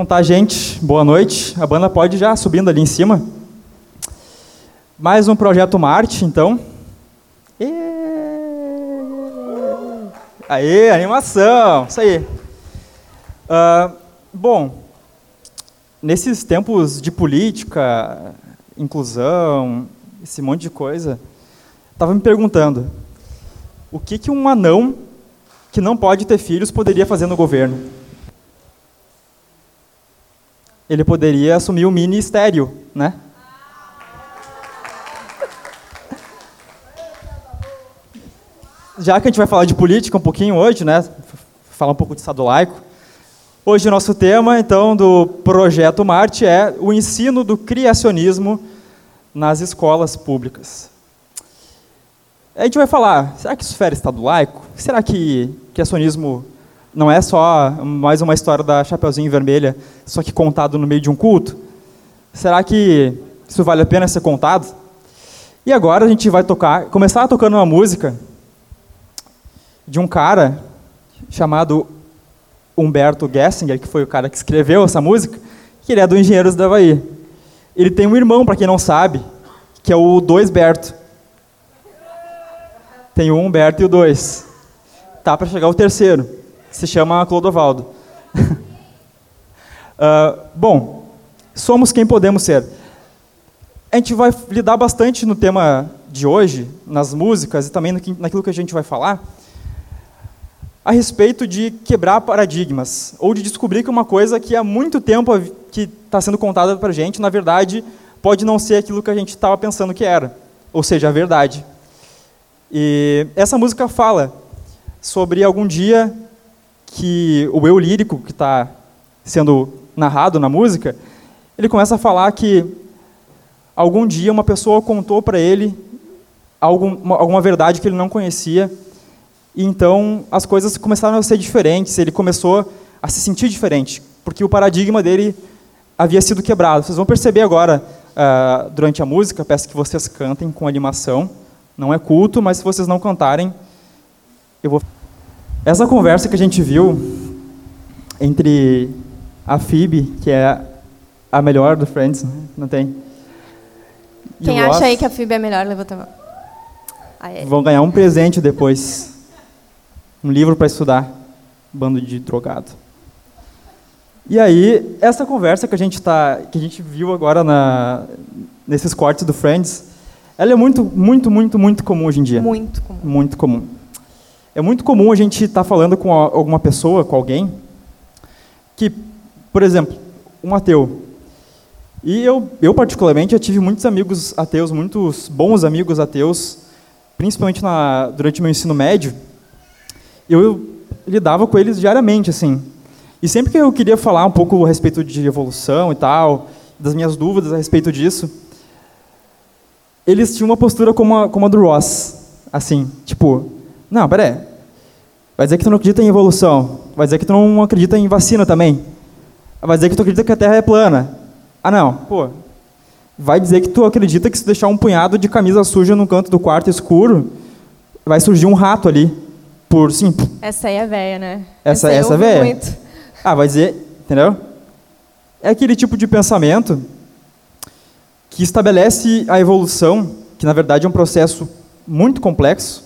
Então tá, gente, boa noite. A banda pode já subindo ali em cima. Mais um projeto Marte, então. E... Aê, animação! Isso aí. Uh, bom, nesses tempos de política, inclusão, esse monte de coisa, estava me perguntando o que, que um anão que não pode ter filhos poderia fazer no governo? Ele poderia assumir o ministério, né? Já que a gente vai falar de política um pouquinho hoje, né? Falar um pouco de Estado laico. Hoje o nosso tema, então, do Projeto Marte é o ensino do criacionismo nas escolas públicas. A gente vai falar, será que isso fere Estado laico? Será que criacionismo não é só mais uma história da Chapeuzinho Vermelha, só que contado no meio de um culto? Será que isso vale a pena ser contado? E agora a gente vai tocar, começar tocando uma música de um cara chamado Humberto Gessinger, que foi o cara que escreveu essa música, que ele é do Engenheiros da Havaí. Ele tem um irmão, para quem não sabe, que é o Dois Berto. Tem o Humberto e o Dois. Tá para chegar o terceiro. Se chama Clodovaldo. uh, bom, somos quem podemos ser. A gente vai lidar bastante no tema de hoje, nas músicas e também naquilo que a gente vai falar, a respeito de quebrar paradigmas, ou de descobrir que uma coisa que há muito tempo que está sendo contada para a gente, na verdade, pode não ser aquilo que a gente estava pensando que era, ou seja, a verdade. E essa música fala sobre algum dia que o eu lírico que está sendo narrado na música, ele começa a falar que algum dia uma pessoa contou para ele alguma, alguma verdade que ele não conhecia e então as coisas começaram a ser diferentes, ele começou a se sentir diferente, porque o paradigma dele havia sido quebrado. Vocês vão perceber agora, uh, durante a música, peço que vocês cantem com animação. Não é culto, mas se vocês não cantarem, eu vou. Essa conversa que a gente viu entre a Phoebe, que é a melhor do Friends, né? não tem? Quem acha aí que a Phoebe é melhor, levanta a mão. Vão ganhar um presente depois um livro para estudar, bando de drogado. E aí, essa conversa que a gente tá, que a gente viu agora na, nesses cortes do Friends, ela é muito, muito, muito, muito comum hoje em dia. Muito comum. Muito comum. É muito comum a gente estar tá falando com alguma pessoa, com alguém, que, por exemplo, um ateu. E eu, eu particularmente, já tive muitos amigos ateus, muitos bons amigos ateus, principalmente na, durante meu ensino médio, eu lidava com eles diariamente, assim. E sempre que eu queria falar um pouco a respeito de evolução e tal, das minhas dúvidas a respeito disso, eles tinham uma postura como a, como a do Ross, assim, tipo, não, peraí, vai dizer que tu não acredita em evolução, vai dizer que tu não acredita em vacina também, vai dizer que tu acredita que a Terra é plana. Ah, não, pô, vai dizer que tu acredita que se deixar um punhado de camisa suja no canto do quarto escuro, vai surgir um rato ali por sim. Essa aí é velha, né? Essa, essa, essa é velha. Muito. Ah, vai dizer, entendeu? É aquele tipo de pensamento que estabelece a evolução, que na verdade é um processo muito complexo,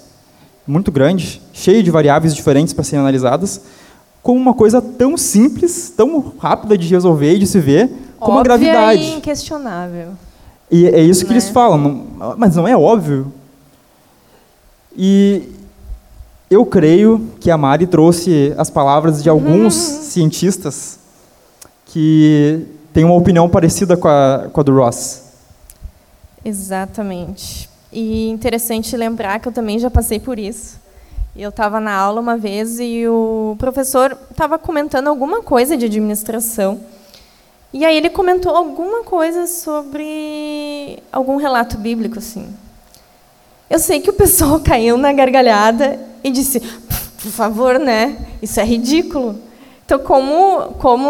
muito grande, cheio de variáveis diferentes para serem analisadas, como uma coisa tão simples, tão rápida de resolver e de se ver, como Óbvia a gravidade. E inquestionável. E é isso que né? eles falam, mas não é óbvio. E eu creio que a Mari trouxe as palavras de alguns uhum. cientistas que têm uma opinião parecida com a, com a do Ross. Exatamente. E interessante lembrar que eu também já passei por isso. Eu estava na aula uma vez e o professor estava comentando alguma coisa de administração. E aí ele comentou alguma coisa sobre algum relato bíblico, assim. Eu sei que o pessoal caiu na gargalhada e disse: por favor, né? Isso é ridículo. Então, como, como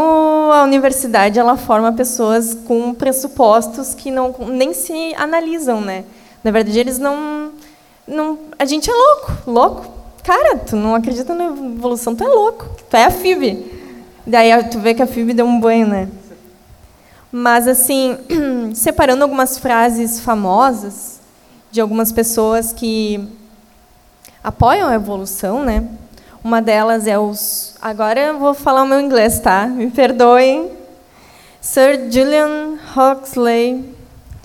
a universidade ela forma pessoas com pressupostos que não nem se analisam, né? Na verdade, eles não, não. A gente é louco, louco. Cara, tu não acredita na evolução, tu é louco. Tu é a FIB. Daí tu vê que a Phoebe deu um banho, né? Mas, assim, separando algumas frases famosas de algumas pessoas que apoiam a evolução, né? Uma delas é os. Agora eu vou falar o meu inglês, tá? Me perdoem. Sir Julian Huxley.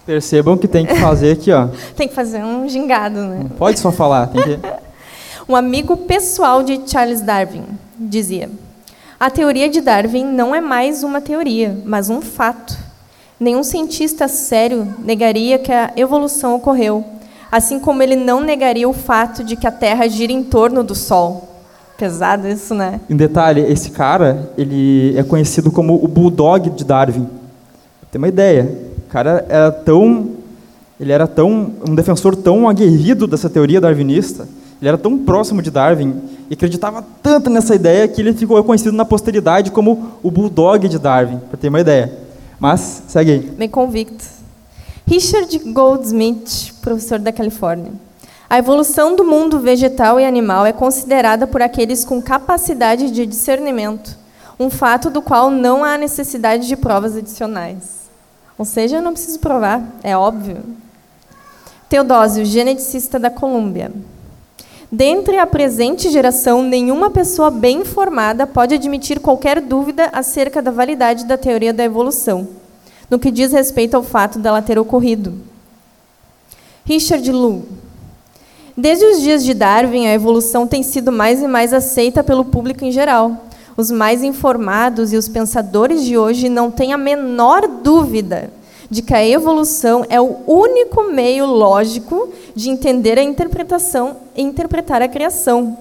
Percebam que tem que fazer aqui, ó. tem que fazer um gingado, né? Não pode só falar, tem que. um amigo pessoal de Charles Darwin dizia: A teoria de Darwin não é mais uma teoria, mas um fato. Nenhum cientista sério negaria que a evolução ocorreu, assim como ele não negaria o fato de que a Terra gira em torno do Sol. Pesado isso, né? Em detalhe, esse cara, ele é conhecido como o Bulldog de Darwin. Tem uma ideia. O cara era tão, ele era tão um defensor tão aguerrido dessa teoria darwinista. Ele era tão próximo de Darwin e acreditava tanto nessa ideia que ele ficou conhecido na posteridade como o Bulldog de Darwin, para ter uma ideia. Mas segue aí. Bem convicto. Richard Goldsmith, professor da Califórnia. A evolução do mundo vegetal e animal é considerada por aqueles com capacidade de discernimento, um fato do qual não há necessidade de provas adicionais. Ou seja, eu não preciso provar, é óbvio. Teodósio, geneticista da Colômbia. Dentre a presente geração, nenhuma pessoa bem informada pode admitir qualquer dúvida acerca da validade da teoria da evolução, no que diz respeito ao fato dela ter ocorrido. Richard Lu, Desde os dias de Darwin, a evolução tem sido mais e mais aceita pelo público em geral. Os mais informados e os pensadores de hoje não têm a menor dúvida de que a evolução é o único meio lógico de entender a interpretação e interpretar a criação.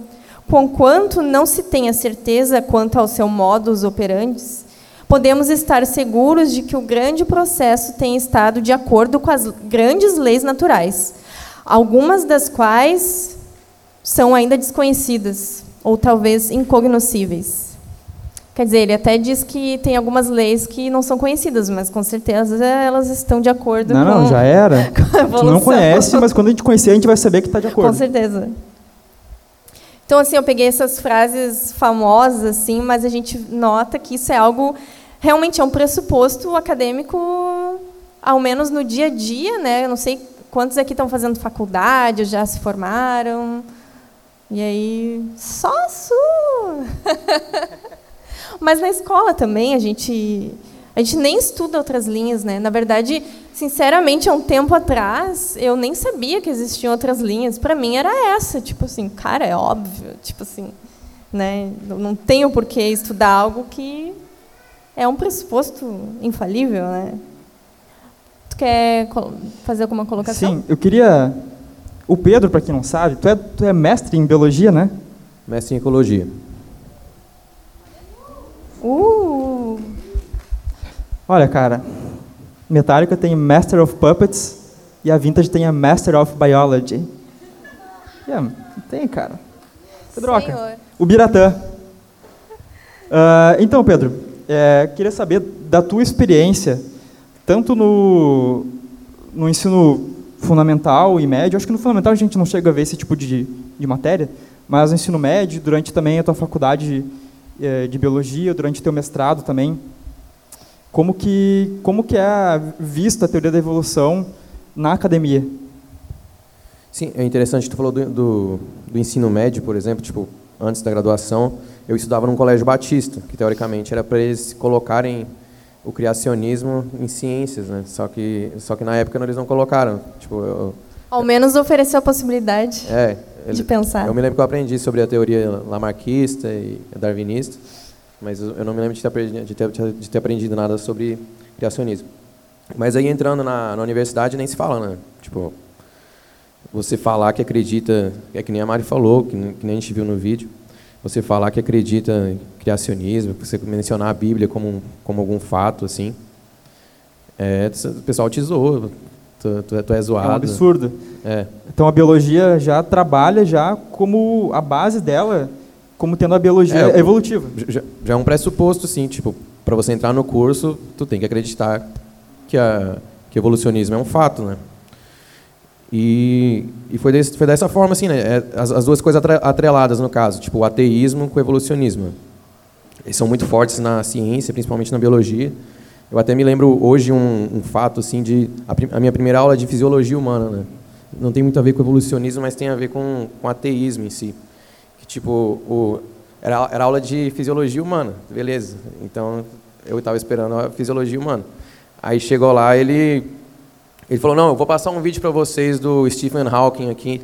Conquanto não se tenha certeza quanto ao seu modus operandi, podemos estar seguros de que o grande processo tem estado de acordo com as grandes leis naturais, algumas das quais são ainda desconhecidas ou talvez incognoscíveis. Quer dizer, ele até diz que tem algumas leis que não são conhecidas, mas com certeza elas estão de acordo não, com. Não, já era. Com não conhece, mas quando a gente conhecer, a gente vai saber que está de acordo. Com certeza. Então, assim, eu peguei essas frases famosas, assim, mas a gente nota que isso é algo realmente é um pressuposto acadêmico, ao menos no dia a dia, né? Eu não sei quantos aqui estão fazendo faculdade, já se formaram. E aí, só sua! Mas na escola também a gente a gente nem estuda outras linhas, né? Na verdade, sinceramente, há um tempo atrás, eu nem sabia que existiam outras linhas. Para mim era essa, tipo assim, cara, é óbvio, tipo assim, né? Não tenho por que estudar algo que é um pressuposto infalível, né? Tu quer fazer alguma colocação? Sim, eu queria o Pedro, para quem não sabe, tu é, tu é mestre em biologia, né? Mestre em ecologia. Uh! Olha, cara, Metallica tem Master of Puppets e a Vintage tem a Master of Biology. Yeah, tem, cara. Pedroca. Senhor. O Biratã. Uh, então, Pedro, é, queria saber da tua experiência, tanto no, no ensino fundamental e médio, acho que no fundamental a gente não chega a ver esse tipo de, de matéria, mas no ensino médio, durante também a tua faculdade de, eh, de biologia, durante teu mestrado também, como que, como que é vista a teoria da evolução na academia? Sim, é interessante, tu falou do, do, do, ensino médio, por exemplo, tipo, antes da graduação, eu estudava num colégio batista, que teoricamente era para eles colocarem o criacionismo em ciências, né? Só que, só que na época eles não colocaram. Tipo, eu, Ao menos ofereceu a possibilidade é, de pensar. Eu me lembro que eu aprendi sobre a teoria lamarquista e darwinista, mas eu não me lembro de ter, de ter, de ter aprendido nada sobre criacionismo. Mas aí entrando na, na universidade nem se fala, né? Tipo, você falar que acredita, é que nem a Mari falou, que, que nem a gente viu no vídeo, você falar que acredita em criacionismo, você mencionar a Bíblia como, como algum fato, assim, é, o pessoal te zoa, tu, tu, tu é zoado. É um absurdo. É. Então a biologia já trabalha já como a base dela, como tendo a biologia É, evolutiva. Já, já é um pressuposto, assim, tipo, para você entrar no curso, tu tem que acreditar que, a, que evolucionismo é um fato, né? E, e foi, desse, foi dessa forma, assim, né? É, as, as duas coisas atre- atreladas, no caso, tipo, o ateísmo com o evolucionismo. eles são muito fortes na ciência, principalmente na biologia. Eu até me lembro hoje um, um fato assim de a, a, minha primeira aula de fisiologia humana, né? Não tem muito a ver com evolucionismo, mas tem a ver com, com ateísmo em si. Que tipo o, era, era aula de fisiologia humana, beleza? Então eu estava esperando a fisiologia humana. Aí chegou lá ele ele falou não, eu vou passar um vídeo para vocês do Stephen Hawking aqui,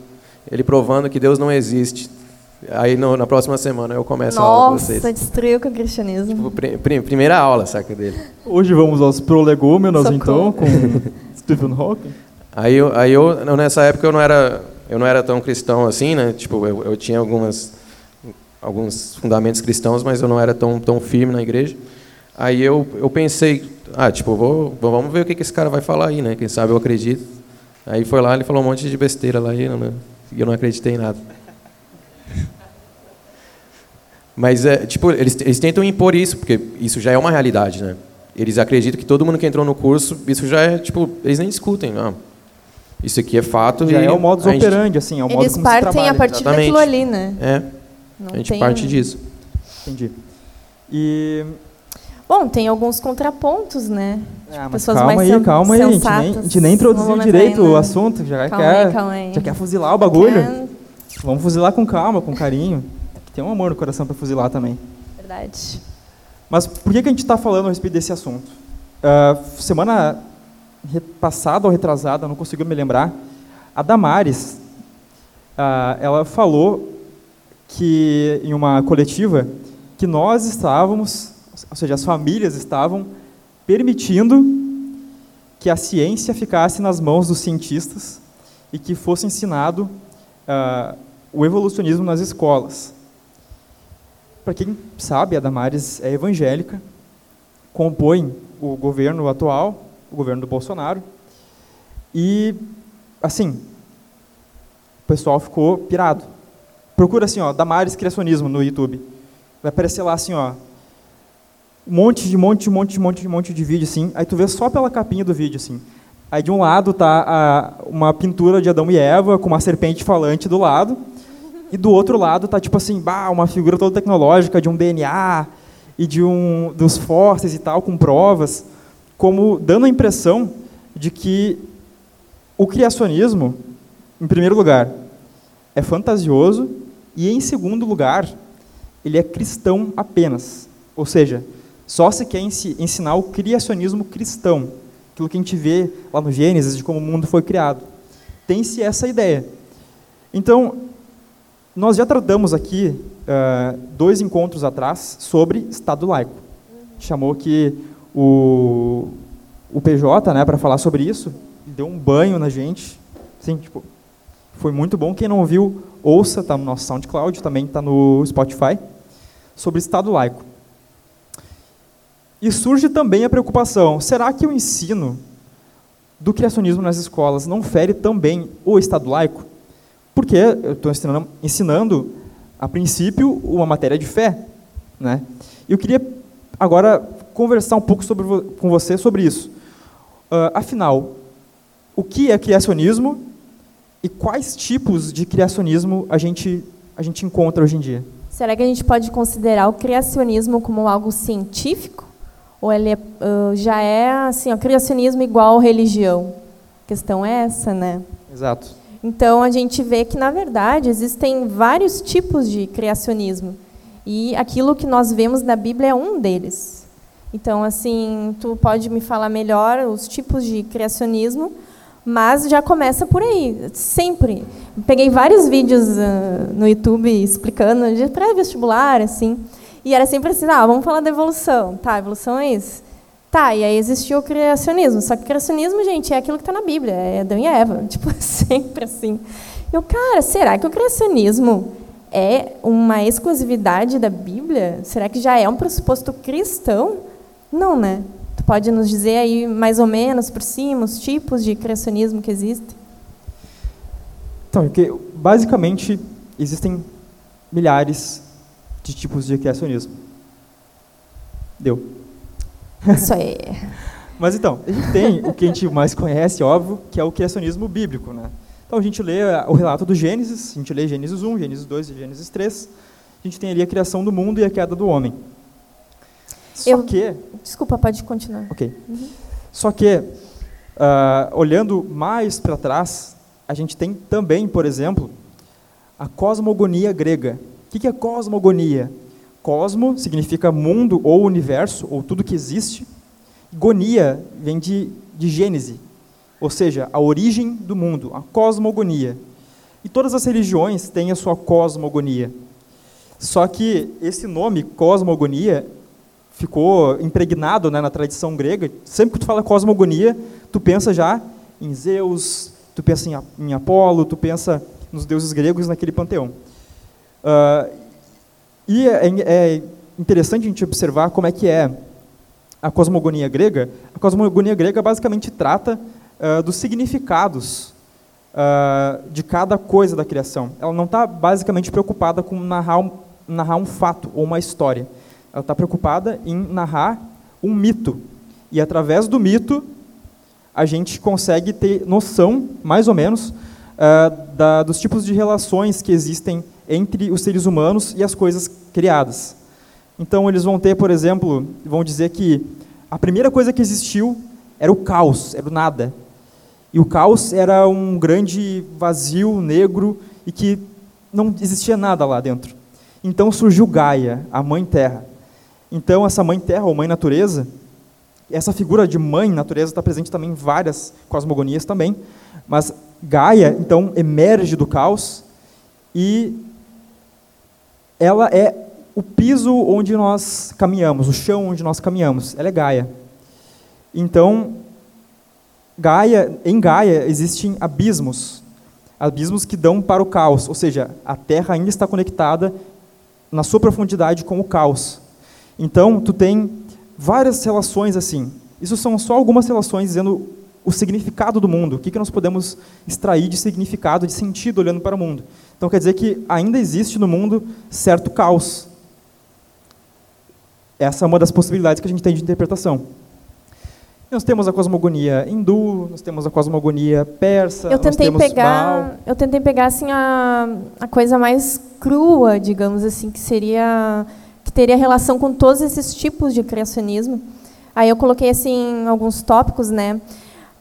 ele provando que Deus não existe. Aí no, na próxima semana eu começo Nossa, a aula com vocês. Nossa, destruiu com o cristianismo. Tipo, prim, primeira aula, saca dele. Hoje vamos aos prolegômenos, então, com Stephen Hawking. Aí, eu, aí eu, nessa época eu não era, eu não era tão cristão assim, né? Tipo, eu, eu tinha algumas, alguns fundamentos cristãos, mas eu não era tão, tão firme na igreja. Aí eu, eu pensei, ah, tipo, vou, vamos ver o que, que esse cara vai falar aí, né? Quem sabe eu acredito. Aí foi lá, ele falou um monte de besteira lá e eu não, acreditei em nada. Mas, é, tipo, eles, eles tentam impor isso, porque isso já é uma realidade, né? Eles acreditam que todo mundo que entrou no curso, isso já é, tipo, eles nem discutem, não. Isso aqui é fato. Já é o modus gente... operandi, assim, é o eles modo como partem se trabalha. a partir Exatamente. daquilo ali, né? É, Não a gente tem... parte disso. Entendi. E... Bom, tem alguns contrapontos, né? Ah, mas pessoas calma mais aí, calma aí, a gente nem, sensatas. a gente nem introduziu direito entrar o assunto, já Calma quer, aí, calma aí. já quer fuzilar o bagulho. Quer- Vamos fuzilar com calma, com carinho. Tem um amor no coração para fuzilar também. Verdade. Mas por que, que a gente está falando a respeito desse assunto? Ah, semana passada ou retrasada, não consigo me lembrar, a Damares, ah, ela falou que em uma coletiva que nós estávamos, ou seja, as famílias estavam permitindo que a ciência ficasse nas mãos dos cientistas e que fosse ensinado ah, o evolucionismo nas escolas. Para quem sabe, a Damares é evangélica, compõe o governo atual, o governo do Bolsonaro, e, assim, o pessoal ficou pirado. Procura assim, ó, Damares Criacionismo no YouTube. Vai aparecer lá assim, ó, um monte de monte de monte de monte de monte de vídeo assim. Aí tu vê só pela capinha do vídeo assim. Aí de um lado tá a, uma pintura de Adão e Eva com uma serpente falante do lado. E do outro lado tá tipo assim, bah, uma figura toda tecnológica de um DNA e de um dos fósseis e tal com provas, como dando a impressão de que o criacionismo, em primeiro lugar, é fantasioso e em segundo lugar, ele é cristão apenas. Ou seja, só se quer ensi- ensinar o criacionismo cristão, aquilo que a gente vê lá no Gênesis de como o mundo foi criado. Tem-se essa ideia. Então, nós já tratamos aqui, ah, dois encontros atrás, sobre Estado laico. Chamou aqui o, o PJ né, para falar sobre isso, deu um banho na gente. Sim, tipo, foi muito bom. Quem não ouviu, ouça, está no nosso SoundCloud, também está no Spotify, sobre Estado laico. E surge também a preocupação: será que o ensino do criacionismo nas escolas não fere também o Estado laico? Porque eu estou ensinando, ensinando, a princípio, uma matéria de fé. Né? Eu queria agora conversar um pouco sobre, com você sobre isso. Ah, afinal, o que é criacionismo e quais tipos de criacionismo a gente, a gente encontra hoje em dia? Será que a gente pode considerar o criacionismo como algo científico? Ou ele é, ah, já é assim, o criacionismo igual religião? A questão é essa, né? Exato. Então a gente vê que na verdade existem vários tipos de criacionismo e aquilo que nós vemos na Bíblia é um deles. Então assim, tu pode me falar melhor os tipos de criacionismo, mas já começa por aí, sempre. Peguei vários vídeos ah, no YouTube explicando de pré-vestibular assim, e era sempre assim, ah, vamos falar da evolução. Tá, evolução é isso. Tá, e aí existiu o criacionismo. Só que o criacionismo, gente, é aquilo que está na Bíblia, é Adão e Eva. Tipo, sempre assim. Eu, cara, será que o criacionismo é uma exclusividade da Bíblia? Será que já é um pressuposto cristão? Não, né? Tu pode nos dizer aí, mais ou menos, por cima, os tipos de criacionismo que existem? Então, porque, basicamente, existem milhares de tipos de criacionismo. Deu. Isso aí. Mas então, a gente tem o que a gente mais conhece, óbvio, que é o criacionismo bíblico. Né? Então a gente lê o relato do Gênesis, a gente lê Gênesis 1, Gênesis 2 e Gênesis 3. A gente tem ali a criação do mundo e a queda do homem. Só Eu- que Desculpa, pode continuar. Ok. Só que, ah, olhando mais para trás, a gente tem também, por exemplo, a cosmogonia grega. O que que é cosmogonia? Cosmo significa mundo ou universo, ou tudo que existe. Gonia vem de, de Gênese, ou seja, a origem do mundo, a cosmogonia. E todas as religiões têm a sua cosmogonia. Só que esse nome, cosmogonia, ficou impregnado né, na tradição grega. Sempre que tu fala cosmogonia, tu pensa já em Zeus, tu pensa em, em Apolo, tu pensa nos deuses gregos naquele panteão. Ah, e é, é interessante a gente observar como é que é a cosmogonia grega. A cosmogonia grega basicamente trata ah, dos significados ah, de cada coisa da criação. Ela não está basicamente preocupada com narrar um, narrar um fato ou uma história. Ela está preocupada em narrar um mito. E através do mito, a gente consegue ter noção, mais ou menos, ah, da- dos tipos de relações que existem entre os seres humanos e as coisas criadas. Então, eles vão ter, por exemplo, vão dizer que a primeira coisa que existiu era o caos, era o nada. E o caos era um grande vazio negro e que não existia nada lá dentro. Então surgiu Gaia, a mãe terra. Então essa mãe terra ou mãe natureza, essa figura de mãe natureza está presente também em várias cosmogonias também, mas Gaia então emerge do caos e ela é o piso onde nós caminhamos, o chão onde nós caminhamos. Ela é Gaia. Então, Gaia, em Gaia existem abismos, abismos que dão para o caos, ou seja, a Terra ainda está conectada na sua profundidade com o caos. Então, tu tem várias relações assim. Isso são só algumas relações dizendo o significado do mundo, o que, que nós podemos extrair de significado, de sentido olhando para o mundo. Então, quer dizer que ainda existe no mundo certo caos. Essa é uma das possibilidades que a gente tem de interpretação. Nós temos a cosmogonia hindu, nós temos a cosmogonia persa, Eu tentei Baal. pegar, eu tentei pegar assim a, a coisa mais crua, digamos assim, que seria teria relação com todos esses tipos de criacionismo. Aí eu coloquei assim alguns tópicos, né?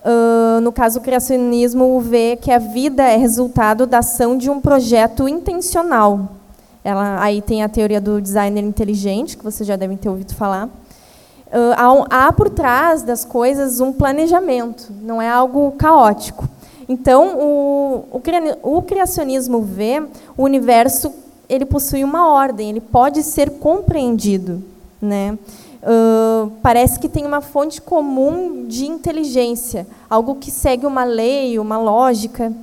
Ah, no caso, o criacionismo vê que a vida é resultado da ação de um projeto intencional. Ela, aí tem a teoria do designer inteligente, que vocês já devem ter ouvido falar. Ah, há, um- há por trás das coisas um planejamento, não é algo caótico. Então, o, o, o criacionismo vê o universo, ele possui uma ordem, ele pode ser compreendido. Né? Ah, parece que tem uma fonte comum de inteligência, algo que segue uma lei, uma lógica.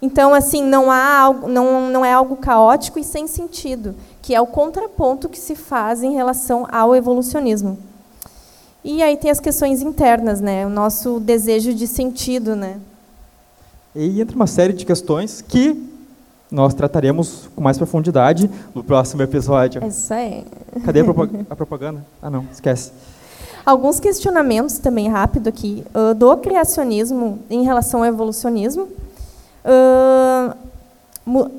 Então, assim, não, há, algo- não, não é algo caótico e sem sentido, que é o contraponto que se faz em relação ao evolucionismo. E aí tem as questões internas, né? O nosso desejo de sentido, né? E entra uma série de questões que nós trataremos com mais profundidade no próximo episódio. Isso aí. Cadê a, propa- a propaganda? Ah, não, esquece. Alguns questionamentos também rápido aqui ah, do criacionismo em relação ao evolucionismo.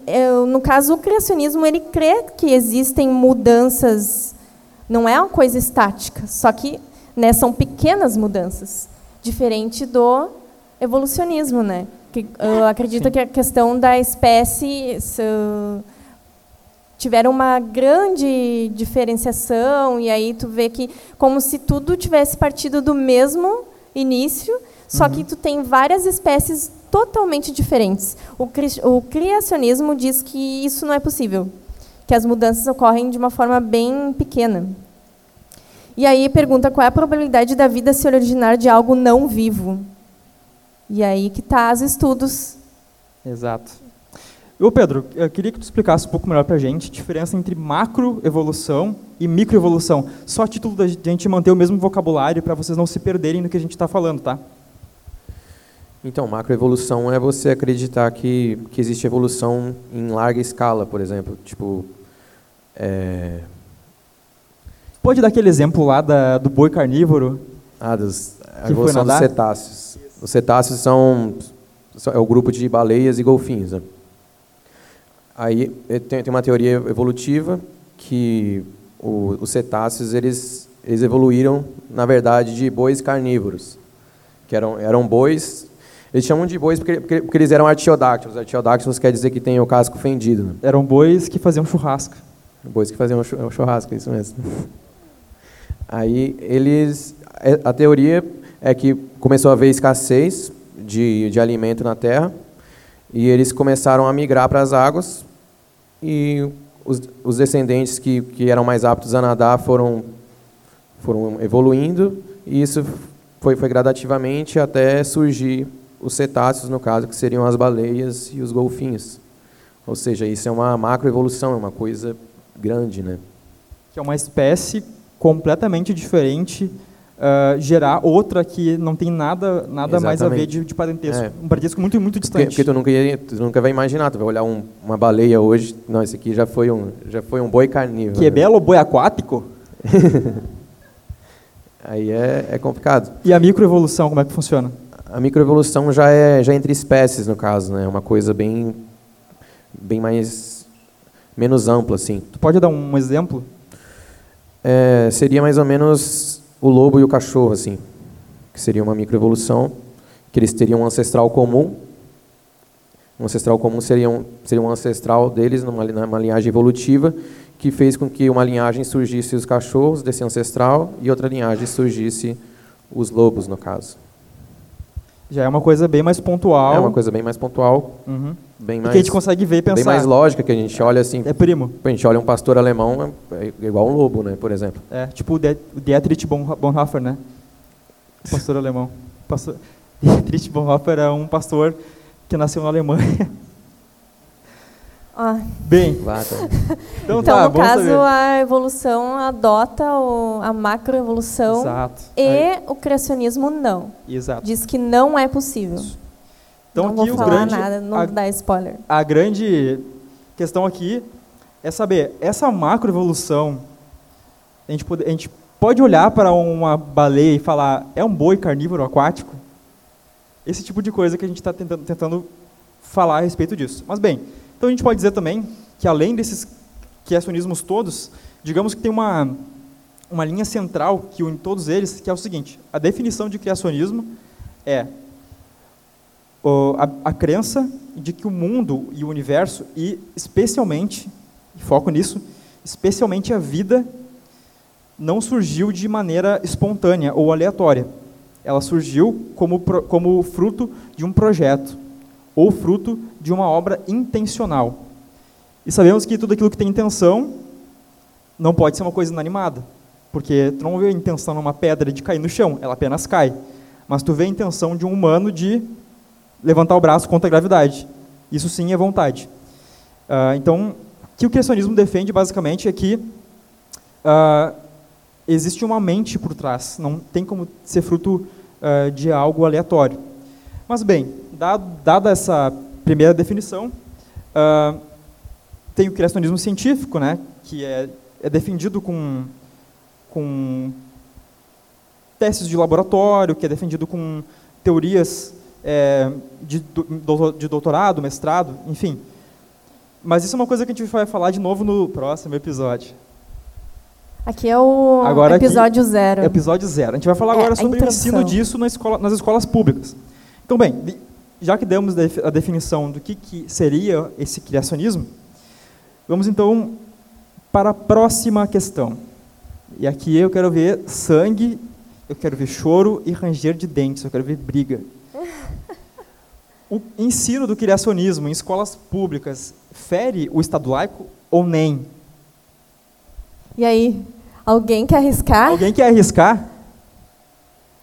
É, no caso, o criacionismo ele crê que existem mudanças, não é uma coisa estática, só que né, são pequenas mudanças, diferente do evolucionismo, né? Que ah, acredita Sim. que a questão da espécie se, tiveram uma grande diferenciação e aí tu vê que como se tudo tivesse partido do mesmo início, só que tu tem várias espécies totalmente diferentes. O, cri- o criacionismo diz que isso não é possível, que as mudanças ocorrem de uma forma bem pequena. E aí pergunta qual é a probabilidade da vida se originar de algo não vivo. E aí que tá os estudos. Exato. Ô Pedro, eu queria que tu explicasse um pouco melhor para a gente a diferença entre macroevolução e microevolução. Só a título da gente manter o mesmo vocabulário para vocês não se perderem no que a gente está falando, tá? Então, macroevolução é você acreditar que, que existe evolução em larga escala, por exemplo. Tipo, é, Pode dar aquele exemplo lá da, do boi carnívoro? ah, dos, a foi evolução dos cetáceos. Os cetáceos são, são- é o grupo de baleias e golfinhos. Né? Aí tem, tem uma teoria evolutiva que o- os cetáceos eles eles evoluíram, na verdade, de bois carnívoros, que eram, eram bois eles chamam de bois porque, porque, porque eles eram artiodáctilos. Artiodáctilos quer dizer que tem o casco fendido. Né? Eram bois que faziam churrasco. Bois que faziam churrasco, isso mesmo. Aí eles, a teoria é que começou a haver escassez de, de alimento na terra e eles começaram a migrar para as águas e os, os descendentes que, que eram mais aptos a nadar foram, foram evoluindo e isso foi, foi gradativamente até surgir os cetáceos, no caso, que seriam as baleias e os golfinhos. Ou seja, isso é uma macroevolução, é uma coisa grande, né? Que é uma espécie completamente diferente, uh, gerar outra que não tem nada, nada mais a ver de, de parentesco. É. Um parentesco muito, muito distante. Porque, porque tu, nunca ia, tu nunca vai imaginar, tu vai olhar um, uma baleia hoje, não, esse aqui já foi um, já foi um boi carnívoro. Que é belo boi aquático? Aí é, é complicado. E a microevolução, como é que funciona? a microevolução já é já é entre espécies no caso, né? É uma coisa bem bem mais menos ampla assim. Tu pode dar um exemplo? É, seria mais ou menos o lobo e o cachorro assim, que seria uma microevolução, que eles teriam um ancestral comum. Um ancestral comum seria um, seria um ancestral deles numa, numa linhagem evolutiva que fez com que uma linhagem surgisse os cachorros desse ancestral e outra linhagem surgisse os lobos no caso. Já é uma coisa bem mais pontual. É uma coisa bem mais pontual. Uhum. Bem mais, que a gente consegue ver e pensar. Bem mais lógica, que a gente olha assim. É primo. A gente olha um pastor alemão, é igual um lobo, né, por exemplo. É, tipo o Dietrich Bonhoeffer, né? O pastor alemão. Pastor... Dietrich Bonhoeffer é um pastor que nasceu na Alemanha. Ah. Bem. Então, então tá, no caso, saber. a evolução adota o, a macroevolução Exato. e Aí. o criacionismo não. Exato. Diz que não é possível. Então, não vou falar grande, nada, não a, dar spoiler. A grande questão aqui é saber, essa macroevolução, a gente pode, a gente pode olhar para uma baleia e falar, é um boi carnívoro aquático? Esse tipo de coisa que a gente está tentando, tentando falar a respeito disso. Mas bem, então a gente pode dizer também que além desses criacionismos todos, digamos que tem uma, uma linha central que une todos eles, que é o seguinte, a definição de criacionismo é a, a crença de que o mundo e o universo, e especialmente, e foco nisso, especialmente a vida, não surgiu de maneira espontânea ou aleatória. Ela surgiu como, como fruto de um projeto, ou fruto de uma obra intencional. E sabemos que tudo aquilo que tem intenção não pode ser uma coisa inanimada, porque tu não vê a intenção numa pedra de cair no chão, ela apenas cai. Mas tu vê a intenção de um humano de levantar o braço contra a gravidade. Isso sim é vontade. Uh, então, o que o criacionismo defende basicamente é que uh, existe uma mente por trás, não tem como ser fruto uh, de algo aleatório. Mas bem, dado, dada essa primeira definição, uh, tem o criacionismo científico, né, que é, é defendido com, com testes de laboratório, que é defendido com teorias é, de, de doutorado, mestrado, enfim. Mas isso é uma coisa que a gente vai falar de novo no próximo episódio. Aqui é o agora episódio aqui, zero. Episódio zero. A gente vai falar é agora sobre o ensino disso na escola, nas escolas públicas. Então, bem, já que demos a definição do que, que seria esse criacionismo, vamos então para a próxima questão. E aqui eu quero ver sangue, eu quero ver choro e ranger de dentes, eu quero ver briga. O ensino do criacionismo em escolas públicas fere o Estado laico ou nem? E aí, alguém quer arriscar? Alguém quer arriscar?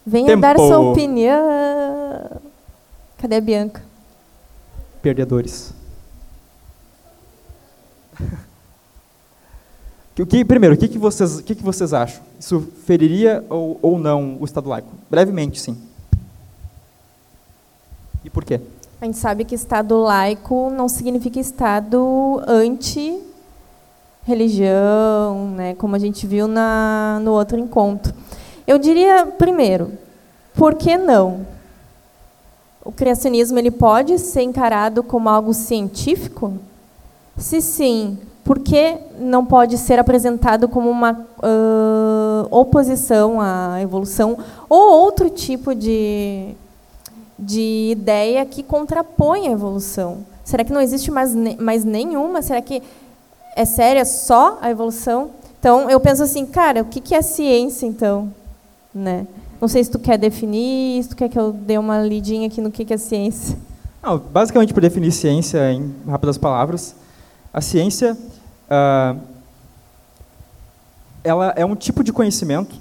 Venha Tempo. dar sua opinião. Cadê a Bianca? Perdedores. o que, primeiro, o que, que, vocês, o que, que vocês acham? Isso feriria ou, ou não o Estado laico? Brevemente, sim. E por quê? A gente sabe que Estado laico não significa Estado anti-religião, né, como a gente viu na, no outro encontro. Eu diria, primeiro, por que não? O criacionismo ele pode ser encarado como algo científico? Se sim, por que não pode ser apresentado como uma uh, oposição à evolução ou outro tipo de, de ideia que contrapõe a evolução? Será que não existe mais, mais nenhuma? Será que é séria só a evolução? Então, eu penso assim, cara, o que é ciência, então? Né? Não sei se tu quer definir, se tu quer que eu dê uma lidinha aqui no que é ciência. Não, basicamente, para definir ciência em rápidas palavras, a ciência uh, ela é um tipo de conhecimento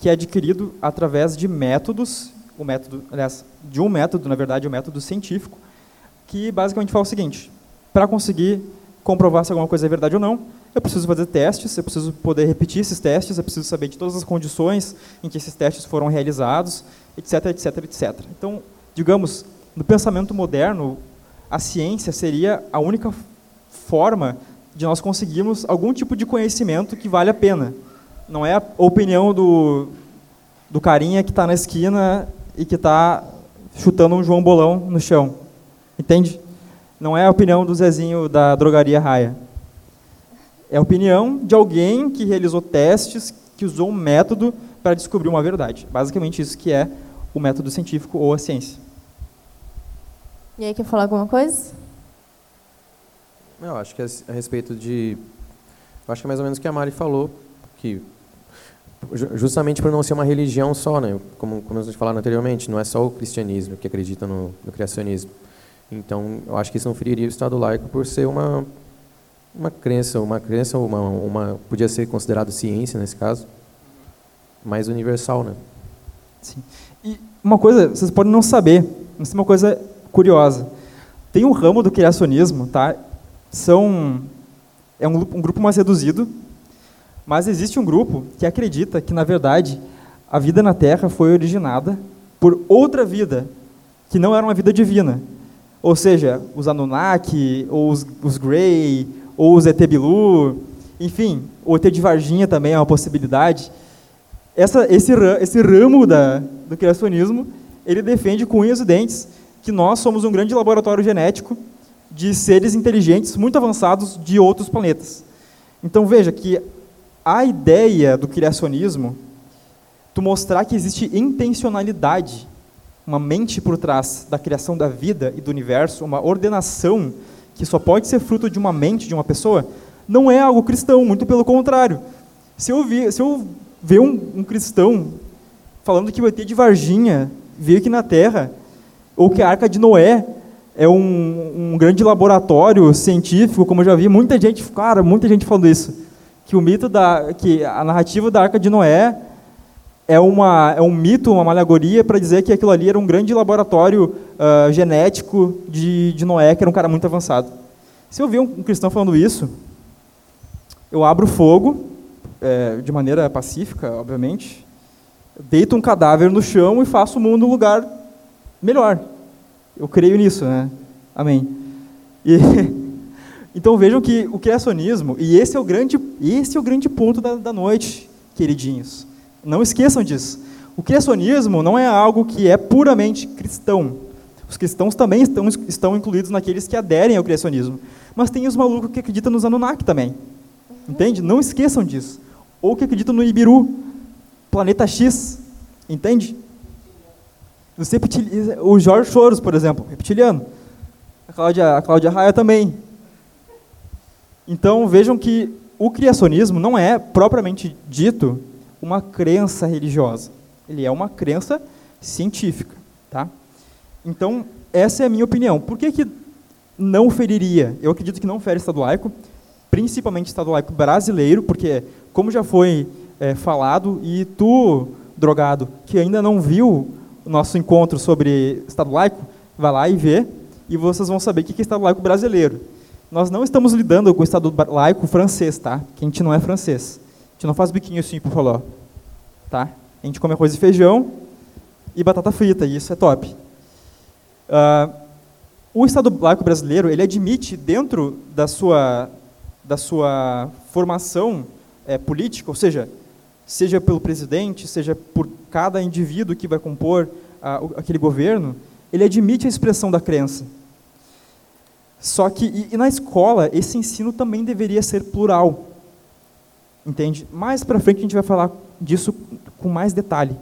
que é adquirido através de métodos, o método, aliás, de um método, na verdade, o um método científico, que basicamente fala o seguinte: para conseguir comprovar se alguma coisa é verdade ou não, eu preciso fazer testes, eu preciso poder repetir esses testes, eu preciso saber de todas as condições em que esses testes foram realizados, etc, etc, etc. Então, digamos, no pensamento moderno, a ciência seria a única forma de nós conseguirmos algum tipo de conhecimento que vale a pena. Não é a opinião do, do carinha que está na esquina e que está chutando um João Bolão no chão. Entende? Não é a opinião do Zezinho da drogaria Raia. É a opinião de alguém que realizou testes, que usou um método para descobrir uma verdade. Basicamente isso que é o método científico ou a ciência. E aí, quer falar alguma coisa? Eu acho que é a respeito de... Eu acho que é mais ou menos o que a Mari falou, que justamente por não ser uma religião só, né? como, como a gente falou anteriormente, não é só o cristianismo que acredita no, no criacionismo. Então, eu acho que isso não feriria o Estado laico por ser uma uma crença, uma crença, uma, uma podia ser considerado ciência nesse caso, mais universal, né? Sim. E uma coisa, vocês podem não saber, mas tem uma coisa curiosa. Tem um ramo do criacionismo, tá? São é um, um grupo mais reduzido, mas existe um grupo que acredita que na verdade a vida na Terra foi originada por outra vida que não era uma vida divina. Ou seja, os Anunnaki, ou os, os Grey, ou os ET Bilu, enfim, o ET de Varginha também é uma possibilidade. Essa, esse, esse ramo da, do criacionismo, ele defende com unhas e dentes que nós somos um grande laboratório genético de seres inteligentes muito avançados de outros planetas. Então veja que a ideia do criacionismo, tu mostrar que existe intencionalidade, uma mente por trás da criação da vida e do universo, uma ordenação que só pode ser fruto de uma mente de uma pessoa, não é algo cristão, muito pelo contrário. Se eu, vi, se eu ver um, um cristão falando que o ET de Varginha veio aqui na Terra, ou que a Arca de Noé é um, um, grande laboratório científico, como eu já vi muita gente, cara, muita gente falando isso, que o mito da, que a narrativa da Arca de Noé é, uma, é um mito, uma alegoria para dizer que aquilo ali era um grande laboratório uh, genético de, de Noé, que era um cara muito avançado. Se eu ver um, um cristão falando isso, eu abro fogo, é, de maneira pacífica, obviamente, deito um cadáver no chão e faço o mundo um lugar melhor. Eu creio nisso, né? Amém. E, então vejam que o criacionismo, e esse é o grande, esse é o grande ponto da, da noite, queridinhos não esqueçam disso. O criacionismo não é algo que é puramente cristão. Os cristãos também estão, estão incluídos naqueles que aderem ao criacionismo. Mas tem os malucos que acreditam nos Anunnaki também. Entende? Não esqueçam disso. Ou que acreditam no Ibiru, planeta X. Entende? O Jorge Soros, por exemplo, reptiliano. A Cláudia, a Cláudia Raia também. Então vejam que o criacionismo não é propriamente dito uma crença religiosa. Ele é uma crença científica. Tá? Então, essa é a minha opinião. Por que, que não feriria? Eu acredito que não fere Estado laico, principalmente Estado laico brasileiro, porque, como já foi é, falado, e tu, drogado, que ainda não viu o nosso encontro sobre Estado laico, vai lá e vê, e vocês vão saber o que é Estado laico brasileiro. Nós não estamos lidando com o Estado laico francês, tá? Que a gente não é francês gente não faz biquinho assim por falar. Tá? A gente come arroz e feijão e batata frita, e isso é top. Uh, o Estado laico brasileiro ele admite dentro da sua da sua formação é, política, ou seja, seja pelo presidente, seja por cada indivíduo que vai compor uh, aquele governo, ele admite a expressão da crença. Só que, e, e na escola, esse ensino também deveria ser plural. Entende? Mais para frente a gente vai falar disso com mais detalhe.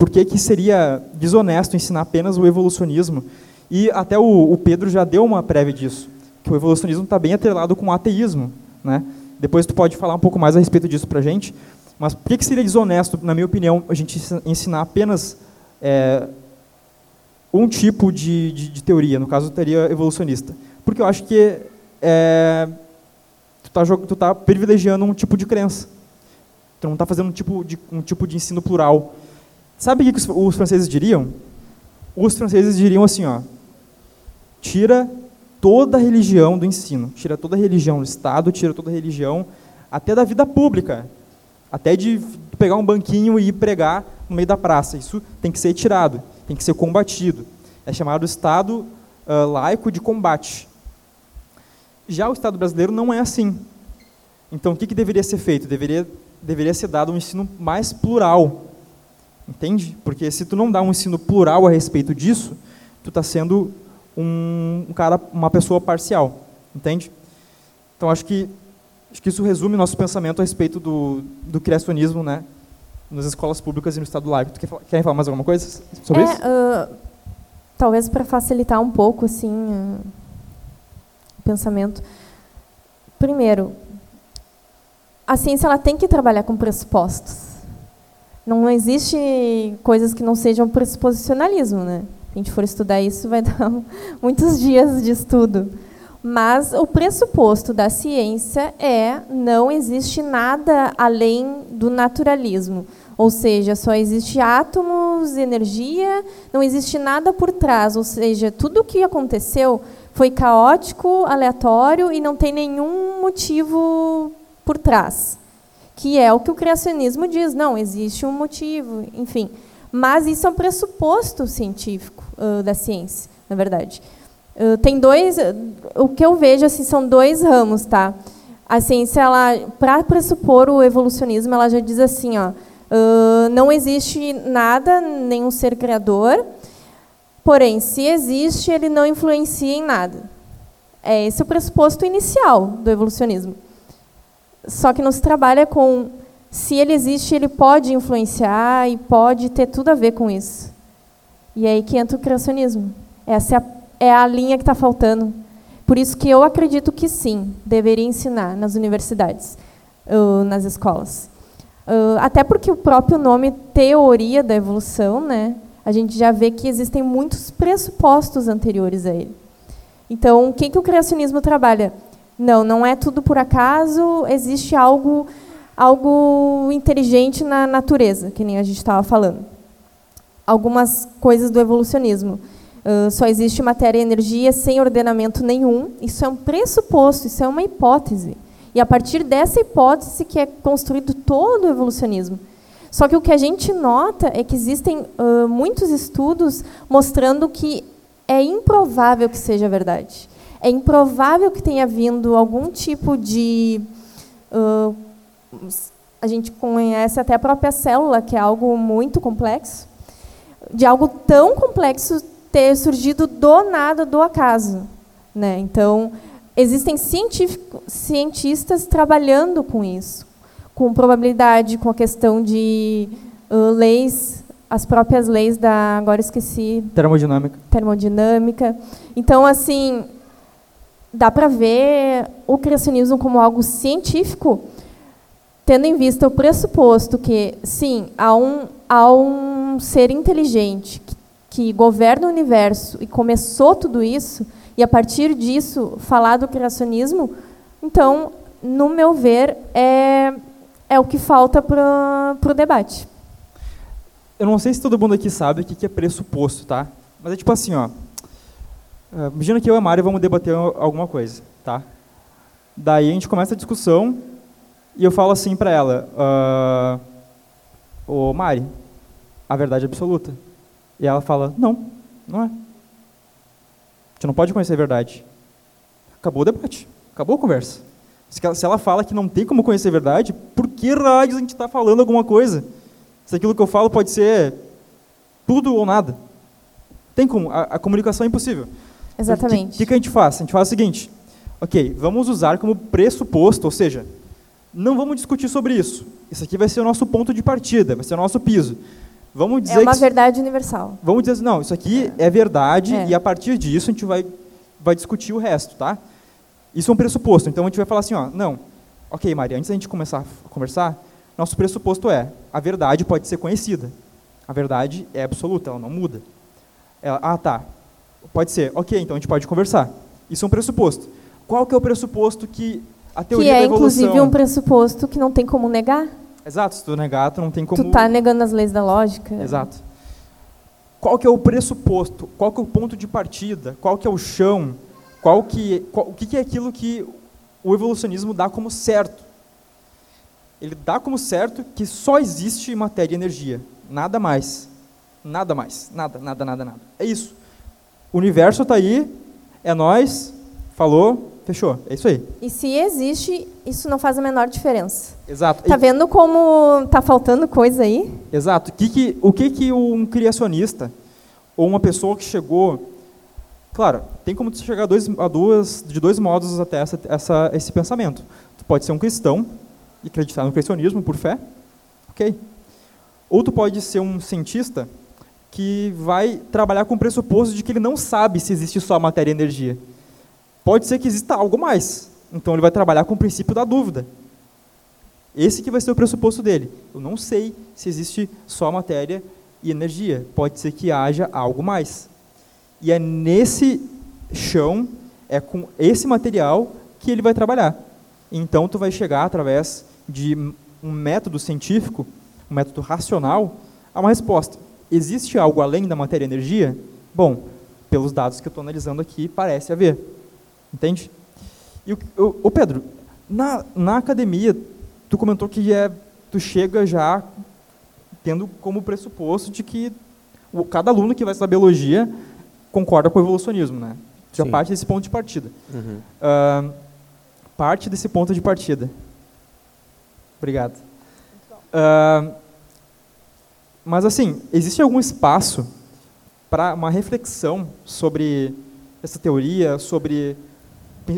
Por que, que seria desonesto ensinar apenas o evolucionismo? E até o, o Pedro já deu uma prévia disso, que o evolucionismo está bem atrelado com o ateísmo. Né? Depois tu pode falar um pouco mais a respeito disso para a gente. Mas por que, que seria desonesto, na minha opinião, a gente ensinar apenas é, um tipo de, de, de, teoria, no caso, teoria evolucionista? Porque eu acho que é, tu está tá privilegiando um tipo de crença. Tu não está fazendo um tipo, de, um tipo de ensino plural. Sabe o que os, franceses diriam? Os franceses diriam assim, ó, tira toda a religião do ensino, tira toda a religião do Estado, tira toda a religião até da vida pública, até de pegar um banquinho e pregar no meio da praça. Isso tem que ser tirado, tem que ser combatido. É chamado Estado uh, laico de combate. Já o Estado brasileiro não é assim. Então, o que, que deveria ser feito? Deveria, deveria ser dado um ensino mais plural. Entende? Porque se tu não dá um ensino plural a respeito disso, tu está sendo um, um, cara, uma pessoa parcial. Entende? Então, acho que, acho que isso resume nosso pensamento a respeito do, do criacionismo, né? Nas escolas públicas e no Estado laico. Tu quer, quer falar mais alguma coisa sobre é, isso? Uh, talvez para facilitar um pouco, assim... Uh pensamento. Primeiro, a ciência ela tem que trabalhar com pressupostos. Não existe coisas que não sejam pressuposicionalismo, né? Se a gente for estudar isso, vai dar muitos dias de estudo. Mas o pressuposto da ciência é não existe nada além do naturalismo. Ou seja, só existe átomos, energia, não existe nada por trás. Ou seja, tudo o que aconteceu foi caótico, aleatório e não tem nenhum motivo por trás. Que é o que o criacionismo diz. Não, existe um motivo, enfim. Mas isso é um pressuposto científico uh, da ciência, na verdade. Uh, tem dois, o que eu vejo assim são dois ramos, tá? A ciência, para pressupor o evolucionismo, ela já diz assim, ó, uh, não existe nada, nenhum ser criador, Porém, se existe, ele não influencia em nada. É esse o pressuposto inicial do evolucionismo. Só que não se trabalha com se ele existe, ele pode influenciar e pode ter tudo a ver com isso. E é aí que entra o criacionismo. Essa é a, é a linha que está faltando. Por isso que eu acredito que sim, deveria ensinar nas universidades, uh, nas escolas. Uh, até porque o próprio nome teoria da evolução, né, a gente já vê que existem muitos pressupostos anteriores a ele. Então, o que, que o criacionismo trabalha? Não, não é tudo por acaso, existe algo, algo inteligente na natureza, que nem a gente estava falando. Algumas coisas do evolucionismo. Uh, só existe matéria e energia sem ordenamento nenhum. Isso é um pressuposto, isso é uma hipótese. E a partir dessa hipótese que é construído todo o evolucionismo. Só que o que a gente nota é que existem uh, muitos estudos mostrando que é improvável que seja verdade. É improvável que tenha vindo algum tipo de. Uh, a gente conhece até a própria célula, que é algo muito complexo, de algo tão complexo ter surgido do nada, do acaso. Né? Então, existem cientistas trabalhando com isso, com probabilidade, com a questão de uh, leis, as próprias leis da, agora esqueci. Termodinâmica. Termodinâmica. Então, assim, dá para ver o criacionismo como algo científico, tendo em vista o pressuposto que, sim, há um, há um ser inteligente que, que governa o universo e começou tudo isso, e a partir disso falar do criacionismo, então, no meu ver, é é o que falta para o debate. Eu não sei se todo mundo aqui sabe o que é pressuposto, tá? Mas é tipo assim, ó. Eh, imagina que eu e a Mari vamos debater alguma coisa, tá? Daí a gente começa a discussão e eu falo assim para ela, uh, ô Mari, a verdade é absoluta. E ela fala, não, não é. A gente não pode conhecer a verdade. Acabou o debate, acabou a conversa. Se ela fala que não tem como conhecer a verdade, por que raios a gente está falando alguma coisa? Se aquilo que eu falo pode ser tudo ou nada. Tem como, a, a comunicação é impossível. Exatamente. O que, que a gente faz? A gente faz o seguinte, ok, vamos usar como pressuposto, ou seja, não vamos discutir sobre isso. Isso aqui vai ser o nosso ponto de partida, vai ser o nosso piso. Vamos dizer é uma que, verdade universal. Vamos dizer, não, isso aqui é, verdade É. e a partir disso a gente vai, vai discutir o resto, tá? Isso é um pressuposto. Então a gente vai falar assim, ó, não, ok, Maria, antes da gente começar a conversar, nosso pressuposto é, a verdade pode ser conhecida. A verdade é absoluta, ela não muda. Ela, ah, tá, pode ser, ok, então a gente pode conversar. Isso é um pressuposto. Qual que é o pressuposto que a Que teoria é, da evolução... inclusive, um pressuposto que não tem como negar. Exato, se tu negar, tu não tem como... Tu tá negando as leis da lógica. Exato. Qual que é o pressuposto? Qual que é o ponto de partida? Qual que é o chão? Qual que, qual- o que, que é aquilo que o evolucionismo dá como certo? Ele dá como certo que só existe matéria e energia, nada mais, nada mais, nada, nada, nada, nada. É isso. O universo está aí, é nós, falou, fechou. É isso aí. E se existe, isso não faz a menor diferença. Exato. Tá vendo como tá faltando coisa aí? Exato. O que que, o que que um criacionista ou uma pessoa que chegou, claro, tem como tu chegar a dois, a duas, de dois modos até essa, essa, esse pensamento. Tu pode ser um cristão e acreditar no criacionismo por fé, ok? Ou tu pode ser um cientista que vai trabalhar com o pressuposto de que ele não sabe se existe só matéria e energia. Pode ser que exista algo mais. Então ele vai trabalhar com o princípio da dúvida. Esse que vai ser o pressuposto dele. Eu não sei se existe só matéria e energia. Pode ser que haja algo mais. E é nesse chão, é com esse material que ele vai trabalhar. Então tu vai chegar através de um método científico, um método racional, a uma resposta. Existe algo além da matéria e energia? Bom, pelos dados que eu estou analisando aqui, parece haver. Entende? E o, o, o Pedro, na, na academia, tu comentou que é, tu chega já tendo como pressuposto de que o, cada aluno que vai estudar biologia concorda com o evolucionismo, né? Já Sim. parte desse ponto de partida. Uhum. Ah, parte desse ponto de partida. Obrigado. Ah, mas assim, existe algum espaço para uma reflexão sobre essa teoria, sobre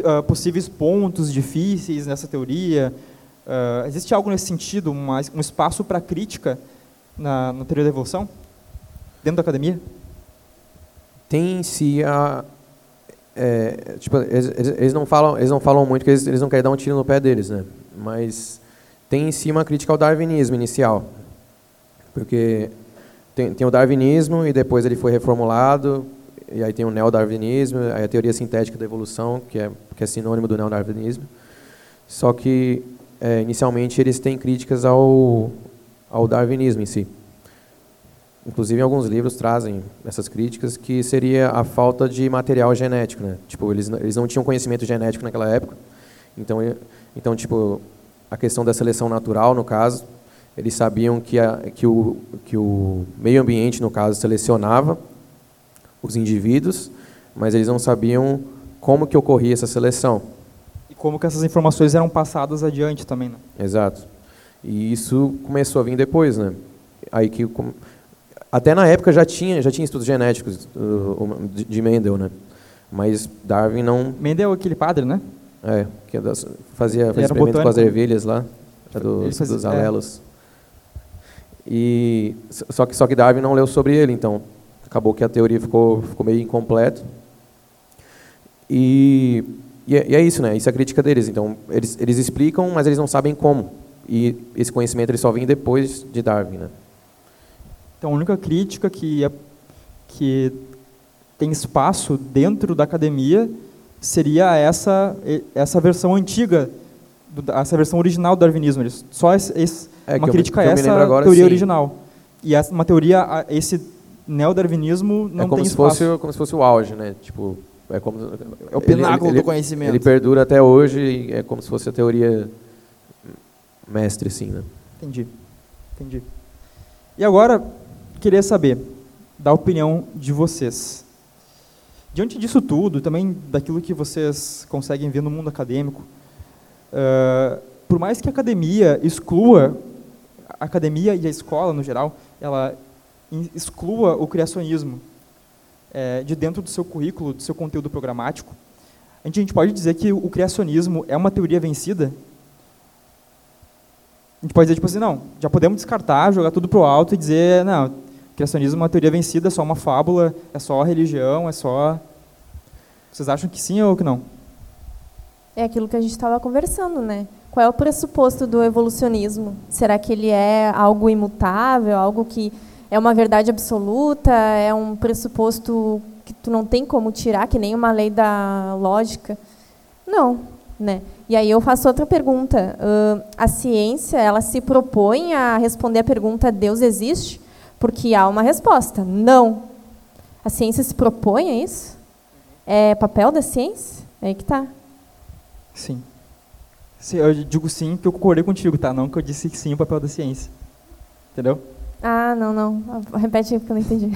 ah, possíveis pontos difíceis nessa teoria? Ah, existe algo nesse sentido, uma, um espaço para crítica na, na teoria da evolução? Dentro da academia? Tem em si a. é, tipo, eles, eles- eles não falam, eles não falam muito, porque eles, eles não querem dar um tiro no pé deles, né? Mas tem em si uma crítica ao darwinismo inicial. Porque tem, tem o darwinismo e depois ele foi reformulado, e aí tem o neodarwinismo, aí a teoria sintética da evolução, que é, que é sinônimo do neodarwinismo. Só que, é, inicialmente, eles têm críticas ao, ao darwinismo em si. Inclusive, alguns livros trazem essas críticas, que seria a falta de material genético, né? Tipo, eles, eles não tinham conhecimento genético naquela época. Então, então, tipo, a questão da seleção natural, no caso, eles sabiam que, a, que, o, que o meio ambiente, no caso, selecionava os indivíduos, mas eles não sabiam como que ocorria essa seleção. E como que essas informações eram passadas adiante também, né? Exato. E isso começou a vir depois, né? Aí que até na época já tinha já tinha estudos genéticos de de Mendel, né? Mas Darwin não Mendel é aquele padre, né? é que é fazia, fazia experimentos com as botânico. ervilhas lá, dos, fazia- dos é. E só que só que Darwin não leu sobre ele, então acabou que a teoria ficou ficou meio incompleta. E e é, e é isso, né? Isso é a crítica deles. Então, eles, eles explicam, mas eles não sabem como. E esse conhecimento ele só vem depois de Darwin, né? Então, a única crítica que, é, que tem espaço dentro da academia seria essa, essa versão antiga, essa versão original do darwinismo. Eles- Só esse, esse- É, uma crítica a essa agora, teoria sim. original. E essa, uma teoria, a esse neodarwinismo não é como tem se espaço. fosse como se fosse o auge, né? Tipo, é como é o pináculo ele, do conhecimento. Ele perdura até hoje é como se fosse a teoria mestre, assim, né? Entendi. Entendi. E agora, queria saber da opinião de vocês. Diante disso tudo, também daquilo que vocês conseguem ver no mundo acadêmico, eh, por mais que a academia exclua, a academia e a escola no geral, ela exclua o criacionismo, é, de dentro do seu currículo, do seu conteúdo programático, a gente, a gente pode dizer que o criacionismo é uma teoria vencida? A gente pode dizer, tipo assim, não, já podemos descartar, jogar tudo para o alto e dizer, não, criacionismo é uma teoria vencida, é só uma fábula, é só religião, é só... Vocês acham que sim ou que não? É aquilo que a gente estava conversando, né? Qual é o pressuposto do evolucionismo? Será que ele é algo imutável, algo que é uma verdade absoluta, é um pressuposto que tu não tem como tirar, que nem uma lei da lógica? Não, né? E aí eu faço outra pergunta. Uh, a ciência, ela se propõe a responder a pergunta Deus existe? Porque há uma resposta, não. A ciência se propõe a isso? É papel da ciência? É aí que está. Sim. Eu digo sim porque eu concordei contigo, tá? Não que eu disse que sim o papel da ciência. Entendeu? Ah, não, não. Repete aí porque eu não entendi.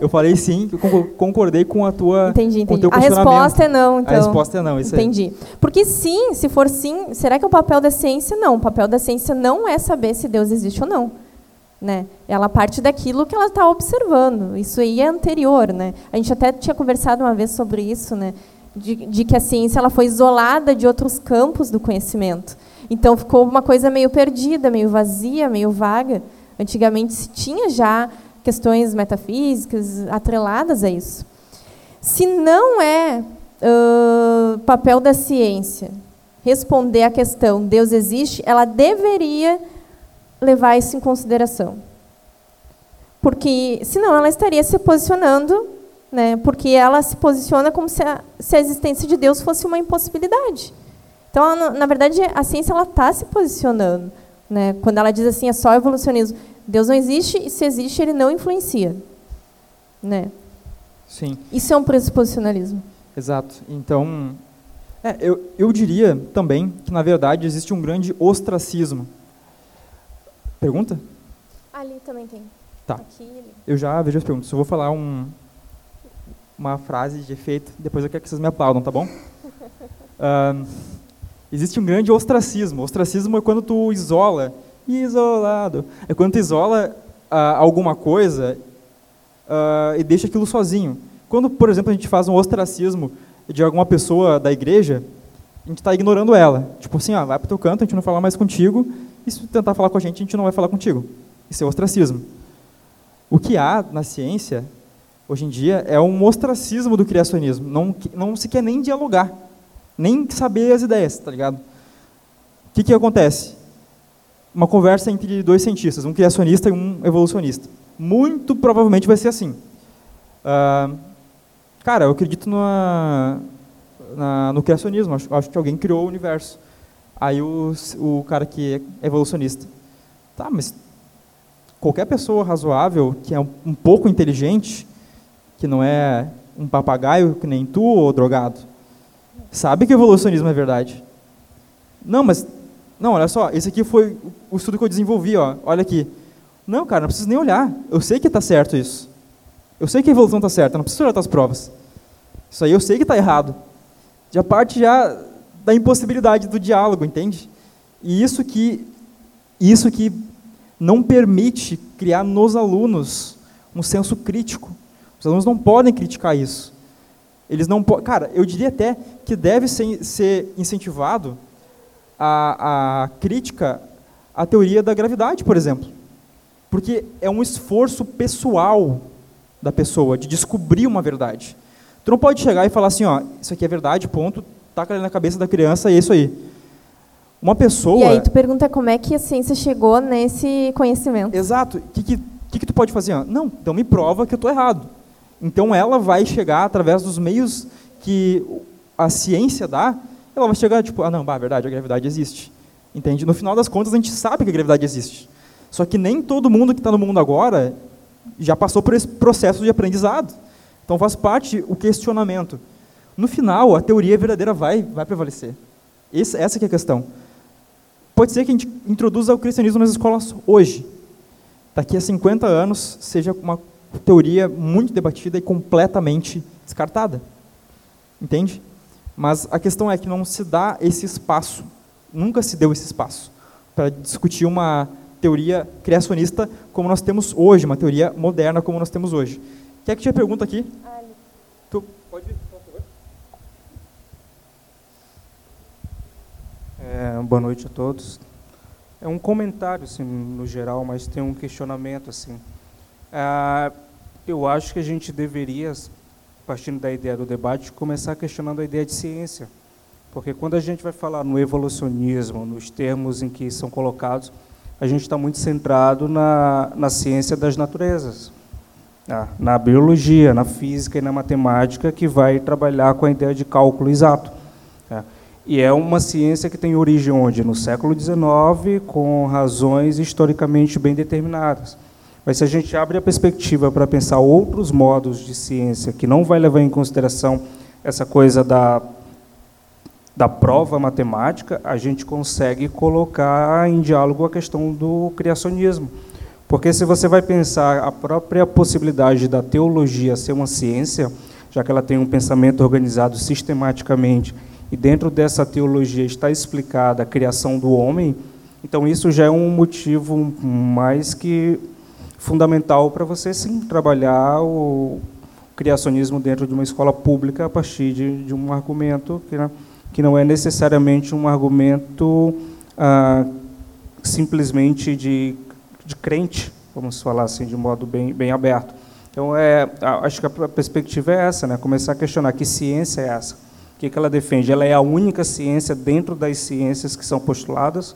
eu falei sim, eu concordei com a tua. Entendi, entendi. a resposta é não, então. A resposta é não, isso entendi. aí. Entendi. Porque sim, se for sim, será que é o papel da ciência? Não. O papel da ciência não é saber se Deus existe ou não. Né? Ela parte daquilo que ela está observando. Isso aí é anterior, né? A gente até tinha conversado uma vez sobre isso, né? De, de que a ciência ela foi isolada de outros campos do conhecimento. Então ficou uma coisa meio perdida, meio vazia, meio vaga. Antigamente se tinha já questões metafísicas atreladas a isso. Se não é uh, papel da ciência responder à questão Deus existe, ela deveria levar isso em consideração. Porque senão ela estaria se posicionando, né, porque ela se posiciona como se a, se a existência de Deus fosse uma impossibilidade. Então, ela, na verdade, a ciência está se posicionando. Né? Quando ela diz assim, é só evolucionismo. Deus não existe e se existe, ele não influencia. Né? Sim. Isso é um pressuposicionalismo. Exato. Então, é, eu, eu diria também que, na verdade, existe um grande ostracismo. Pergunta? Ali também tem. Tá. Aqui, eu já vejo as perguntas. Eu vou falar um, uma frase de efeito, depois eu quero que vocês me aplaudam, tá bom? uh, existe um grande ostracismo. Ostracismo é quando tu isola. Isolado. É quando tu isola uh, alguma coisa uh, e deixa aquilo sozinho. Quando, por exemplo, a gente faz um ostracismo de alguma pessoa da igreja, a gente está ignorando ela. Tipo assim, ah, vai para o teu canto, a gente não vai falar mais contigo, e se tu tentar falar com a gente, a gente não vai falar contigo. Isso é ostracismo. O que há na ciência, hoje em dia, é um ostracismo do criacionismo. Não, não se quer nem dialogar nem saber as ideias, tá ligado? O que, que acontece? Uma conversa entre dois cientistas, um criacionista e um evolucionista. Muito provavelmente vai ser assim. Uh, cara, eu acredito na, no criacionismo, acho, acho, que alguém criou o universo. Aí o, o cara que é evolucionista. Tá, mas qualquer pessoa razoável, que é um, um pouco inteligente, que não é um papagaio que nem tu, ou drogado, sabe que o evolucionismo é verdade. Não, mas, não, olha só, esse aqui foi o estudo que eu desenvolvi, ó, olha aqui. Não, cara, não preciso nem olhar. Eu sei que está certo isso. Eu sei que a evolução está certa, não preciso olhar as provas. Isso aí eu sei que está errado. Já parte já da impossibilidade do diálogo, entende? E isso que, isso que não permite criar nos alunos um senso crítico. Os alunos não podem criticar isso. Eles não Cara, eu diria até que deve ser, ser incentivado a, a crítica à teoria da gravidade, por exemplo. Porque é um esforço pessoal da pessoa de descobrir uma verdade. Tu não pode chegar e falar assim, ó, isso aqui é verdade, ponto, taca ali na cabeça da criança e é isso aí. Uma pessoa... E aí tu pergunta como é que a ciência chegou nesse conhecimento. Exato. O que, que, que, que tu pode fazer? Não, então me prova que eu estou errado. Então ela vai chegar através dos meios que a ciência dá, ela vai chegar tipo, ah não, bah, verdade, a gravidade existe. Entende? No final das contas a gente sabe que a gravidade existe. Só que nem todo mundo que está no mundo agora já passou por esse processo de aprendizado. Então faz parte o questionamento. No final, a teoria verdadeira vai, vai prevalecer. Esse, essa é a questão. Pode ser que a gente introduza o cristianismo nas escolas hoje. Daqui a 50 anos seja uma teoria muito debatida e completamente descartada. Entende? Mas a questão é que não se dá esse espaço, nunca se deu esse espaço, para discutir uma teoria criacionista como nós temos hoje, uma teoria moderna como nós temos hoje. Quer que te pergunta aqui? Tu pode vir, por favor. É, boa noite a todos. É um comentário, assim, no geral, mas tem um questionamento, assim. É, eu acho que a gente deveria, partindo da ideia do debate, começar questionando a ideia de ciência. Porque quando a gente vai falar no evolucionismo, nos termos em que são colocados, a gente está muito centrado na, na ciência das naturezas, na, na biologia, na física e na matemática, que vai trabalhar com a ideia de cálculo exato. Né? E é uma ciência que tem origem onde? No século XIX, com razões historicamente bem determinadas. Mas se a gente abre a perspectiva para pensar outros modos de ciência que não vai levar em consideração essa coisa da da prova matemática, a gente consegue colocar em diálogo a questão do criacionismo. Porque se você vai pensar a própria possibilidade da teologia ser uma ciência, já que ela tem um pensamento organizado sistematicamente, e dentro dessa teologia está explicada a criação do homem, então isso já é um motivo mais que fundamental para você sim trabalhar o criacionismo dentro de uma escola pública a partir de, de um argumento que né, que não é necessariamente um argumento ah, simplesmente de, de crente, vamos falar assim, de modo bem, bem aberto. Então, é, acho que a perspectiva é essa, né? começar a questionar que ciência é essa, o que, que ela defende. Ela é a única ciência dentro das ciências que são postuladas?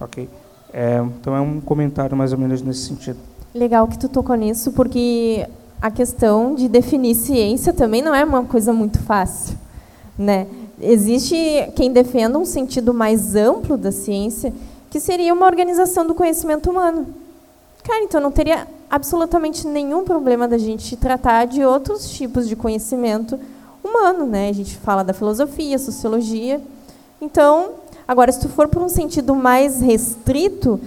Ok. É, então, é um comentário mais ou menos nesse sentido. Legal que tu tocou nisso, porque a questão de definir ciência também não é uma coisa muito fácil, né? existe quem defenda um sentido mais amplo da ciência, que seria uma organização do conhecimento humano. Cara, então não teria absolutamente nenhum problema da gente tratar de outros tipos de conhecimento humano, né? A gente fala da filosofia, sociologia. Então, agora se tu for por um sentido mais restrito,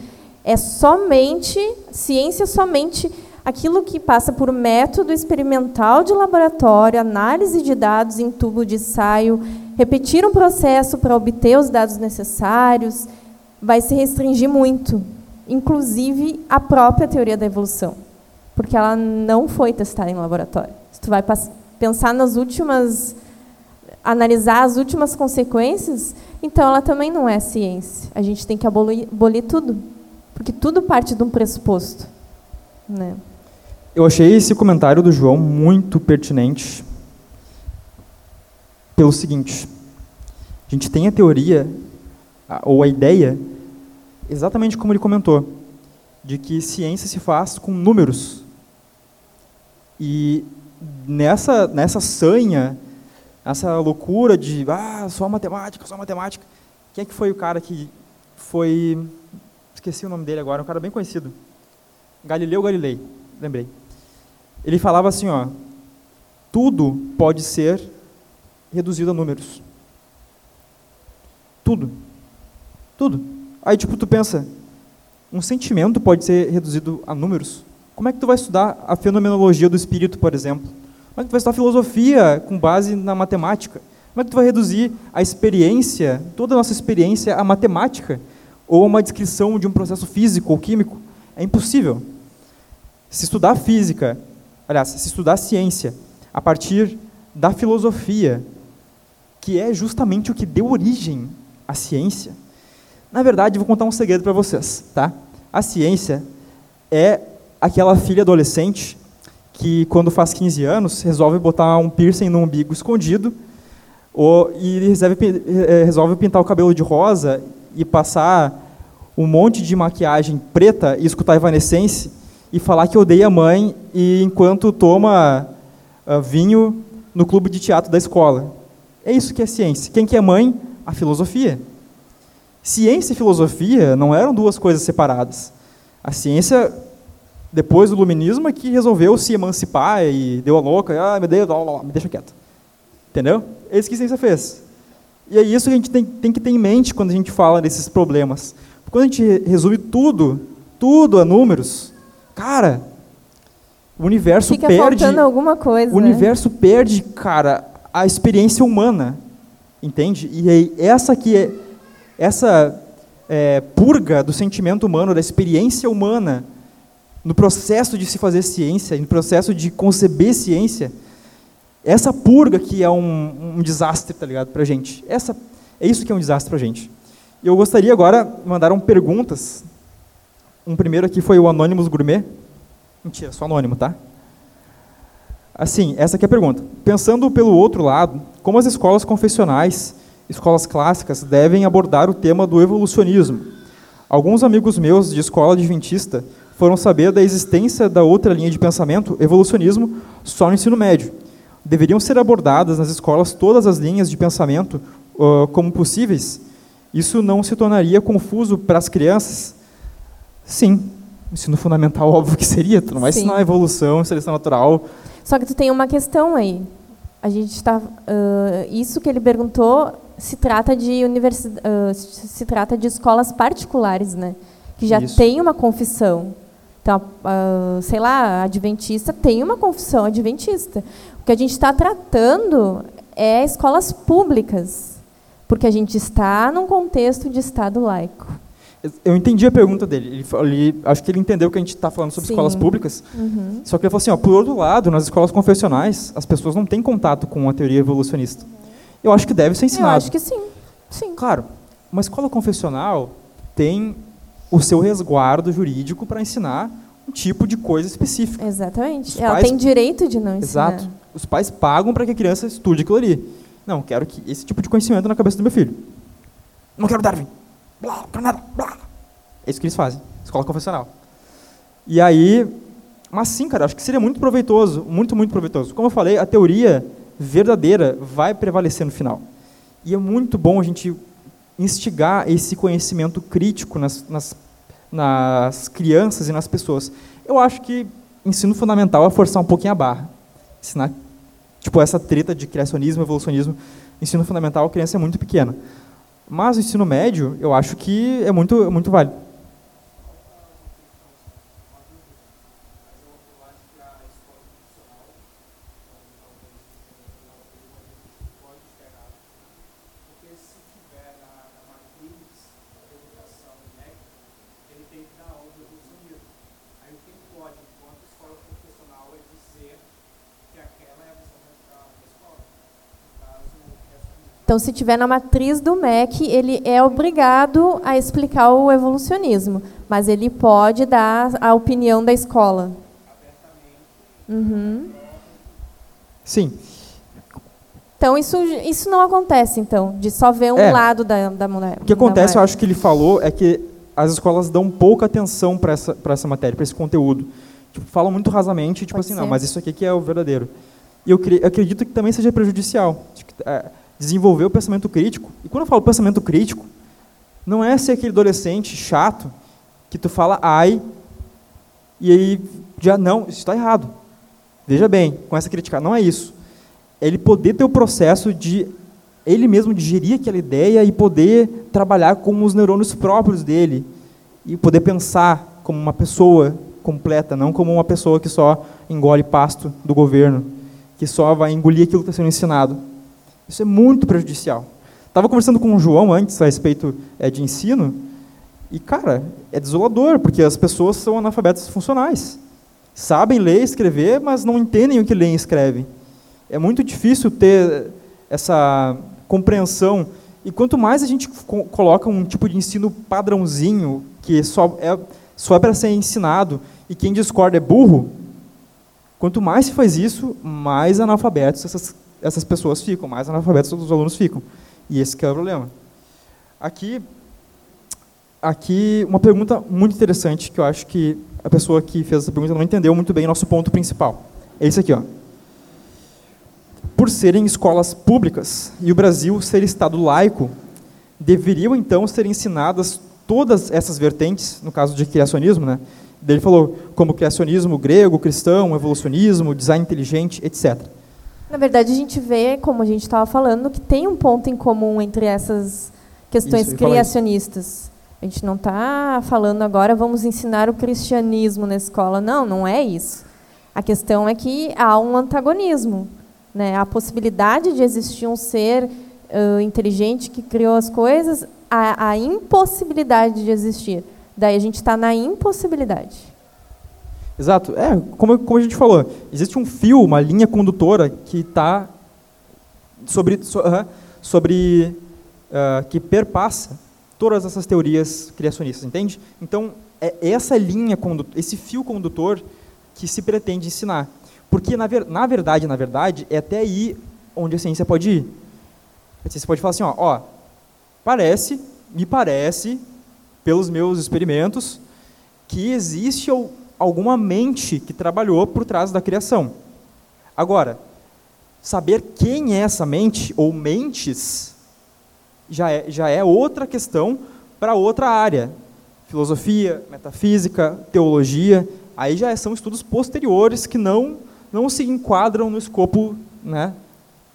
é somente ciência somente aquilo que passa por método experimental de laboratório, análise de dados em tubo de ensaio, repetir um processo para obter os dados necessários, vai se restringir muito, inclusive a própria teoria da evolução, porque ela não foi testada em laboratório. Se tu vai pensar nas últimas analisar as últimas consequências, então ela também não é ciência. A gente tem que abolir, abolir tudo, porque tudo parte de um pressuposto, né? Eu achei esse comentário do João muito pertinente pelo seguinte: a gente tem a teoria, ou a ideia, exatamente como ele comentou, de que ciência se faz com números. E nessa, nessa sanha, essa loucura de ah, só matemática, só matemática, quem é que foi o cara que foi. Esqueci o nome dele agora, um cara bem conhecido. Galileu Galilei, lembrei. Ele falava assim, ó, tudo pode ser reduzido a números. Tudo. Tudo. Aí tipo tu pensa, um sentimento pode ser reduzido a números? Como é que tu vai estudar a fenomenologia do espírito, por exemplo? Como é que tu vai estudar filosofia com base na matemática? Como é que tu vai reduzir a experiência, toda a nossa experiência, a matemática? Ou uma descrição de um processo físico ou químico? É impossível. Se estudar física aliás, se estudar ciência a partir da filosofia, que é justamente o que deu origem à ciência. Na verdade, vou contar um segredo para vocês, tá? A ciência é aquela filha adolescente que, quando faz 15 anos, resolve botar um piercing no umbigo escondido ou, e resolve, eh, resolve pintar o cabelo de rosa e passar um monte de maquiagem preta e escutar Evanescence e falar que odeia a mãe e enquanto toma uh, vinho no clube de teatro da escola. É isso que é ciência. Quem que é mãe? A filosofia. Ciência e filosofia não eram duas coisas separadas. A ciência, depois do iluminismo, é que resolveu se emancipar e deu a louca, ah, meu Deus, me deixa quieto. Entendeu? É isso que a ciência fez. E é isso que a gente tem, tem que ter em mente quando a gente fala desses problemas. Quando a gente resume tudo, tudo a números, Cara, o universo Fica perde. faltando alguma coisa. O universo perde, cara, a experiência humana, entende? E aí, essa aqui é essa é, purga do sentimento humano, da experiência humana, no processo de se fazer ciência, no processo de conceber ciência, Essa purga que é um, um desastre, tá ligado, pra gente. Essa, é isso que é um desastre pra gente. Eu gostaria agora, mandaram perguntas. Um primeiro aqui foi o Anônimos Gourmet. Mentira, só anônimo, tá? Assim, essa aqui é a pergunta. Pensando pelo outro lado, como as escolas confessionais, escolas clássicas, devem abordar o tema do evolucionismo? Alguns amigos meus de escola adventista foram saber da existência da outra linha de pensamento, evolucionismo, só no ensino médio. Deveriam ser abordadas nas escolas todas as linhas de pensamento uh, como possíveis? Isso não se tornaria confuso para as crianças? Sim, ensino fundamental, óbvio que seria. Tu não vai Sim. ensinar evolução, seleção natural. Só que tu tem uma questão aí. A gente está. Uh, isso que ele perguntou se trata de universi uh, se trata de escolas particulares, né? Que já isso. tem uma confissão. Então, uh, sei lá, adventista tem uma confissão adventista. O que a gente está tratando é escolas públicas porque a gente está num contexto de Estado laico. Eu entendi a pergunta dele. Ele, ele acho que ele entendeu que a gente está falando sobre Sim. escolas públicas. Uhum. Só que ele falou assim: ó, por outro lado, nas escolas confessionais, as pessoas não têm contato com a teoria evolucionista. Eu acho que deve ser ensinado. Eu acho que sim. sim. Claro, uma escola confessional tem o seu resguardo jurídico para ensinar um tipo de coisa específica. Exatamente. Os Ela pais... tem direito de não ensinar. Exato. Os pais pagam para que a criança estude aquilo ali. Não, quero que esse tipo de conhecimento na cabeça do meu filho. Não quero Darwin. Blá, não quero nada. Blá. É isso que eles fazem. Escola confessional. E aí, mas sim, cara, acho que seria muito proveitoso, muito, muito proveitoso. Como eu falei, a teoria verdadeira vai prevalecer no final. E é muito bom a gente instigar esse conhecimento crítico nas, nas, nas crianças e nas pessoas. Eu acho que ensino fundamental é forçar um pouquinho a barra. Ensinar Tipo, essa treta de criacionismo, evolucionismo, ensino fundamental, criança é muito pequena. Mas o ensino médio, eu acho que é muito, é muito válido. Então, se tiver na matriz do MEC, ele é obrigado a explicar o evolucionismo, mas ele pode dar a opinião da escola. Uhum. Sim. Então, isso, isso não acontece, então, de só ver um é. lado da, da mulher. O que acontece, eu acho que ele falou, é que as escolas dão pouca atenção para essa, essa matéria, para esse conteúdo. Tipo, falam muito rasamente, tipo pode assim, ser. não, mas isso aqui que é o verdadeiro. E eu, eu acredito que também seja prejudicial. É, desenvolver o pensamento crítico. E quando eu falo pensamento crítico, não é ser aquele adolescente chato que tu fala ai e aí já não, isso está errado. Veja bem, com essa crítica, não é isso. É ele poder ter o processo de ele mesmo digerir aquela ideia e poder trabalhar com os neurônios próprios dele e poder pensar como uma pessoa completa, não como uma pessoa que só engole pasto do governo, que só vai engolir aquilo que está sendo ensinado. Isso é muito prejudicial. Estava conversando com o João antes a respeito é, de ensino, e, cara, é desolador, porque as pessoas são analfabetas funcionais. Sabem ler e escrever, mas não entendem o que leem e escrevem. É muito difícil ter essa compreensão. E quanto mais a gente coloca um tipo de ensino padrãozinho, que só é, só é para ser ensinado, e quem discorda é burro, quanto mais se faz isso, mais analfabetos essas essas pessoas ficam, mais analfabetos os alunos ficam. E esse é o problema. Aqui, aqui uma pergunta muito interessante que eu acho que a pessoa que fez essa pergunta não entendeu muito bem o nosso ponto principal. É esse aqui, ó. Por serem escolas públicas e o Brasil ser estado laico, deveriam então ser ensinadas todas essas vertentes, no caso de criacionismo, né? Ele falou como criacionismo grego, cristão, evolucionismo, design inteligente, etc. Na verdade, a gente vê, como a gente estava falando, que tem um ponto em comum entre essas questões isso, criacionistas. A gente não está falando agora, vamos ensinar o cristianismo na escola. Não, não é isso. A questão é que há um antagonismo. Né? A possibilidade de existir um ser uh, inteligente que criou as coisas, a, a impossibilidade de existir. Daí a gente está na impossibilidade. Exato. É, como, como a gente falou, existe um fio, uma linha condutora que está sobre, so, uh, sobre uh, que perpassa todas essas teorias criacionistas, entende? Então, é essa linha, esse fio condutor que se pretende ensinar. Porque, na, ver, na verdade, na verdade, é até aí onde a ciência pode ir. A ciência pode falar assim, ó, ó parece, me parece, pelos meus experimentos, que existe alguma mente que trabalhou por trás da criação. Agora, saber quem é essa mente, ou mentes, já é, já é outra questão para outra área. Filosofia, metafísica, teologia, aí já são estudos posteriores que não, não se enquadram no escopo né,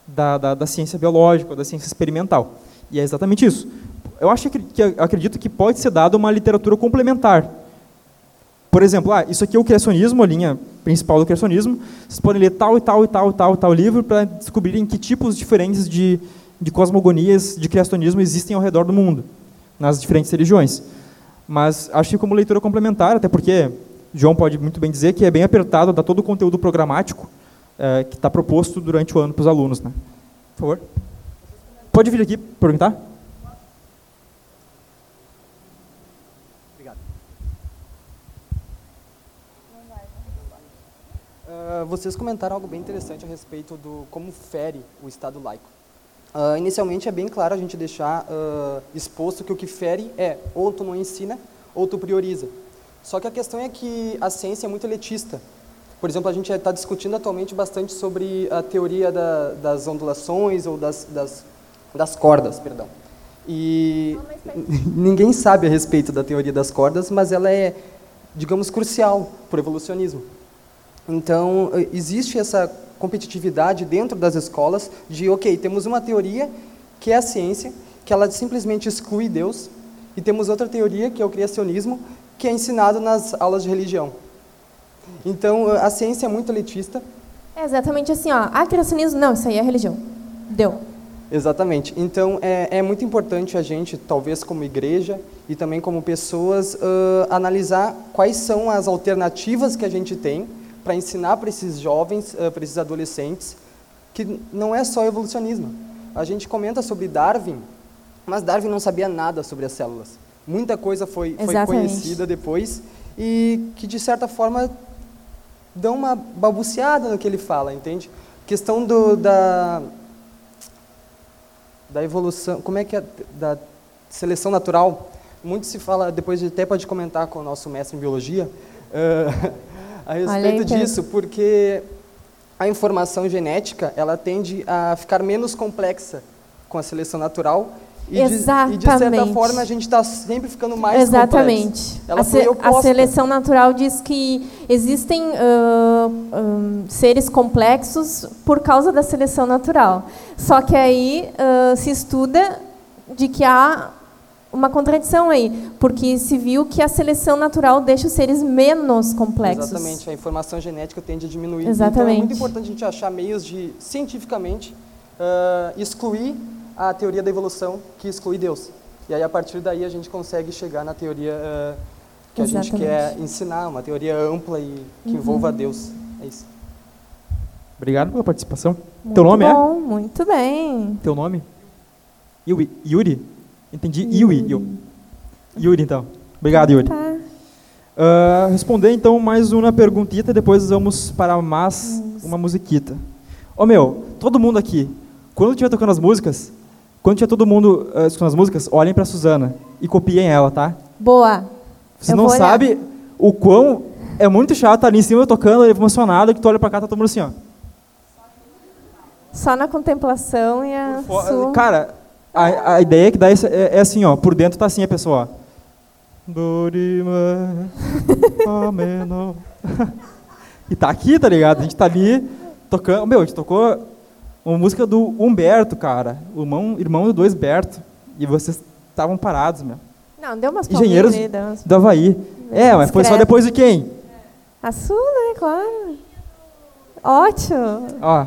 da, da, da ciência biológica, da ciência experimental. E é exatamente isso. Eu acho que, acredito que pode ser dada uma literatura complementar. Por exemplo, ah, isso aqui é o criacionismo, a linha principal do criacionismo. Vocês podem ler tal e tal e tal e tal, tal livro para descobrirem que tipos diferentes de, de cosmogonias de criacionismo existem ao redor do mundo, nas diferentes religiões. Mas acho que como leitura complementar, até porque João pode muito bem dizer que é bem apertado, dá todo o conteúdo programático é, que está proposto durante o ano para os alunos. Né? Por favor. Pode vir aqui perguntar? Obrigado. Uh, vocês comentaram algo bem interessante a respeito do como fere o Estado laico. Uh, inicialmente é bem claro a gente deixar uh, exposto que o que fere é ou tu não ensina ou tu prioriza. Só que a questão é que a ciência é muito elitista. Por exemplo, a gente está discutindo atualmente bastante sobre a teoria da, das ondulações ou das, das, das cordas, perdão. E ninguém sabe a respeito da teoria das cordas, mas ela é, digamos, crucial para o evolucionismo. Então, existe essa competitividade dentro das escolas de, ok, temos uma teoria que é a ciência, que ela simplesmente exclui Deus, e temos outra teoria, que é o criacionismo, que é ensinado nas aulas de religião. Então, a ciência é muito elitista. É exatamente assim, ó. Ah, criacionismo, não, isso aí é religião. Deu. Exatamente. Então, é, é muito importante a gente, talvez como igreja e também como pessoas, uh, analisar quais são as alternativas que a gente tem para ensinar para esses jovens, uh, para esses adolescentes, que não é só evolucionismo. A gente comenta sobre Darwin, mas Darwin não sabia nada sobre as células. Muita coisa foi, foi conhecida depois e que, de certa forma, dão uma balbuciada no que ele fala, entende? Questão do, da, da evolução, como é que é, da seleção natural, muito se fala, depois até pode comentar com o nosso mestre em biologia, uh, a respeito disso, porque a informação genética, ela tende a ficar menos complexa com a seleção natural e Exatamente. De, e de certa forma a gente está sempre ficando mais Exatamente. A, se, a seleção natural diz que existem uh, um, seres complexos por causa da seleção natural. Só que aí uh, se estuda de que há uma contradição aí, porque se viu que a seleção natural deixa os seres menos complexos. Exatamente, a informação genética tende a diminuir. Exatamente. Então é muito importante a gente achar meios de, cientificamente, uh, excluir a teoria da evolução que exclui Deus. E aí, a partir daí, a gente consegue chegar na teoria uh, que Exatamente. a gente quer ensinar, uma teoria ampla e que uhum. envolva Deus. É isso. Obrigado pela participação. Muito Teu nome bom, é? Muito bem. Teu nome? Yuri. Entendi. Yuri, Yuri então. Obrigado, Yuri. Tá. Uh, responder então mais uma perguntita, depois vamos para mais uma musiquita. Ô oh, meu, todo mundo aqui, quando estiver tocando as músicas, quando tiver todo mundo uh, escutando as músicas, olhem para a Suzana e copiem ela, tá? Boa. Você Eu não sabe o quão é muito chato ali em cima eu tocando, emocionado, que tu olha para cá tá todo mundo assim, ó. Só na contemplação e a sua... Cara, a, a ideia que dá é, é, é, assim, ó, por dentro tá assim a pessoa, ó. e tá aqui, tá ligado? A gente tá ali tocando. Meu, a gente tocou uma música do Humberto, cara. O irmão, irmão do Esberto. E vocês estavam parados, meu. Não, deu umas Engenheiros aí, deu umas... do Havaí. É, mas foi só depois de quem? A sua, né? Claro. Ótimo. Ó,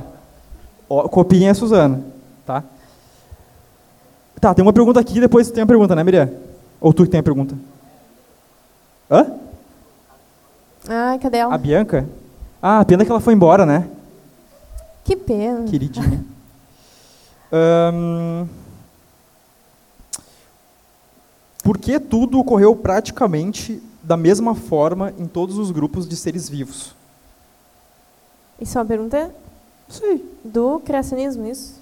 ó copinha é a Suzana, tá? Tá, tem uma pergunta aqui, depois tem uma pergunta, né, Miriam? Ou tu que tem a pergunta? Hã? Ai, cadê ela? A Bianca? Ah, pena que ela foi embora, né? Que pena. Queridinha. Por que tudo ocorreu praticamente da mesma forma em todos os grupos de seres vivos? Isso é uma pergunta sei. do criacionismo, isso?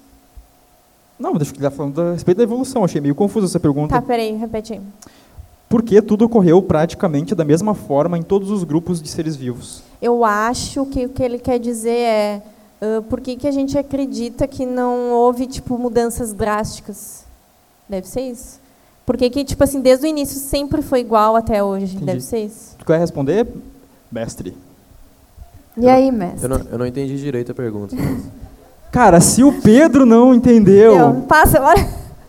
Não, deixa eu estar falando a respeito da evolução. Achei meio confusa essa pergunta. Tá, peraí, repete aí. Por que tudo ocorreu praticamente da mesma forma em todos os grupos de seres vivos? Eu acho que o que ele quer dizer é ah, por que, que a gente acredita que não houve tipo mudanças drásticas? Deve ser isso. Por que, que tipo assim, desde o início sempre foi igual até hoje? Entendi. Deve ser isso. Tu quer responder, mestre? E aí, mestre? Eu não, eu não entendi direito a pergunta. Cara, se o Pedro não entendeu, Eu- passa agora.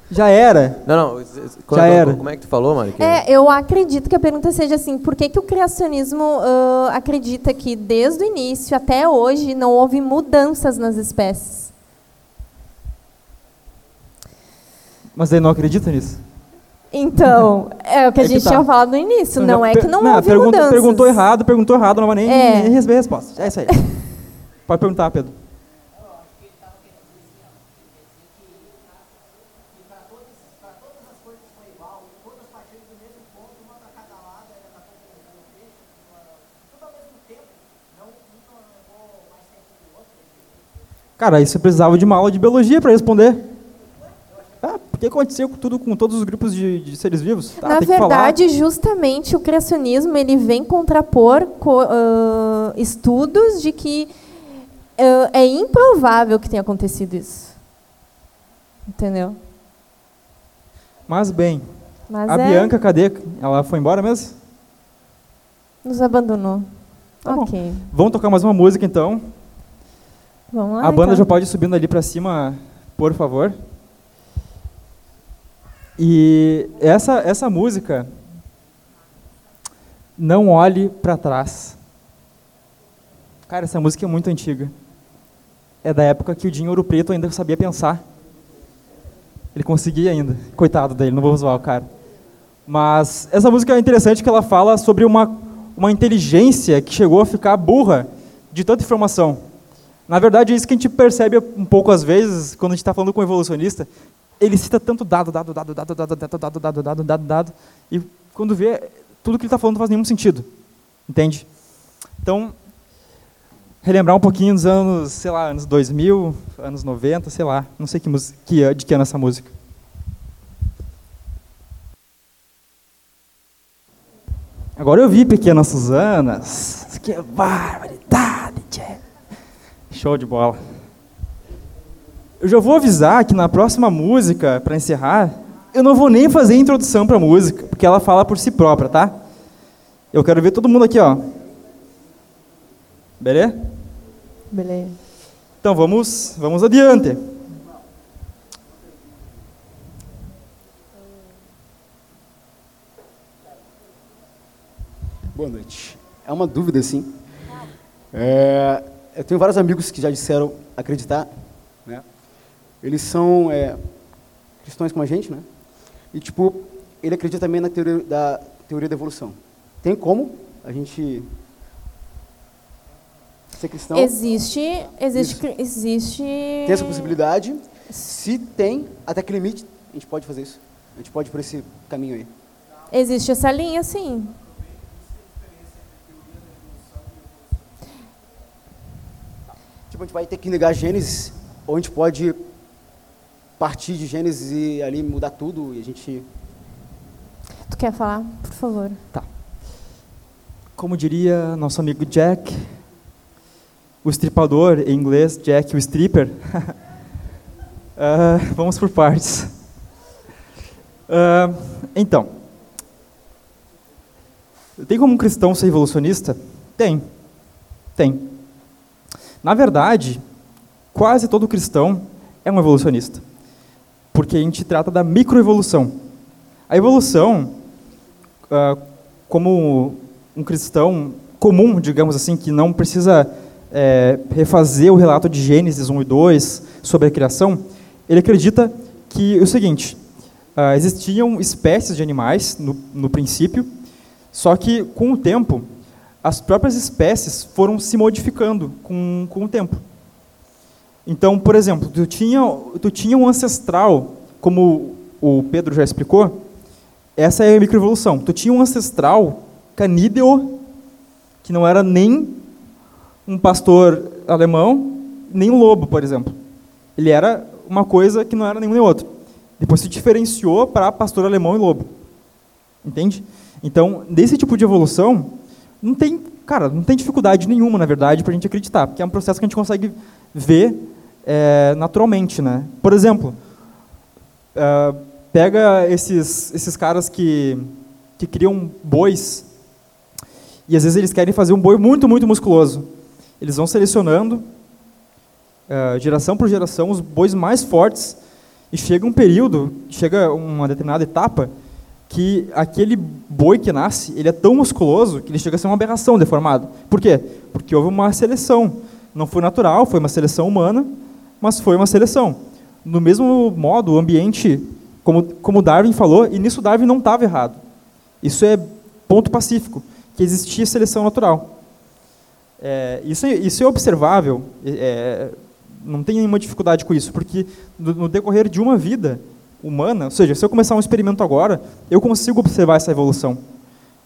já era. Não, não. Como, Já era. como é que tu falou, Mari? Que- É, eu acredito que a pergunta seja assim: por que, que o criacionismo ah, acredita que desde o início até hoje não houve mudanças nas espécies? Mas ele não acredita nisso? Então, é o que a É que gente tá. tinha falado no início. Não, é que não, houve pergunta- mudanças. Perguntou errado, perguntou errado, não vai nem, É. nem receber a resposta. É isso aí. Pode perguntar, Pedro. Cara, isso eu precisava de uma aula de biologia para responder. Ah, por que aconteceu com tudo com todos os grupos de, de seres vivos? Tá, Na verdade, justamente o criacionismo ele vem contrapor co- ah, estudos de que ah, é improvável que tenha acontecido isso. Entendeu? Mas bem, Mas a é, Bianca, cadê? Ela foi embora mesmo? nos abandonou. Tá bom. ok. Vamos tocar mais uma música então. Vamos lá. a banda então. já pode ir subindo ali para cima, por favor. E essa essa música Não olhe para trás. Cara, essa música é muito antiga. É da época que o Dinho Ouro Preto ainda sabia pensar. Ele conseguia ainda. Coitado dele, não vou zoar o cara. Mas essa música é interessante que ela fala sobre uma, uma inteligência que chegou a ficar burra de tanta informação. Na verdade, é isso que a gente percebe um pouco às vezes, quando a gente está falando com um evolucionista. Ele cita tanto dado, dado, dado, dado, dado, dado, dado, dado, dado, dado, dado, e quando vê, tudo que ele está falando não faz nenhum sentido. Entende? Então, relembrar um pouquinho dos anos, sei lá, anos 2000, anos 90, sei lá, não sei que, que, de que ano é essa música. Agora eu vi Pequenas Suzanas. Que barbaridade, tchê. Show de bola. Eu já vou avisar que na próxima música, para encerrar, eu não vou nem fazer a introdução para a música, porque ela fala por si própria, tá? Eu quero ver todo mundo aqui, ó. Beleza? Beleza. Então vamos, vamos adiante. Boa noite. É uma dúvida, assim. É, eu tenho vários amigos que já disseram acreditar, né? Eles são é, cristãos como a gente, né? E, tipo, ele acredita também na teoria da, teoria da evolução. Tem como a gente ser cristão? Existe, existe, Isso. existe. Tem essa possibilidade? Se tem, até que limite a gente pode fazer isso? A gente pode ir por esse caminho aí. Existe essa linha, sim. Tipo, a gente vai ter que negar Gênesis, ou a gente pode partir de Gênesis e ali mudar tudo e a gente... Tu quer falar, por favor? Como diria nosso amigo Jack, o estripador, em inglês, Jack o stripper. Ah, vamos por partes. Ah, então, tem como um cristão ser evolucionista? Tem. Tem. Na verdade, quase todo cristão é um evolucionista. Porque a gente trata da microevolução. A evolução, ah, como um cristão comum, digamos assim, que não precisa é, refazer o relato de Gênesis 1 e 2 sobre a criação, ele acredita que é o seguinte, ah, existiam espécies de animais no, no princípio, só que com o tempo as próprias espécies foram se modificando com, com o tempo. Então, por exemplo, tu tinha, tu tinha um ancestral, como o Pedro já explicou, essa é a microevolução. Tu tinha um ancestral canídeo, que não era nem um pastor alemão, nem um lobo, por exemplo. Ele era uma coisa que não era nenhum nem outro. Depois se diferenciou para pastor alemão e lobo. Entende? Então, desse tipo de evolução, não tem, cara, não tem dificuldade nenhuma, na verdade, para a gente acreditar, porque é um processo que a gente consegue ver é, naturalmente, né? Por exemplo, uh, pega esses, esses caras que, que criam bois e às vezes eles querem fazer um boi muito, muito musculoso. Eles vão selecionando, uh, geração por geração, os bois mais fortes e chega um período, chega uma determinada etapa que aquele boi que nasce, ele é tão musculoso que ele chega a ser uma aberração deformado. Por quê? Porque houve uma seleção. Não foi natural, foi uma seleção humana, mas foi uma seleção. No mesmo modo, o ambiente, como, como Darwin falou, e nisso Darwin não estava errado. Isso é ponto pacífico, que existia seleção natural. É, isso, é, isso é observável, é, não tem nenhuma dificuldade com isso, porque no, no decorrer de uma vida humana, ou seja, se eu começar um experimento agora, eu consigo observar essa evolução,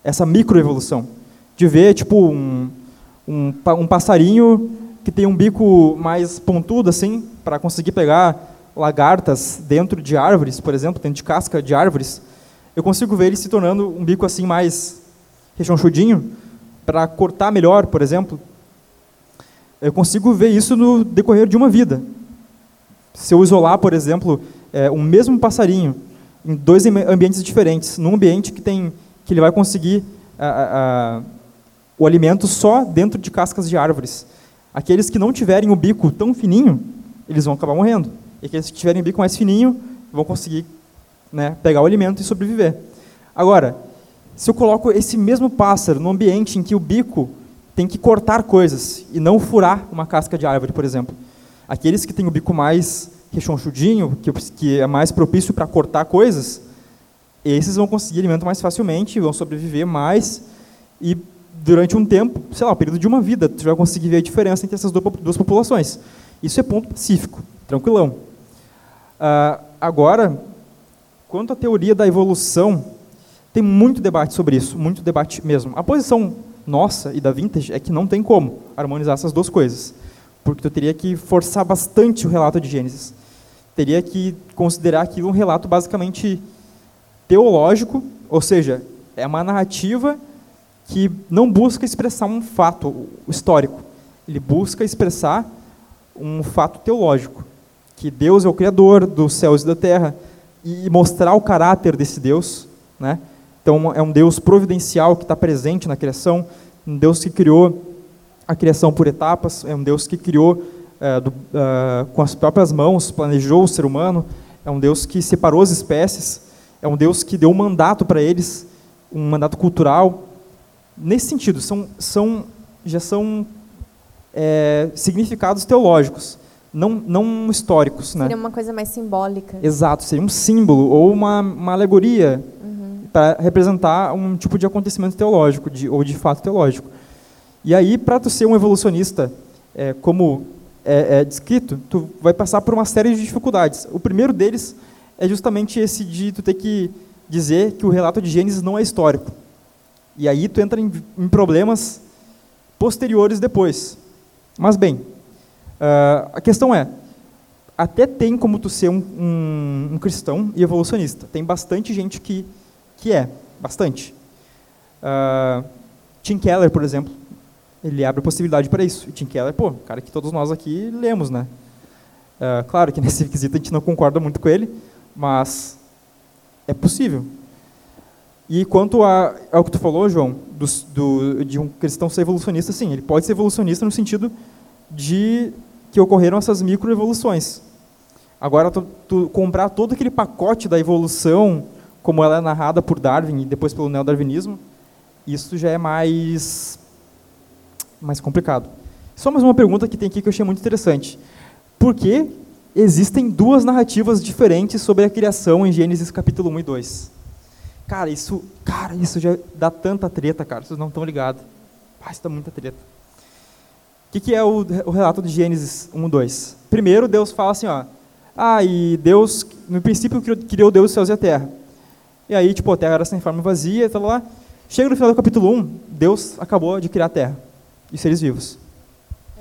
essa microevolução, de ver tipo um, um, um passarinho que tem um bico mais pontudo assim, para conseguir pegar lagartas dentro de árvores, por exemplo, dentro de casca de árvores, eu consigo ver ele se tornando um bico assim mais rechonchudinho, para cortar melhor, por exemplo. Eu consigo ver isso no decorrer de uma vida. Se eu isolar, por exemplo, é, um mesmo passarinho em dois ambientes diferentes, num ambiente que tem que ele vai conseguir a, a, o alimento só dentro de cascas de árvores Aqueles que não tiverem o bico tão fininho, eles vão acabar morrendo. E aqueles que tiverem o bico mais fininho, vão conseguir né, pegar o alimento e sobreviver. Agora, se eu coloco esse mesmo pássaro num ambiente em que o bico tem que cortar coisas e não furar uma casca de árvore, por exemplo, aqueles que têm o bico mais rechonchudinho, que, que é mais propício para cortar coisas, esses vão conseguir alimento mais facilmente, vão sobreviver mais e durante um tempo, sei lá, o período de uma vida, tu vai conseguir ver a diferença entre essas duas populações. Isso é ponto pacífico, tranquilão. Uh, agora, quanto à teoria da evolução, tem muito debate sobre isso, muito debate mesmo. A posição nossa e da Vintage é que não tem como harmonizar essas duas coisas, porque tu teria que forçar bastante o relato de Gênesis. Teria que considerar aquilo um relato basicamente teológico, ou seja, é uma narrativa que não busca expressar um fato histórico, ele busca expressar um fato teológico, que Deus é o criador dos céus e da terra e mostrar o caráter desse Deus, né? Então é um Deus providencial que está presente na criação, um Deus que criou a criação por etapas, é um Deus que criou é, do, uh, com as próprias mãos, planejou o ser humano, é um Deus que separou as espécies, é um Deus que deu um mandato para eles, um mandato cultural, nesse sentido, são, são, já são é, significados teológicos, não, não históricos. Seria né? uma coisa mais simbólica. Exato, seria um símbolo ou uma, uma alegoria uhum. para representar um tipo de acontecimento teológico de, ou de fato teológico. E aí, para tu ser um evolucionista, é, como é, é descrito, tu vai passar por uma série de dificuldades. O primeiro deles é justamente esse de tu ter que dizer que o relato de Gênesis não é histórico. E aí tu entra em, em problemas posteriores depois. Mas bem, uh, a questão é, até tem como tu ser um, um, um, cristão e evolucionista. Tem bastante gente que, que é, bastante. Uh, Tim Keller, por exemplo, ele abre a possibilidade para isso. E Tim Keller, pô, cara que todos nós aqui lemos, né? Uh, claro que nesse requisito a gente não concorda muito com ele, mas é possível. E quanto a, ao que tu falou, João, do, do, de um cristão ser evolucionista, sim, ele pode ser evolucionista no sentido de que ocorreram essas microevoluções. Agora, tu, tu, comprar todo aquele pacote da evolução, como ela é narrada por Darwin e depois pelo neodarwinismo, isso já é mais, mais complicado. Só mais uma pergunta que tem aqui que eu achei muito interessante. Por que existem duas narrativas diferentes sobre a criação em Gênesis capítulo 1 e 2? Cara, isso, cara, isso já dá tanta treta, cara, vocês não estão ligados. Ah, isso dá muita treta. O que, que é o, o relato de Gênesis 1, 2? Primeiro, Deus fala assim, ó, ah, e Deus, no princípio, criou, Deus os céus e a terra. E aí, tipo, a terra era sem forma vazia e tal lá. Chega no final do capítulo 1, Deus acabou de criar a terra e seres vivos.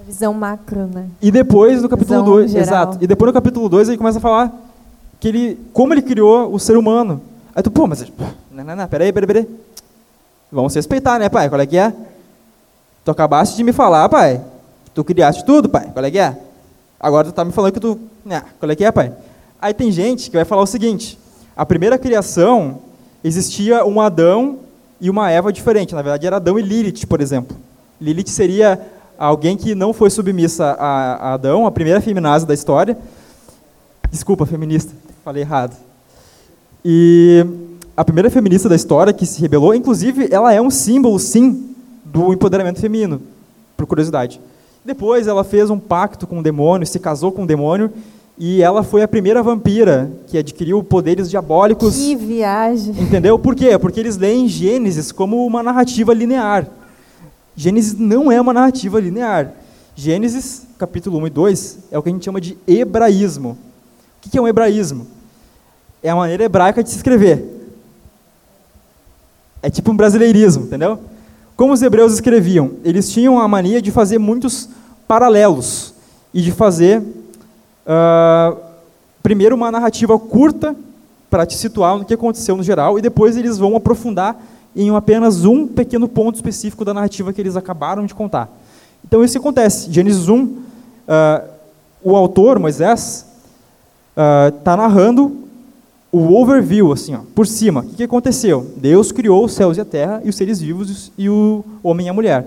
A visão macro, né? E depois, no capítulo Visão 2, geral. exato. E depois no capítulo 2 ele começa a falar que ele, como ele criou o ser humano. Aí tu, pô, mas não, não, não, peraí, peraí, peraí. Vamos se respeitar, né, pai? Qual é que é? Tu acabaste de me falar, pai. Tu criaste tudo, pai. Qual é que é? Agora tu tá me falando que tu, né, qual é que é, pai? Aí tem gente que vai falar o seguinte: a primeira criação existia um Adão e uma Eva diferente. Na verdade, era Adão e Lilith, por exemplo. Lilith seria alguém que não foi submissa a, a Adão, a primeira feminazi da história. Desculpa, feminista, falei errado. E a primeira feminista da história que se rebelou, inclusive, ela é um símbolo, sim, do empoderamento feminino, por curiosidade. Depois, ela fez um pacto com o demônio, se casou com o demônio, e ela foi a primeira vampira que adquiriu poderes diabólicos. Que viagem. Entendeu? Por quê? Porque eles leem Gênesis como uma narrativa linear. Gênesis não é uma narrativa linear. Gênesis, capítulo 1 e 2, é o que a gente chama de hebraísmo. O que é um hebraísmo? É a maneira hebraica de se escrever. É tipo um brasileirismo, entendeu? Como os hebreus escreviam? Eles tinham a mania de fazer muitos paralelos e de fazer, uh, primeiro, uma narrativa curta para te situar no que aconteceu no geral, e depois eles vão aprofundar em apenas um pequeno ponto específico da narrativa que eles acabaram de contar. Então isso acontece. Gênesis 1, uh, o autor, Moisés, está uh, narrando o overview, assim, ó, por cima. O que, que aconteceu? Deus criou os céus e a terra, e os seres vivos, e o homem e a mulher.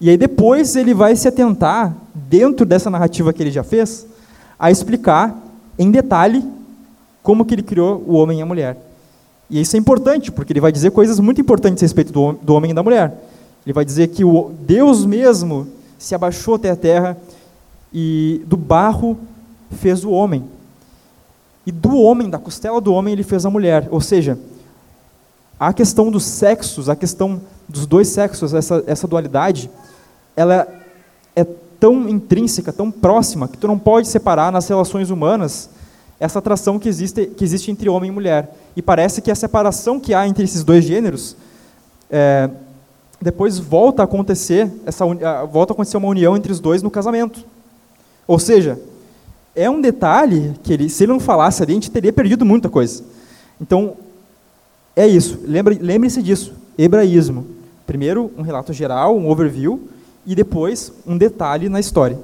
E aí depois ele vai se atentar, dentro dessa narrativa que ele já fez, a explicar em detalhe como que ele criou o homem e a mulher. E isso é importante, porque ele vai dizer coisas muito importantes a respeito do, do homem e da mulher. Ele vai dizer que o Deus mesmo se abaixou até a terra e do barro fez o homem. E do homem, da costela do homem, ele fez a mulher. Ou seja, a questão dos sexos, a questão dos dois sexos, essa, essa dualidade, ela é tão intrínseca, tão próxima, que tu não pode separar nas relações humanas essa atração que existe, que existe entre homem e mulher. E parece que a separação que há entre esses dois gêneros é, depois volta a acontecer essa volta a acontecer uma união entre os dois no casamento. Ou seja, é um detalhe que ele, se ele não falasse ali, a gente teria perdido muita coisa. Então, é isso. Lembre-se lembre disso. Hebraísmo. Primeiro, um relato geral, um overview, e depois, um detalhe na história.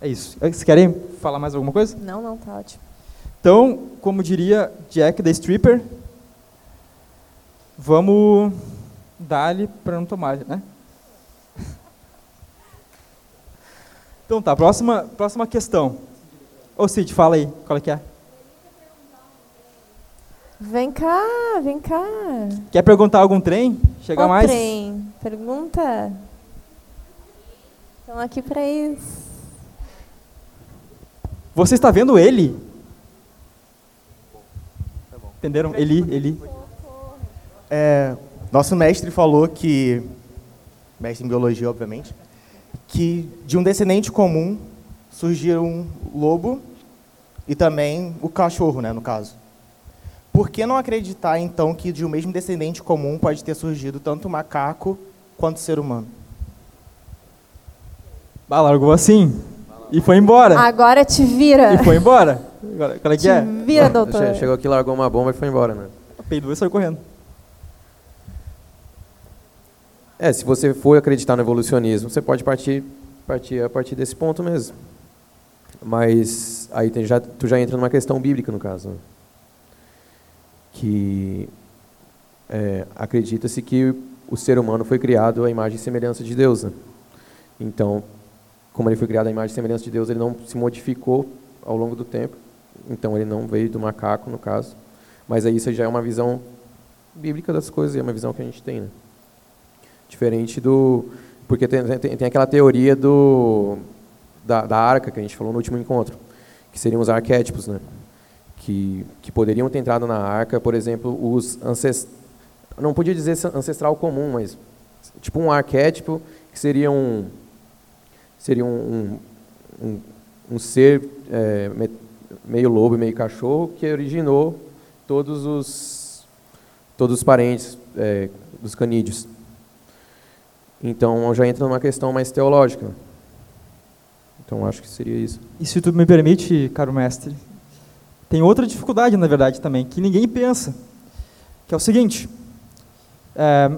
É isso. Vocês querem falar mais alguma coisa? Não, não, tá ótimo. Então, como diria Jack the Stripper, vamos dar-lhe para não tomar, né? Então tá, próxima, próxima questão. Ô Cid, fala aí, qual é que é? Vem cá, vem cá. Quer perguntar algum trem? Chega Ô, mais? trem, pergunta. Estão aqui para isso. Você está vendo ele? Entenderam? Eli, Eli. É, nosso mestre falou que, mestre em biologia, obviamente, que de um descendente comum surgiu um lobo e também o cachorro, né, no caso. Por que não acreditar, então, que de um mesmo descendente comum pode ter surgido tanto o macaco quanto o ser humano? Ah, largou assim. E foi embora. Agora te vira. E foi embora. Agora, qual é que Te é? vira, doutor. Che- Chegou aqui, largou uma bomba e foi embora, né? Peidou e saiu correndo. É, se você for acreditar no evolucionismo, você pode partir, partir a partir desse ponto mesmo. Mas aí tem, já, tu já entra numa questão bíblica, no caso. né? Que é, acredita-se que o ser humano foi criado à imagem e semelhança de Deus. né? Então, como ele foi criado à imagem e semelhança de Deus, ele não se modificou ao longo do tempo. Então, ele não veio do macaco, no caso. Mas aí isso já é uma visão bíblica das coisas, é uma visão que a gente tem, né? Diferente do... Porque tem, tem, tem aquela teoria do, da, da arca, que a gente falou no último encontro, que seriam os arquétipos, né? Que, que poderiam ter entrado na arca, por exemplo, os ancestrais... Não podia dizer ancestral comum, mas tipo um arquétipo que seria um seria um, um, um, um ser é, meio lobo meio cachorro que originou todos os todos os parentes é, dos canídeos. Então já entra numa questão mais teológica. Então acho que seria isso. E se tu me permite, caro mestre, tem outra dificuldade na verdade também que ninguém pensa, que é o seguinte: é,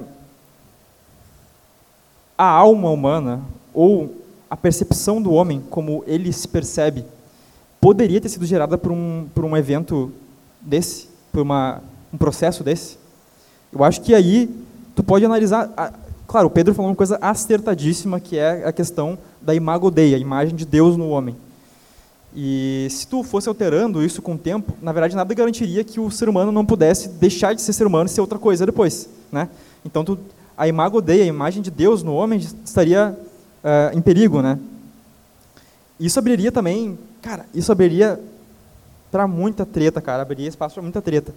a alma humana ou a percepção do homem como ele se percebe poderia ter sido gerada por um por um evento desse, por uma, um processo desse. Eu acho que aí tu pode analisar Claro, o Pedro falou uma coisa acertadíssima, que é a questão da imago Dei, a imagem de Deus no homem. E se tu fosse alterando isso com o tempo, na verdade nada garantiria que o ser humano não pudesse deixar de ser ser humano e ser outra coisa depois, né? Então tu, a imago Dei, a imagem de Deus no homem estaria uh, em perigo, né? Isso abriria também, cara, isso abriria para muita treta, cara, abriria espaço para muita treta.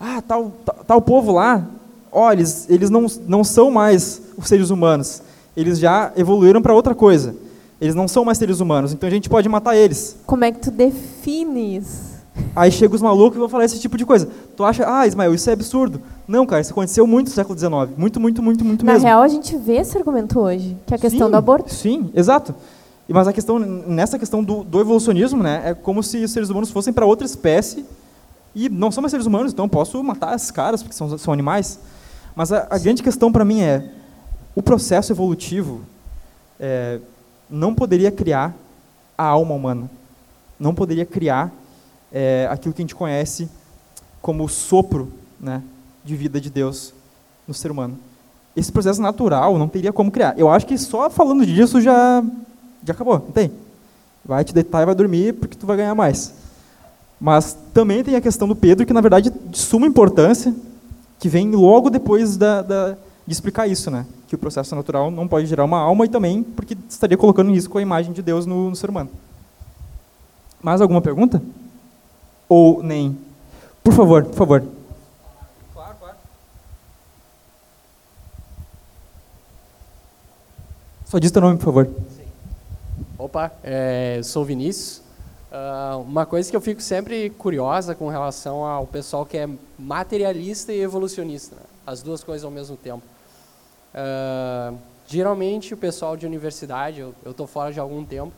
Ah, tal, tal, tal povo lá, ó, eles, eles não, não são mais os seres humanos, eles já evoluíram para outra coisa. Eles não são mais seres humanos, então a gente pode matar eles. Como é que tu defines? Aí chega os malucos e vão falar esse tipo de coisa. Tu acha, ah, Ismael, isso é absurdo. Não, cara, isso aconteceu muito no século XIX. Muito, muito, muito, muito Na mesmo. Na real, a gente vê esse argumento hoje, que é a questão sim, do aborto. Sim, exato. Mas a questão, nessa questão do, do evolucionismo, né, é como se os seres humanos fossem para outra espécie e não são mais seres humanos, então eu posso matar esses caras, porque são, são animais. Mas a, a grande questão para mim é, o processo evolutivo é, não poderia criar a alma humana, não poderia criar é, aquilo que a gente conhece como o sopro né, de vida de Deus no ser humano. Esse processo natural não teria como criar. Eu acho que só falando disso já, já acabou, não tem? Vai te deitar e vai dormir porque tu vai ganhar mais. Mas também tem a questão do Pedro, que na verdade é de suma importância, que vem logo depois da, da, de explicar isso, né? que o processo natural não pode gerar uma alma e também porque estaria colocando em risco a imagem de Deus no, no ser humano. Mais alguma pergunta? Ou nem? Por favor, por favor. Claro, claro. Só diz teu nome, por favor. Opa, é, sou Vinícius. Uh, uma coisa que eu fico sempre curiosa com relação ao pessoal que é materialista e evolucionista, né? as duas coisas ao mesmo tempo. Uh, geralmente o pessoal de universidade, eu estou fora de algum tempo,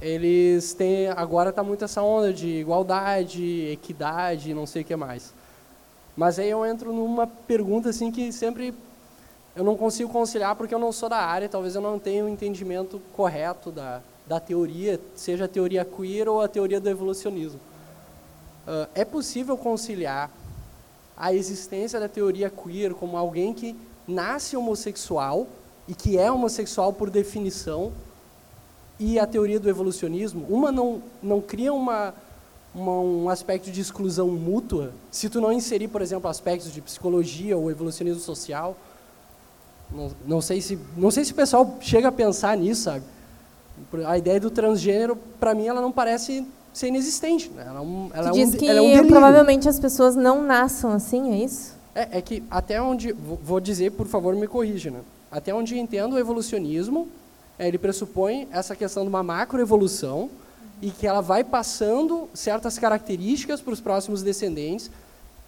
eles têm agora está muito essa onda de igualdade, equidade, não sei o que mais. Mas aí eu entro numa pergunta assim que sempre eu não consigo conciliar porque eu não sou da área, talvez eu não tenha o entendimento correto da da teoria, seja a teoria queer ou a teoria do evolucionismo. Uh, é possível conciliar a existência da teoria queer como alguém que nasce homossexual e que é homossexual por definição e a teoria do evolucionismo? Uma não, não cria uma, uma, um aspecto de exclusão mútua se tu não inserir, por exemplo, aspectos de psicologia ou evolucionismo social. Não, não, sei se, não sei se o pessoal chega a pensar nisso, sabe? A ideia do transgênero, para mim, ela não parece ser inexistente. Né? Ela, é um, ela é diz um, que ela é um provavelmente as pessoas não nasçam assim, é isso? É, é, que até onde, vou dizer, por favor, me corrija, né? até onde entendo o evolucionismo, é, ele pressupõe essa questão de uma macroevolução e que ela vai passando certas características para os próximos descendentes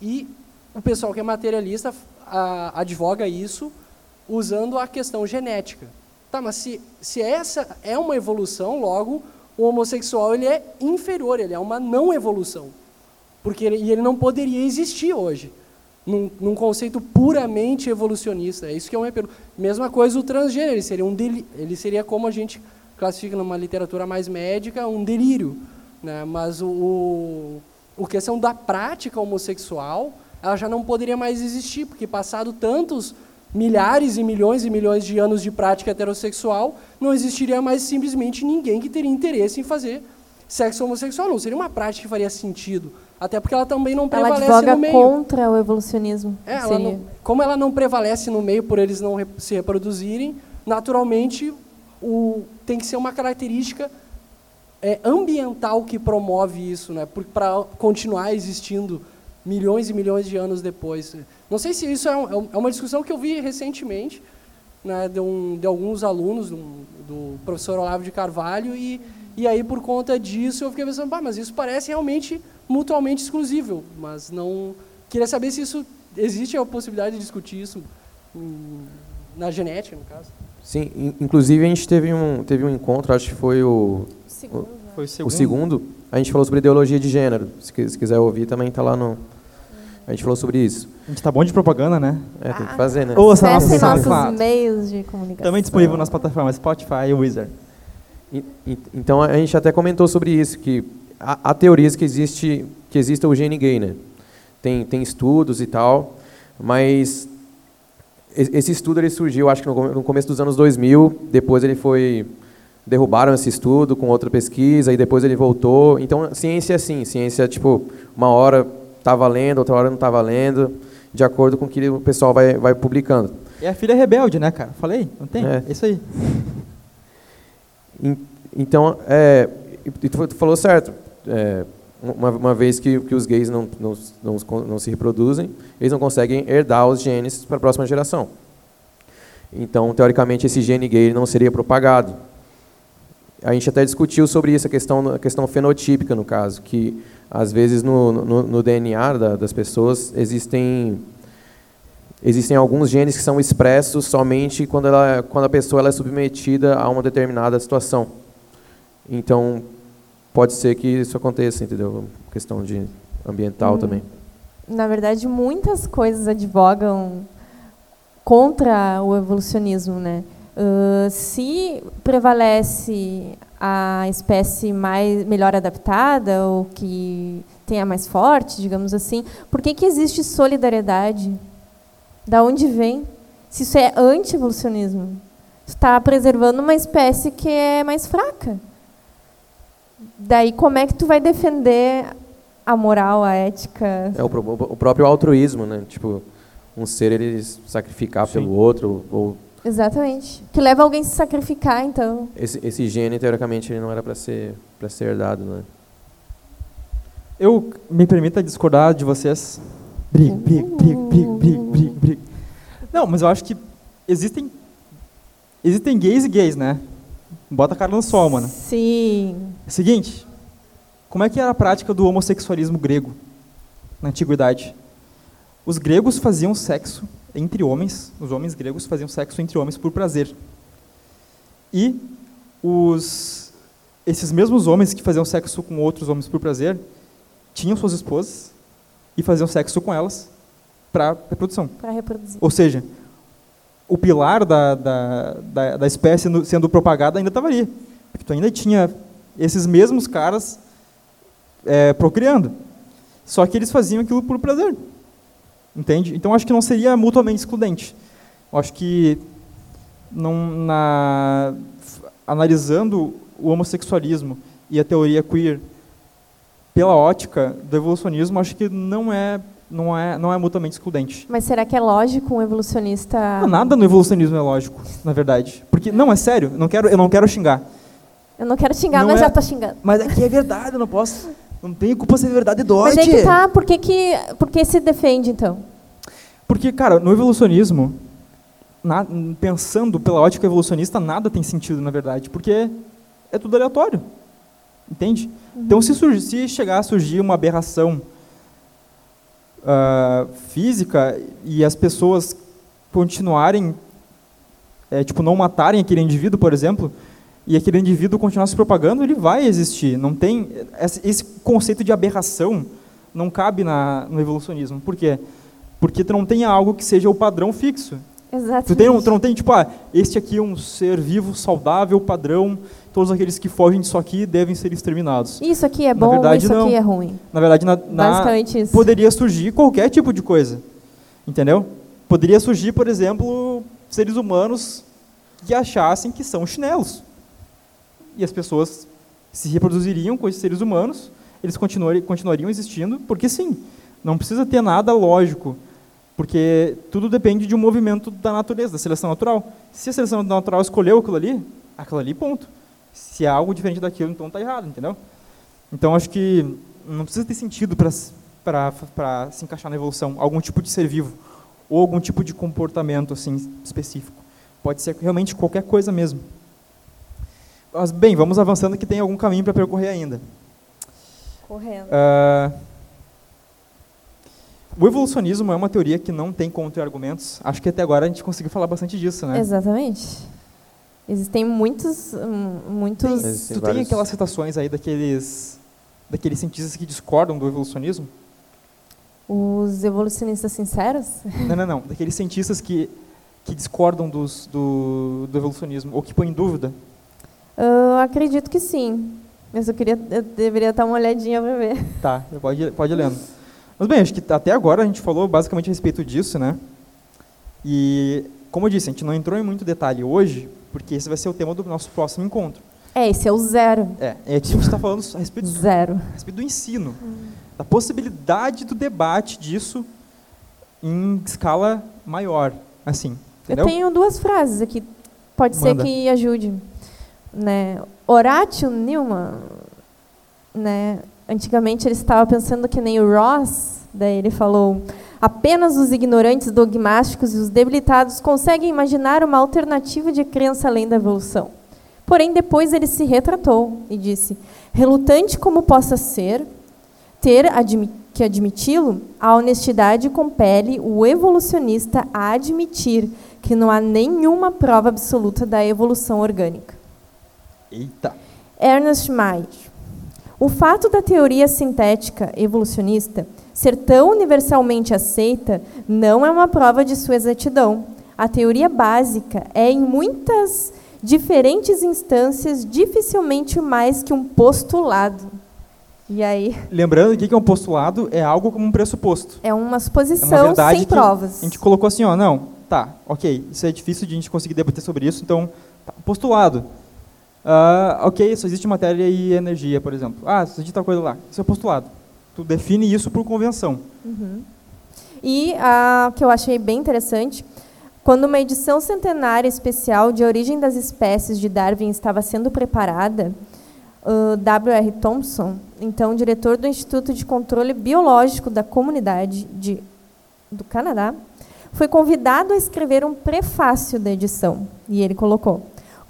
e o pessoal que é materialista a, advoga isso usando a questão genética. Tá, mas se, se essa é uma evolução, logo o homossexual ele é inferior, ele é uma não evolução. Porque ele, e ele não poderia existir hoje, num, num, conceito puramente evolucionista. É isso que é um repelo. Mesma coisa o transgênero, ele seria, um deli, ele seria como a gente classifica numa literatura mais médica, um delírio. Né? Mas o, o, questão da prática homossexual, ela já não poderia mais existir, porque passado tantos milhares e milhões e milhões de anos de prática heterossexual, não existiria mais simplesmente ninguém que teria interesse em fazer sexo homossexual. Não seria uma prática que faria sentido. Até porque ela também não prevalece ela no meio. contra o evolucionismo. É, ela não, como ela não prevalece no meio por eles não se reproduzirem, naturalmente o, tem que ser uma característica é, ambiental que promove isso, né? para continuar existindo milhões e milhões de anos depois. Não sei se isso é, um, é uma discussão que eu vi recentemente, né, de, um, de alguns alunos, do, do professor Olavo de Carvalho, e, e aí, por conta disso, eu fiquei pensando, mas isso parece realmente mutuamente exclusivo, mas não... Queria saber se isso existe a possibilidade de discutir isso na genética, no caso. Sim, in, inclusive a gente teve um, teve um encontro, acho que foi o, Segundo, né? Foi o segundo. o segundo, a gente falou sobre ideologia de gênero. Se, se quiser ouvir, também está lá no... A gente falou sobre isso. A gente tá bom de propaganda, né? É, tem que fazer, né? Ouça nossos meios de comunicação. Também disponível nas plataformas Spotify e Wizard. E- e- Então a gente até comentou sobre isso, que há, há teorias que existe que exista o gene gay, né? Tem, tem estudos e tal, mas esse estudo ele surgiu, acho que no, come- no começo dos anos 2000, depois ele foi derrubaram esse estudo com outra pesquisa e depois ele voltou. Então ciência é assim, ciência tipo uma hora está valendo, outra hora não está valendo, de acordo com o que o pessoal vai, vai publicando. É a filha rebelde, né, cara? Falei? Não tem? É. É isso aí. En- Então, é, e tu tu falou certo. É, uma, uma vez que, que os gays não, não, não, não se reproduzem, eles não conseguem herdar os genes para a próxima geração. Então, teoricamente, esse gene gay não seria propagado. A gente até discutiu sobre isso, a questão, a questão fenotípica, no caso, que às vezes no, no, no DNA da- das pessoas existem existem alguns genes que são expressos somente quando, ela, quando a pessoa ela é submetida a uma determinada situação. Então, pode ser que isso aconteça, entendeu? Questão de ambiental Hum. também. Na verdade, muitas coisas advogam contra o evolucionismo, né? Ah, se prevalece a espécie mais melhor adaptada ou que tenha mais forte, digamos assim, por que que existe solidariedade? Da onde vem? Se isso é anti-evolucionismo, está preservando uma espécie que é mais fraca. Daí como é que tu vai defender a moral, a ética? É o, o próprio altruísmo, né? Tipo, um ser ele sacrificar pelo outro, ou Exatamente. Que leva alguém a se sacrificar, então. esse, esse gene teoricamente ele não era para ser para ser herdado, né? Eu me permita discordar de vocês. Briga, briga, briga, briga, briga, briga, briga. Não, mas eu acho que existem existem gays e gays, né? Bota a cara no sol, mano. Sim. Seguinte, como é que era a prática do homossexualismo grego na antiguidade? Os gregos faziam sexo entre homens, os homens gregos faziam sexo entre homens por prazer. E os esses mesmos homens que faziam sexo com outros homens por prazer tinham suas esposas e faziam sexo com elas para reprodução. Para reproduzir. Ou seja, o pilar da, da, da, da espécie sendo propagada ainda estava ali. Porque tu ainda tinha esses mesmos caras é, procriando. Só que eles faziam aquilo por prazer. Entende? Então acho que não seria mutuamente excludente. Eu acho que não, na, analisando o homossexualismo e a teoria queer pela ótica do evolucionismo, acho que não é não é não é mutuamente excludente. Mas será que é lógico um evolucionista. Não, nada no evolucionismo é lógico, na verdade. Porque não é sério, não quero eu não quero xingar. Eu não quero xingar, Não mas é- já tô xingando. Mas aqui é verdade, eu não posso. Não tenho culpa se é verdade dói. Mas aí que tá, por que, que, por que se defende, então? Porque, cara, no evolucionismo, na- pensando pela ótica evolucionista, nada tem sentido, na verdade, porque é tudo aleatório. Entende? Então, se, surgir, se chegar a surgir uma aberração ah, física e as pessoas continuarem, é, tipo, não matarem aquele indivíduo, por exemplo, e aquele indivíduo continuar se propagando, ele vai existir. Não tem esse conceito de aberração não cabe na, no evolucionismo. Por quê? Porque tu não tem algo que seja o padrão fixo. Exatamente. Tu, tem, tu não tem, tipo, ah, este aqui é um ser vivo, saudável, padrão, todos aqueles que fogem disso aqui devem ser exterminados. Isso aqui é Na bom, verdade, isso não. aqui é ruim. Na verdade, na, na- Basicamente isso. poderia surgir qualquer tipo de coisa. Entendeu? Poderia surgir, por exemplo, seres humanos que achassem que são chinelos. E as pessoas se reproduziriam com esses seres humanos, eles continuari- continuariam existindo, porque sim, não precisa ter nada lógico, porque tudo depende de um movimento da natureza, da seleção natural. Se a seleção natural escolheu aquilo ali, aquilo ali, ponto. Se é algo diferente daquilo, então está errado, entendeu? Então acho que não precisa ter sentido para se encaixar na evolução algum tipo de ser vivo ou algum tipo de comportamento assim específico. Pode ser realmente qualquer coisa mesmo. Mas, bem, vamos avançando que tem algum caminho para percorrer ainda. Correndo. Ah, o evolucionismo é uma teoria que não tem contra-argumentos. Acho que até agora a gente conseguiu falar bastante disso, né? Exatamente. Existem muitos, hum, muitos. Existem Tu tem vários- aquelas citações aí daqueles, daqueles cientistas que discordam do evolucionismo? Os evolucionistas sinceros? Não, não, não. Daqueles cientistas que, que discordam dos, do, do evolucionismo, ou que põem em dúvida. Eu acredito que sim. Mas eu queria, eu deveria dar uma olhadinha para ver. Tá, pode, pode ir lendo. Mas bem, acho que até agora a gente falou basicamente a respeito disso, né? E, como eu disse, a gente não entrou em muito detalhe hoje, porque esse vai ser o tema do nosso próximo encontro. É, esse é o zero. É, é aqui a gente está falando a respeito, do- Zero. a respeito do ensino, da possibilidade do debate disso em escala maior, assim, entendeu? Eu tenho duas frases aqui. Pode Manda. ser que ajude. Né? Horatio Newman, né? antigamente ele estava pensando que nem o Ross, daí ele falou: apenas os ignorantes dogmáticos e os debilitados conseguem imaginar uma alternativa de crença além da evolução. Porém, depois ele se retratou e disse: relutante como possa ser, ter que admiti-lo, a honestidade compele o evolucionista a admitir que não há nenhuma prova absoluta da evolução orgânica. Eita. Ernest Mayr. O fato da teoria sintética evolucionista ser tão universalmente aceita não é uma prova de sua exatidão. A teoria básica é, em muitas diferentes instâncias, dificilmente mais que um postulado. E aí Lembrando aqui que um postulado é algo como um pressuposto. é uma É uma suposição sem que provas. a gente colocou assim, ó, não, tá, ok, isso é difícil de a gente conseguir debater sobre isso, então, tá, postulado. Ah, ok, só existe matéria e energia, por exemplo. Ah, só existe tal coisa lá. Isso é postulado. Tu define isso por convenção. E a que eu achei bem interessante, quando uma edição centenária especial de Origem das Espécies de Darwin estava sendo preparada, o W.R. Thompson, então diretor do Instituto de Controle Biológico da Comunidade de, do Canadá, foi convidado a escrever um prefácio da edição. E ele colocou: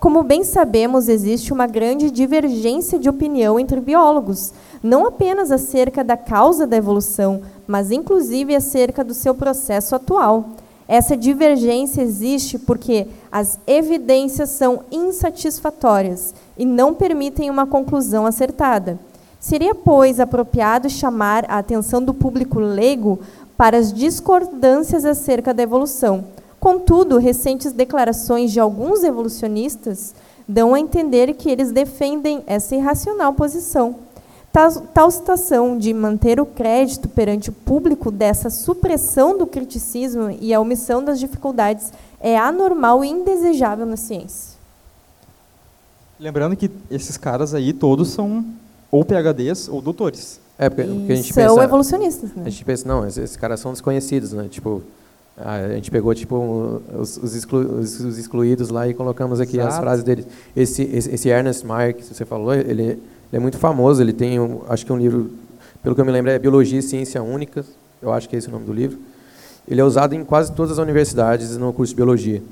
Como bem sabemos, existe uma grande divergência de opinião entre biólogos, não apenas acerca da causa da evolução, mas inclusive acerca do seu processo atual. Essa divergência existe porque as evidências são insatisfatórias e não permitem uma conclusão acertada. Seria, pois, apropriado chamar a atenção do público leigo para as discordâncias acerca da evolução. Contudo, recentes declarações de alguns evolucionistas dão a entender que eles defendem essa irracional posição. Tal, tal citação de manter o crédito perante o público dessa supressão do criticismo e a omissão das dificuldades é anormal e indesejável na ciência. Lembrando que esses caras aí todos são ou PHDs ou doutores. É, porque, porque a gente são pensa... evolucionistas. Né? A gente pensa, não, esses, esses caras são desconhecidos, né? Tipo, a a gente pegou tipo um, os, os, exclu- os- os excluídos lá e colocamos aqui as Exato. frases deles. Esse, esse, esse Ernest Mayr que você falou, ele, ele é muito famoso. Ele tem, um, acho que um livro, pelo que eu me lembro, é Biologia e Ciência Única. Eu acho que é esse o nome do livro. Ele é usado em quase todas as universidades no curso de biologia.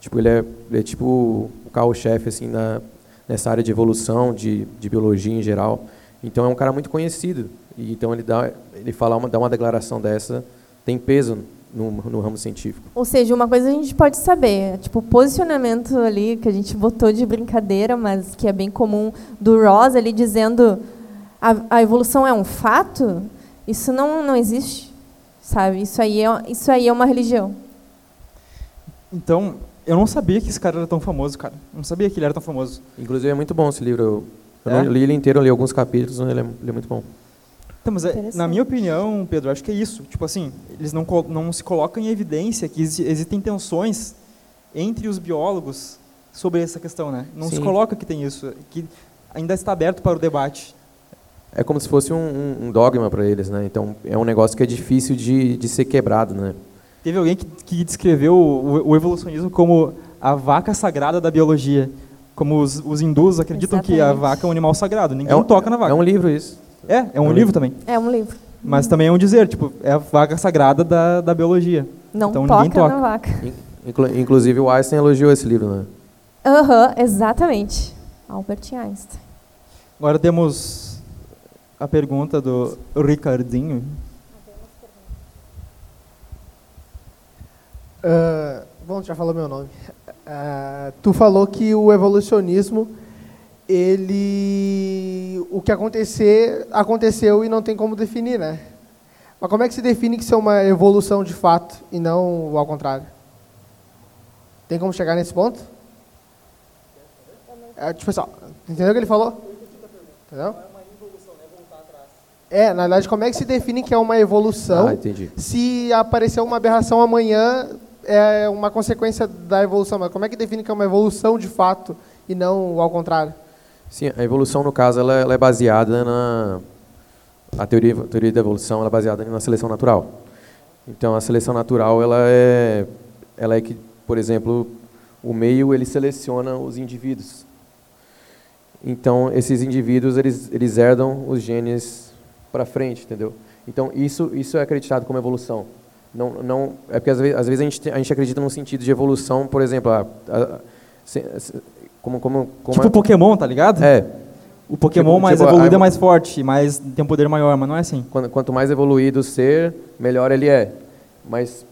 Tipo, ele é, ele é tipo o carro-chefe assim na nessa área de evolução, de, de biologia em geral. Então é um cara muito conhecido. E então ele dá, ele fala uma, dá uma declaração dessa tem peso no, no ramo científico. Ou seja, uma coisa a gente pode saber, é, tipo, o posicionamento ali que a gente botou de brincadeira, mas que é bem comum do Ross ali dizendo a, a evolução é um fato, isso não, não existe, sabe? Isso aí, é, isso aí é uma religião. Então, eu não sabia que esse cara era tão famoso, cara. Eu não sabia que ele era tão famoso. Inclusive é muito bom esse livro. Eu, eu É? não li ele inteiro, eu li alguns capítulos, ele é, ele é muito bom. Então, mas é, na minha opinião, Pedro, acho que é isso. Tipo assim, eles não, não se colocam em evidência que exi- existem tensões entre os biólogos sobre essa questão, né? Não se Sim. coloca que tem isso, que ainda está aberto para o debate. É como se fosse um, um- um dogma para eles, né? Então é um negócio que é difícil de, de ser quebrado, né? Teve alguém que, que descreveu o, o evolucionismo como a vaca sagrada da biologia. Como os, os hindus acreditam que a Exatamente. vaca é um animal sagrado. Ninguém É um, toca na vaca. É um livro isso. É, é um é livro livro. também. É um livro. Mas também é um dizer, tipo, é a vaca sagrada da, da biologia. Não Então ninguém toca, toca. na vaca. In- Inclu inclusive o Einstein elogiou esse livro, né? Aham, exatamente. Albert Einstein. Agora temos a pergunta do Ricardinho. Uh, bom, já falou meu nome. Uh, tu falou que o evolucionismo, ele, o que acontecer aconteceu e não tem como definir, né? Mas como é que se define que isso é uma evolução de fato e não ao contrário? Tem como chegar nesse ponto? É, tipo assim, ó, entendeu o que ele falou? Entendeu? É, na verdade, como é que se define que é uma evolução? Ah. Se aparecer uma aberração amanhã, é uma consequência da evolução. Mas como é que define que é uma evolução de fato e não ao contrário? Sim, a evolução, no caso, ela, ela é baseada na... A teoria, a teoria da evolução ela é baseada na seleção natural. Então, a seleção natural, ela é, ela é que, por exemplo, o meio ele seleciona os indivíduos. Então, esses indivíduos, eles, eles herdam os genes para frente, entendeu? Então, isso, isso é acreditado como evolução. Não, não, é porque às vezes, às vezes a, gente, a gente acredita num sentido de evolução, por exemplo, a, a, se, como, como, como tipo a, Pokémon, tá ligado? É. O Pokémon Tipo- mais tipo, evoluído é mais forte, mais, tem um poder maior, mas não é assim. Quanto, mais evoluído o ser, melhor ele é. Mas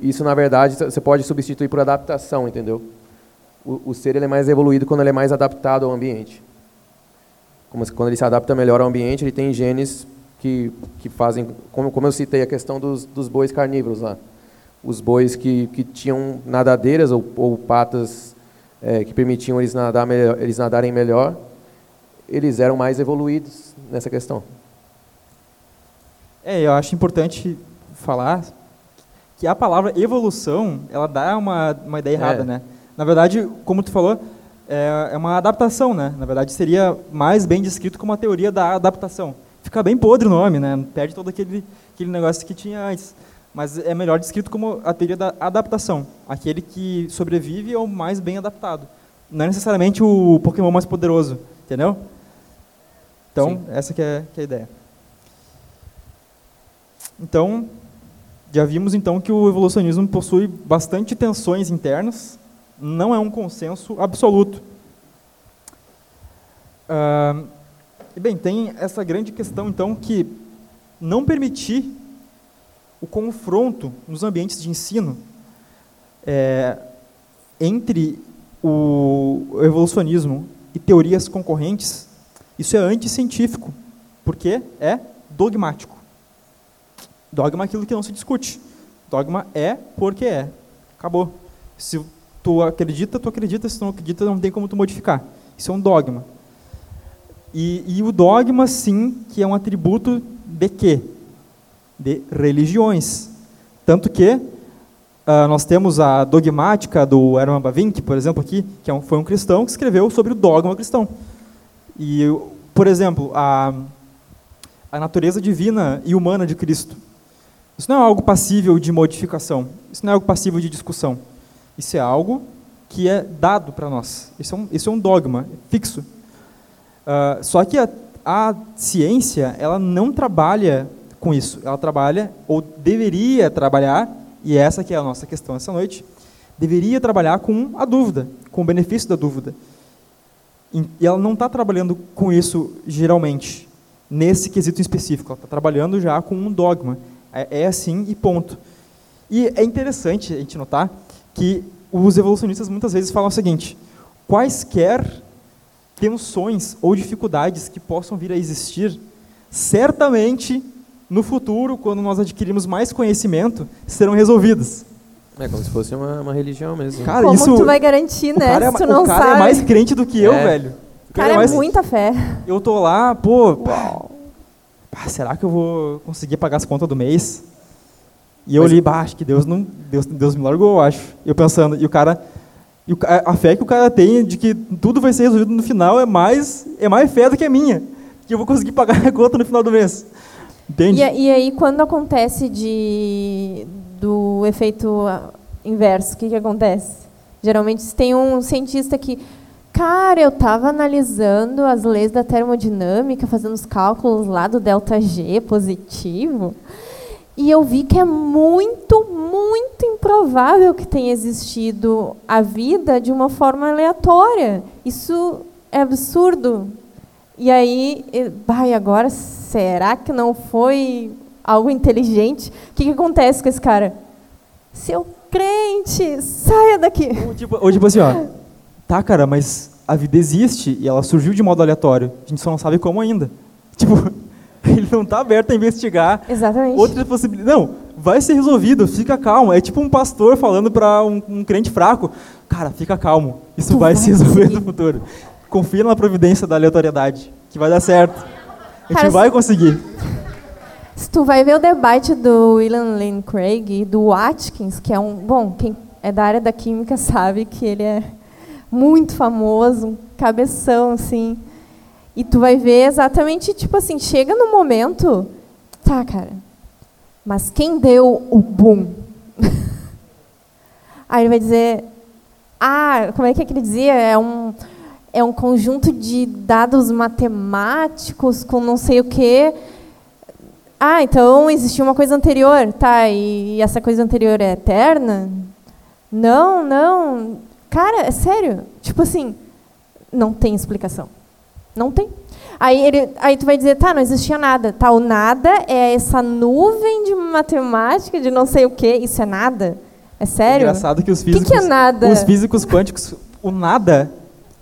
isso, na verdade, você pode substituir por adaptação, entendeu? O, o ser ele é mais evoluído quando ele é mais adaptado ao ambiente. Como quando ele se adapta melhor ao ambiente, ele tem genes que, que fazem, como, como eu citei a questão dos, dos bois carnívoros lá. Os bois que, que tinham nadadeiras ou, ou patas eh, que permitiam eles, nadar melhor, eles nadarem melhor, eles eram mais evoluídos nessa questão. É, eu acho importante falar que a palavra evolução, ela dá uma, uma ideia errada, É. né? Na verdade, como tu falou, é, é uma adaptação, né? Na verdade, seria mais bem descrito como a teoria da adaptação. Fica bem podre o nome, né? Perde todo aquele, aquele negócio que tinha antes. Mas é melhor descrito como a teoria da adaptação. Aquele que sobrevive é o mais bem adaptado. Não é necessariamente o Pokémon mais poderoso, entendeu? Então, Sim. essa que é, que é a ideia. Então, já vimos então que o evolucionismo possui bastante tensões internas, não é um consenso absoluto. Ah, e bem, tem essa grande questão então que não permitir o confronto nos ambientes de ensino é, entre o evolucionismo e teorias concorrentes, isso é anticientífico, porque é dogmático. Dogma é aquilo que não se discute. Dogma é porque é. Acabou. Se tu acredita, tu acredita. Se tu não acredita, não tem como tu modificar. Isso é um dogma. E, e o dogma, sim, que é um atributo de quê? De religiões. Tanto que ah, nós temos a dogmática do Herman Bavinck, por exemplo, aqui, que é um, foi um cristão que escreveu sobre o dogma cristão. E, por exemplo, a, a natureza divina e humana de Cristo. Isso não é algo passível de modificação. Isso não é algo passível de discussão. Isso é algo que é dado para nós. Isso é um, isso é um dogma fixo. Ah, só que a, a ciência ela não trabalha com isso. Ela trabalha, ou deveria trabalhar, e essa que é a nossa questão essa noite, deveria trabalhar com a dúvida, com o benefício da dúvida. E ela não está trabalhando com isso geralmente, nesse quesito específico. Ela está trabalhando já com um dogma. É, é assim e ponto. E é interessante a gente notar que os evolucionistas muitas vezes falam o seguinte: quaisquer tensões ou dificuldades que possam vir a existir, certamente no futuro, quando nós adquirirmos mais conhecimento, serão resolvidas. É como se fosse uma, uma religião mesmo. Cara, Como isso tu vai garantir, o né? cara, é, se tu não o cara sabe. é mais crente do que eu, É. velho. O cara é mais- muita fé. Eu tô lá, pô, pá, será que eu vou conseguir pagar as contas do mês? E eu Mas- li, bah, acho que Deus não, Deus, Deus me largou, eu acho. Eu pensando, e o cara, e o ca- a fé que o cara tem de que tudo vai ser resolvido no final é mais, é mais fé do que a minha, que eu vou conseguir pagar a conta no final do mês. Entende? E, e aí, quando acontece de, do efeito inverso, o que, que acontece? Geralmente, tem um cientista que, cara, eu estava analisando as leis da termodinâmica, fazendo os cálculos lá do delta G positivo, E eu vi que é muito, muito improvável que tenha existido a vida de uma forma aleatória. Isso é absurdo. E aí, vai agora será que não foi algo inteligente? O que, que acontece com esse cara? Seu crente, saia daqui. Ou tipo, ou tipo assim, ó, tá, cara, mas a vida existe e ela surgiu de modo aleatório. A gente só não sabe como ainda. Tipo, ele não está aberto a investigar Exatamente. outras possibilidades. Não, vai ser resolvido, fica calmo. É tipo um pastor falando para um, um, crente fraco, cara, fica calmo, isso vai, vai, se resolver no futuro. Confia na providência da aleatoriedade, que vai dar certo. A gente vai conseguir. Se tu vai ver o debate do William Lane Craig e do Watkins, que é um, bom, quem é da área da química sabe que ele é muito famoso, um cabeção assim. E tu vai ver exatamente, tipo assim, chega no momento, tá, cara, mas quem deu o boom? Aí ele vai dizer, ah, como é que, é que ele dizia? É um, é um conjunto de dados matemáticos com não sei o quê. Ah, então existia uma coisa anterior, tá? E, essa coisa anterior é eterna? Não, não. Cara, é sério. Tipo assim, não tem explicação. Não tem. Aí, ele, aí tu vai dizer, tá, não existia nada. Tá, o nada é essa nuvem de matemática, de não sei o quê. Isso é nada? É sério? É engraçado que os físicos... O que, que, é nada? Os físicos quânticos, o nada...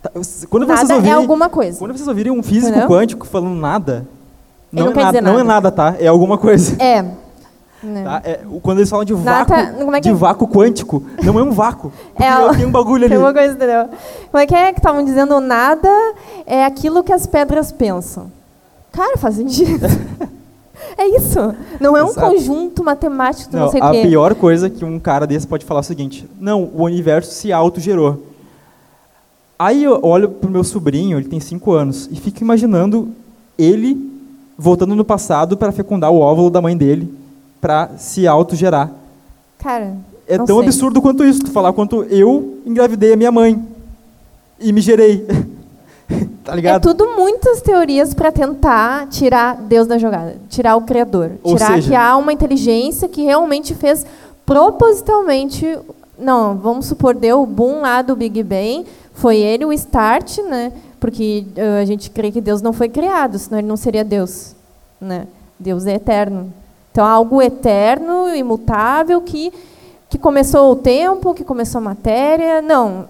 Tá, quando nada vocês ouvirem, é alguma coisa. Quando vocês ouvirem um físico Entendeu? quântico falando nada, não, não é nada, nada. não é nada, tá? É alguma coisa. É. Tá? É, quando eles falam de vácuo, Nata, é de é? vácuo quântico, não é um vácuo. É, tem um bagulho ali. Tem uma coisa, entendeu? Como é que é que estavam dizendo? Nada é aquilo que as pedras pensam. Cara, faz sentido. é isso. Não é um Exato. conjunto matemático, não, não sei o quê. A pior coisa que um cara desse pode falar é o seguinte: não, o universo se autogerou. Aí eu olho pro meu sobrinho, ele tem 5 anos, e fico imaginando ele voltando no passado para fecundar o óvulo da mãe dele para se autogerar. Cara, é tão sei. absurdo quanto isso, tu falar quanto eu engravidei a minha mãe e me gerei. tá ligado? É tudo muitas teorias para tentar tirar Deus da jogada, tirar o criador, Ou tirar seja, que há uma inteligência que realmente fez propositalmente, não, vamos supor deu o boom lá do Big Bang, foi ele o start, né? Porque uh, a gente crê que Deus não foi criado, senão ele não seria Deus, né? Deus é eterno. Então, algo eterno, imutável, que, que começou o tempo, que começou a matéria. Não.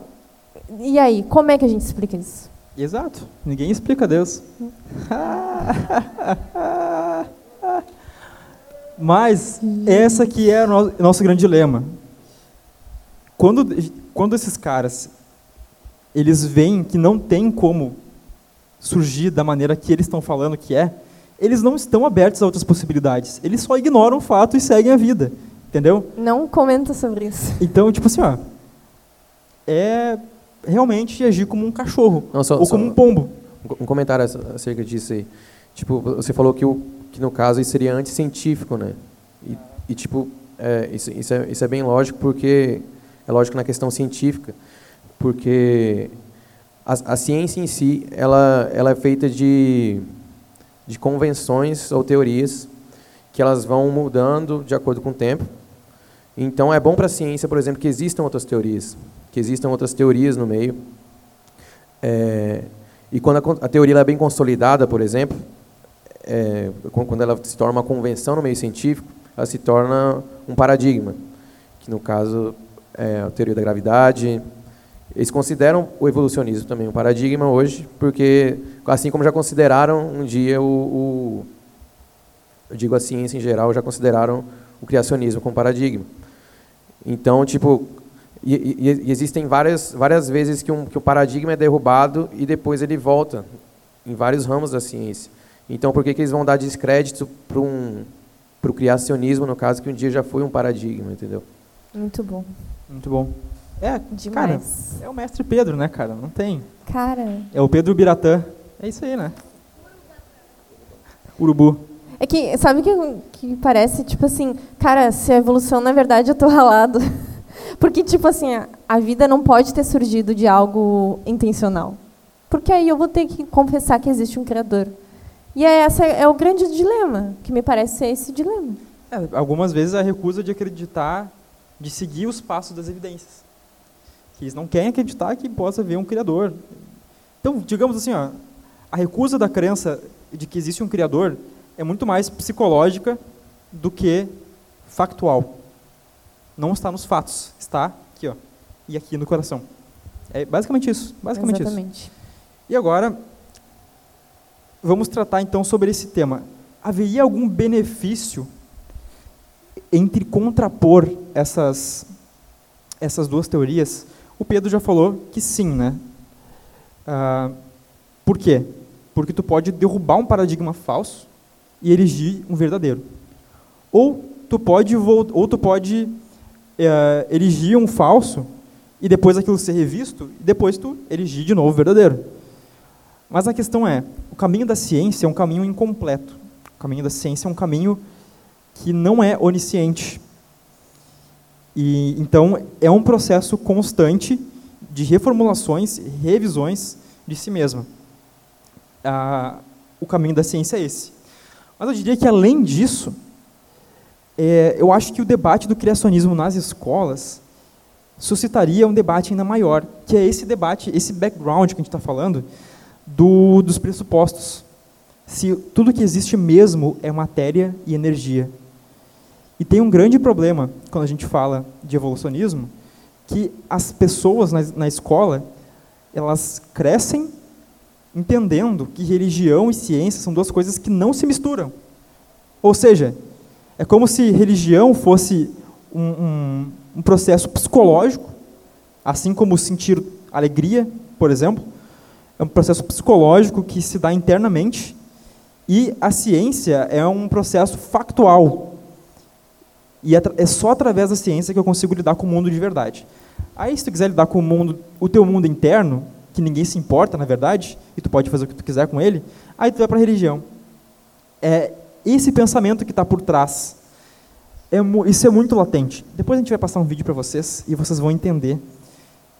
E aí, como é que a gente explica isso? Exato. Ninguém explica Deus. Mas essa que é o no- nosso grande dilema. Quando, quando esses caras eles veem que não tem como surgir da maneira que eles estão falando que é, eles não estão abertos a outras possibilidades. Eles só ignoram o fato e seguem a vida. Entendeu? Não comenta sobre isso. Então, tipo assim, ó, é realmente agir como um cachorro Não, só- ou só- como um pombo. Um comentário ac- acerca disso aí. Tipo, você falou que, o, que no caso isso seria anticientífico, né? E, e tipo, é, isso, isso, é, isso é bem lógico porque é lógico na questão científica, porque a, a ciência em si ela, ela é feita de, de convenções ou teorias que elas vão mudando de acordo com o tempo. Então é bom para a ciência, por exemplo, que existam outras teorias, que existam outras teorias no meio. É, e quando a, a teoria é bem consolidada, por exemplo, é, quan- quando ela se torna uma convenção no meio científico, ela se torna um paradigma, que no caso é a teoria da gravidade. Eles consideram o evolucionismo também um paradigma hoje, porque assim como já consideraram um dia o, o eu digo a ciência em geral, já consideraram o criacionismo como paradigma. Então, tipo, e, e- e existem várias, várias vezes que, um, que o paradigma é derrubado e depois ele volta em vários ramos da ciência. Então, por que, que eles vão dar descrédito para um, o criacionismo, no caso, que um dia já foi um paradigma, entendeu? Muito bom. Muito bom. É, cara, Demais. é o mestre Pedro, né, cara? Não tem. Cara, É o Pedro Biratã. É isso aí, né? Urubu. é que, sabe que, que parece, tipo assim, cara, se a evolução, na verdade, eu tô ralado. Porque, tipo assim, a, a vida não pode ter surgido de algo intencional. Porque aí eu vou ter que confessar que existe um Criador. E é essa é o grande dilema, que me parece ser esse dilema. É, algumas vezes a recusa de acreditar, de seguir os passos das evidências. Que eles não querem acreditar que possa haver um Criador. Então, digamos assim, ó, a recusa da crença de que existe um Criador é muito mais psicológica do que factual. Não está nos fatos, está aqui, ó, e aqui no coração. É basicamente isso, basicamente Exatamente. isso. E agora vamos tratar então sobre esse tema. Haveria algum benefício entre contrapor essas essas duas teorias? O Pedro já falou que sim, né? Ah, por quê? Porque tu pode derrubar um paradigma falso e erigir um verdadeiro. Ou tu pode, ou tu pode eh, erigir um falso e depois aquilo ser revisto e depois tu erigir de novo o verdadeiro. Mas a questão é, o caminho da ciência é um caminho incompleto. O caminho da ciência é um caminho que não é onisciente. E então é um processo constante de reformulações, revisões de si mesma. Ah, o caminho da ciência é esse. Mas eu diria que além disso, é, eu acho que o debate do criacionismo nas escolas suscitaria um debate ainda maior, que é esse debate, esse background que a gente está falando, do, dos pressupostos. Se tudo que existe mesmo é matéria e energia. E tem um grande problema quando a gente fala de evolucionismo, que as pessoas na, na escola, elas crescem entendendo que religião e ciência são duas coisas que não se misturam. Ou seja, é como se religião fosse um, um, um processo psicológico, assim como sentir alegria, por exemplo, é um processo psicológico que se dá internamente, e a ciência é um processo factual. E é, só através da ciência que eu consigo lidar com o mundo de verdade. Aí, se tu quiser lidar com o mundo, o teu mundo interno, que ninguém se importa, na verdade, e tu pode fazer o que tu quiser com ele, aí tu vai para a religião. É esse pensamento que está por trás. É, isso é muito latente. Depois a gente vai passar um vídeo para vocês e vocês vão entender.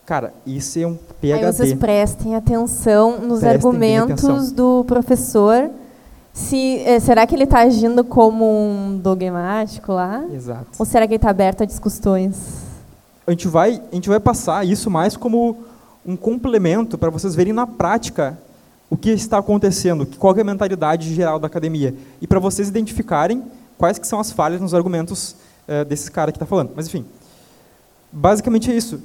Cara, isso é um PhD. Aí vocês prestem atenção nos Prestem argumentos atenção. do professor. Se, eh, será que ele está agindo como um dogmático lá? Exato. Ou será que ele está aberto a discussões? A gente vai, a gente vai passar isso mais como um complemento para vocês verem na prática o que está acontecendo, qual é a mentalidade geral da academia, e para vocês identificarem quais que são as falhas nos argumentos eh, desse cara que está falando. Mas enfim, basicamente é isso.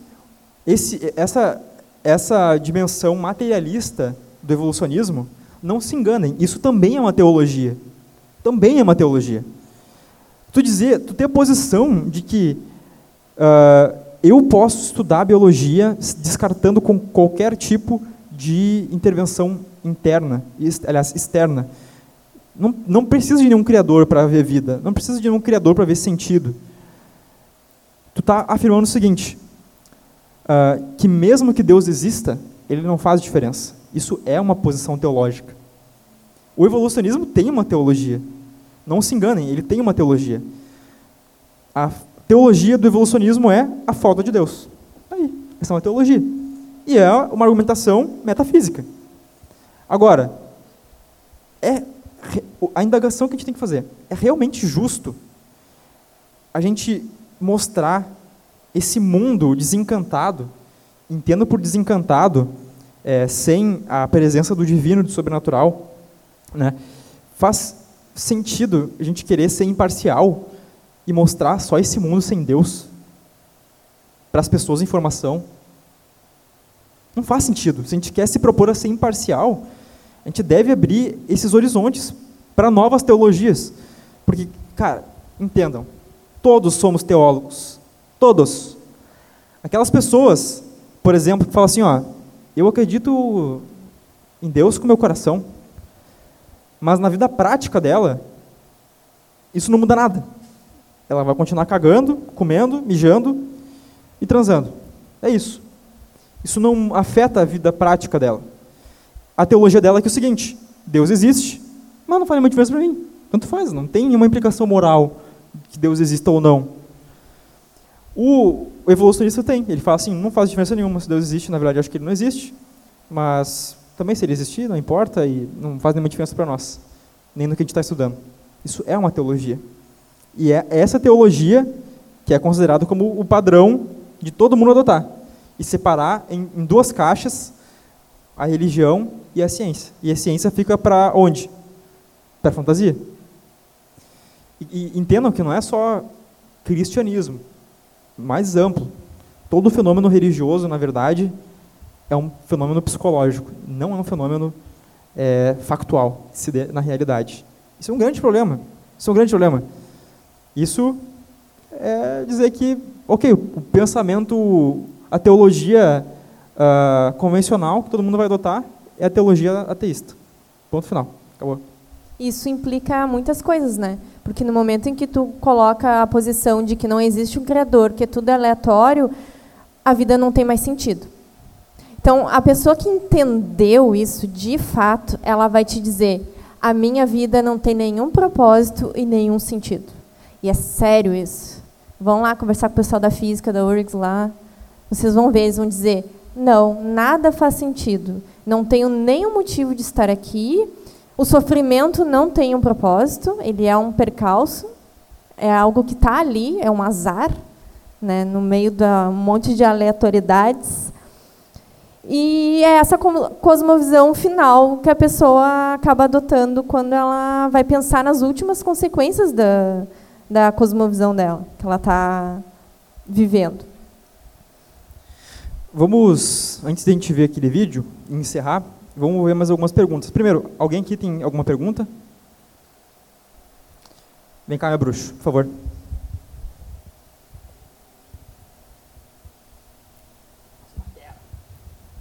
Esse, essa, essa dimensão materialista do evolucionismo, não se enganem, isso também é uma teologia. Também é uma teologia. Tu dizer, tu ter a posição de que ah, eu posso estudar biologia descartando com qualquer tipo de intervenção interna, aliás, externa. Não, não precisa de nenhum criador para ver vida, não precisa de nenhum criador para ver sentido. Tu está afirmando o seguinte, ah, que mesmo que Deus exista, ele não faz diferença. Isso é uma posição teológica. O evolucionismo tem uma teologia. Não se enganem, ele tem uma teologia. A teologia do evolucionismo é a falta de Deus. Tá Aí, essa é uma teologia. E é uma argumentação metafísica. Agora, é a indagação que a gente tem que fazer é realmente justo a gente mostrar esse mundo desencantado, entendo por desencantado, é, sem a presença do divino, do sobrenatural, né? Faz sentido a gente querer ser imparcial e mostrar só esse mundo sem Deus para as pessoas em formação? Não faz sentido. Se a gente quer se propor a ser imparcial, a gente deve abrir esses horizontes para novas teologias. Porque, cara, entendam, todos somos teólogos. Todos. Aquelas pessoas, por exemplo, que falam assim, ó, eu acredito em Deus com meu coração, mas na vida prática dela, isso não muda nada. Ela vai continuar cagando, comendo, mijando e transando. É isso. Isso não afeta a vida prática dela. A teologia dela é que é o seguinte: Deus existe, mas não faz nenhuma diferença para mim. Tanto faz, não tem nenhuma implicação moral que Deus exista ou não. O evolucionista tem. Ele fala assim: não faz diferença nenhuma se Deus existe. Na verdade, acho que ele não existe. Mas também, se ele existir, não importa e não faz nenhuma diferença para nós, nem no que a gente está estudando. Isso é uma teologia. E é essa teologia que é considerada como o padrão de todo mundo adotar. E separar em, em duas caixas a religião e a ciência. E a ciência fica para onde? Para a fantasia. E, e entendam que não é só cristianismo, mais amplo. Todo fenômeno religioso, na verdade, é um fenômeno psicológico, não é um fenômeno é, factual, na realidade. Isso é um grande problema. Isso é um grande problema. Isso é dizer que, ok, o pensamento, a teologia uh, convencional que todo mundo vai adotar é a teologia ateísta. Ponto final. Acabou. Isso implica muitas coisas, né? Porque no momento em que tu coloca a posição de que não existe um criador, que tudo é aleatório, a vida não tem mais sentido. Então, a pessoa que entendeu isso de fato, ela vai te dizer: a minha vida não tem nenhum propósito e nenhum sentido. E é sério isso. Vão lá conversar com o pessoal da física, da URGS lá. Vocês vão ver, eles vão dizer: não, nada faz sentido. Não tenho nenhum motivo de estar aqui. O sofrimento não tem um propósito, ele é um percalço, é algo que está ali, é um azar, né, no meio de um monte de aleatoriedades. E é essa cosmovisão final que a pessoa acaba adotando quando ela vai pensar nas últimas consequências da, da cosmovisão dela, que ela está vivendo. Vamos, antes de a gente ver aquele vídeo e encerrar, vamos ver mais algumas perguntas. Primeiro, alguém aqui tem alguma pergunta? Vem cá, meu bruxo, por favor.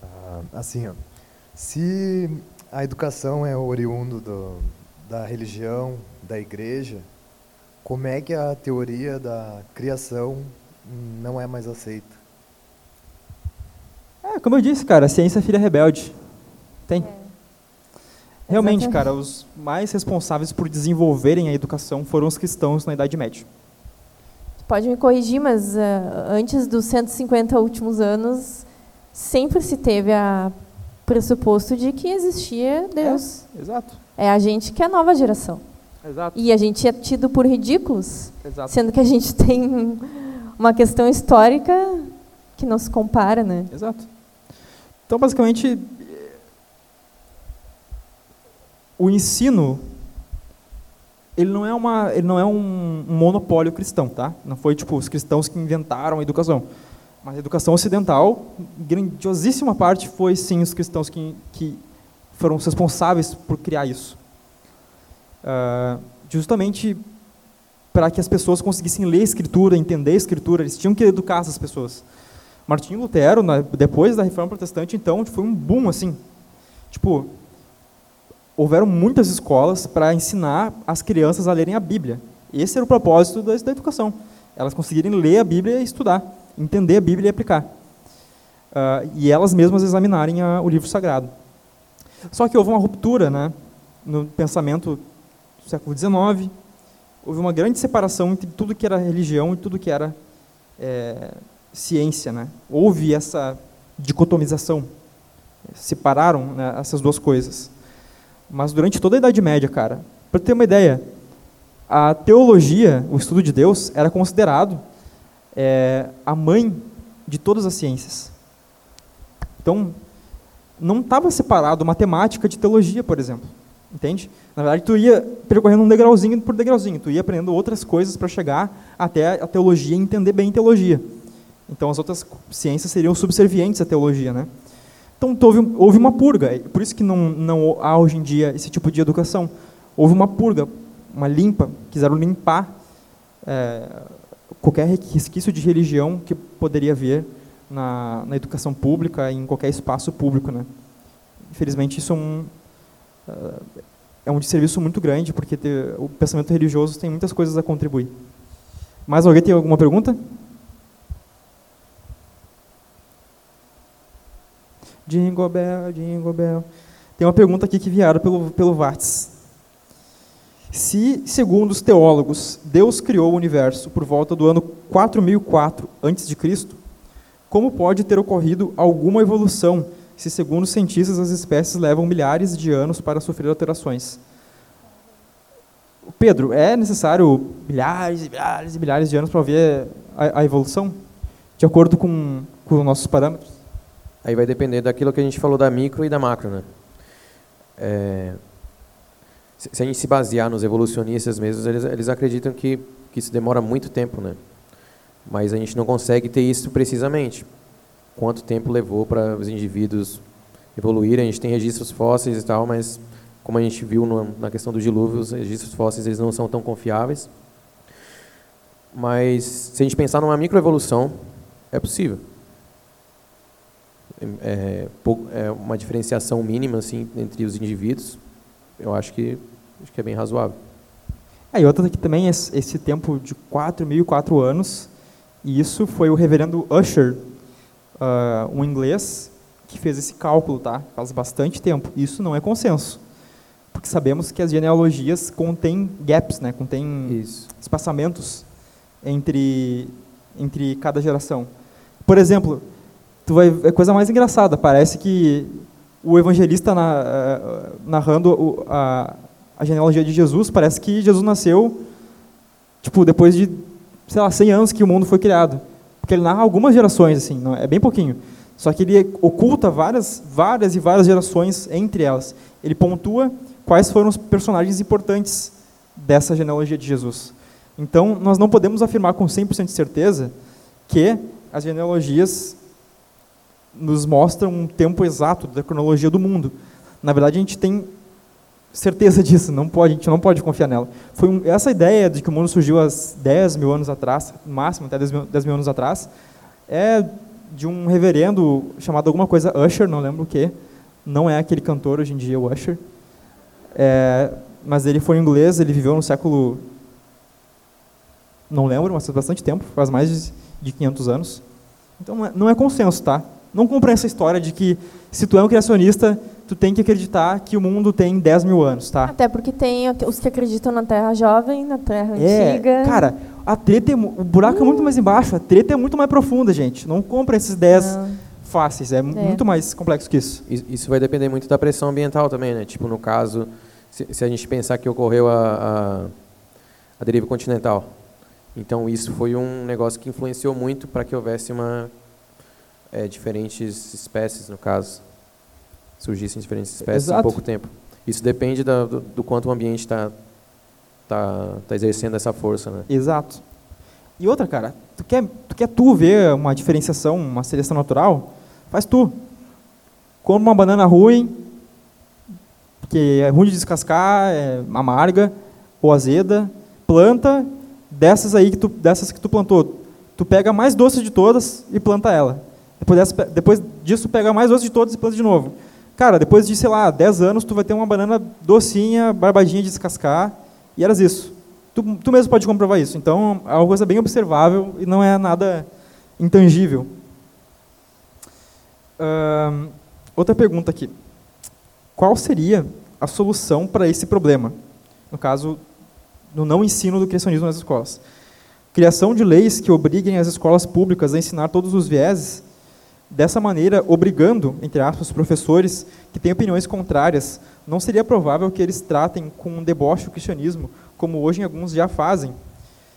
Ah, assim, ó, se a educação é oriundo do, da religião, da igreja, como é que a teoria da criação não é mais aceita? É, como eu disse, cara, a ciência é filha rebelde. Tem. É. Realmente, cara, os mais responsáveis por desenvolverem a educação foram os cristãos na Idade Média. Pode me corrigir, mas uh, antes dos 150 últimos anos, sempre se teve a pressuposto de que existia Deus. É, exato. É a gente que é a nova geração. Exato. E a gente é tido por ridículos, exato. sendo que a gente tem uma questão histórica que não se compara, né? Exato. Então, basicamente, o ensino ele não é uma ele não é um, monopólio cristão, tá? Não foi tipo os cristãos que inventaram a educação, mas a educação ocidental, grandiosíssima parte foi sim os cristãos que que foram responsáveis por criar isso, uh, justamente para que as pessoas conseguissem ler a escritura, entender a escritura, eles tinham que educar essas pessoas. Martinho Lutero, depois da Reforma Protestante, então, foi um boom assim. Tipo, houveram muitas escolas para ensinar as crianças a lerem a Bíblia. Esse era o propósito da, da educação. Elas conseguirem ler a Bíblia e estudar, entender a Bíblia e aplicar. Uh, e elas mesmas examinarem a, o livro sagrado. Só que houve uma ruptura né, no pensamento do século XIX. Houve uma grande separação entre tudo que era religião e tudo que era é, ciência. Né? Houve essa dicotomização, separaram né, essas duas coisas. Mas durante toda a Idade Média, cara, para ter uma ideia, a teologia, o estudo de Deus, era considerado é, a mãe de todas as ciências. Então, não estava separado matemática de teologia, por exemplo. Entende? Na verdade, tu ia percorrendo um degrauzinho por degrauzinho, tu ia aprendendo outras coisas para chegar até a teologia e entender bem teologia. Então as outras ciências seriam subservientes à teologia, né? Então houve, houve uma purga, por isso que não, não há hoje em dia esse tipo de educação. Houve uma purga, uma limpa, quiseram limpar é, qualquer resquício de religião que poderia vir na, na educação pública, em qualquer espaço público, né? Infelizmente isso é um uh, é um serviço muito grande, porque ter, o pensamento religioso tem muitas coisas a contribuir. Mais alguém tem alguma pergunta? Jingle Bell, Jingle Bell. Tem uma pergunta aqui que vieram pelo, pelo. Se, segundo os teólogos, Deus criou o universo por volta do ano 4004 a.C., como pode ter ocorrido alguma evolução se, segundo os cientistas, as espécies levam milhares de anos para sofrer alterações? Pedro, é necessário milhares e milhares e milhares de anos para ver a, a evolução? De acordo com, com os nossos parâmetros? Aí vai depender daquilo que a gente falou da micro e da macro, né? É, se a gente se basear nos evolucionistas mesmos, eles, eles acreditam que, que isso demora muito tempo, né? Mas a gente não consegue ter isso precisamente. Quanto tempo levou para os indivíduos evoluírem? A gente tem registros fósseis e tal, mas como a gente viu no, na questão do dilúvio, os registros fósseis eles não são tão confiáveis. Mas se a gente pensar numa microevolução, é possível. É, é uma diferenciação mínima assim entre os indivíduos, eu acho que acho que é bem razoável. É, e outra que também é esse tempo de 4.004 anos, e isso foi o reverendo Usher, ah, um inglês, que fez esse cálculo, tá? Faz bastante tempo. Isso não é consenso, porque sabemos que as genealogias contêm gaps, né? Contém Isso. espaçamentos entre entre cada geração. Por exemplo, tu vai é coisa mais engraçada. Parece que o evangelista na, eh, narrando a, a genealogia de Jesus, parece que Jesus nasceu tipo depois de sei lá 100 anos que o mundo foi criado, porque ele narra algumas gerações assim, não, é bem pouquinho. Só que ele oculta várias, várias e várias gerações entre elas. Ele pontua quais foram os personagens importantes dessa genealogia de Jesus. Então, nós não podemos afirmar com 100% de certeza que as genealogias nos mostram um tempo exato da cronologia do mundo. Na verdade, a gente tem certeza disso, não pode, a gente não pode confiar nela. Foi um- essa ideia de que o mundo surgiu há 10 mil anos atrás, máximo até 10 mil, 10 mil anos atrás, é de um reverendo chamado alguma coisa Usher, não lembro o que. Não é aquele cantor hoje em dia, o Usher. É, mas ele foi inglês, ele viveu no século não lembro, mas faz bastante tempo, faz mais de- de 500 anos. Então não é, não é consenso, tá? Não compra essa história de que se tu é um criacionista, tu tem que acreditar que o mundo tem 10 mil anos, tá? Até porque tem os que acreditam na Terra jovem, na Terra É, antiga. cara, a treta é, o buraco é muito mais embaixo, a treta é muito mais profunda, gente. Não compra esses 10 Não. fáceis, é, muito mais complexo que isso. Isso isso vai depender muito da pressão ambiental também, né? Tipo, no caso, se, se a gente pensar que ocorreu a, a, a deriva continental. Então, isso foi um negócio que influenciou muito para que houvesse uma é, diferentes espécies, no caso. Surgissem diferentes espécies em Exato. pouco tempo. Isso depende da- do, do quanto o ambiente está tá, tá exercendo essa força, né? Exato. E outra, cara, tu quer, tu quer tu ver uma diferenciação, uma seleção natural? Faz tu. Come uma banana ruim, que é ruim de descascar, é amarga ou azeda, planta dessas aí que tu, dessas que tu plantou. Tu pega a mais doce de todas e planta ela. Depois, depois disso, pega a mais doce de todas e planta de novo. Cara, depois de, sei lá, 10 anos, tu vai ter uma banana docinha, barbadinha de descascar, e eras isso. Tu, tu mesmo pode comprovar isso. Então, é uma coisa bem observável e não é nada intangível. Ahn, outra pergunta aqui. Qual seria a solução para esse problema? No caso, no não ensino do criacionismo nas escolas. Criação de leis que obriguem as escolas públicas a ensinar todos os vieses, dessa maneira, obrigando, entre aspas, professores que têm opiniões contrárias, não seria provável que eles tratem com um deboche o cristianismo, como hoje alguns já fazem.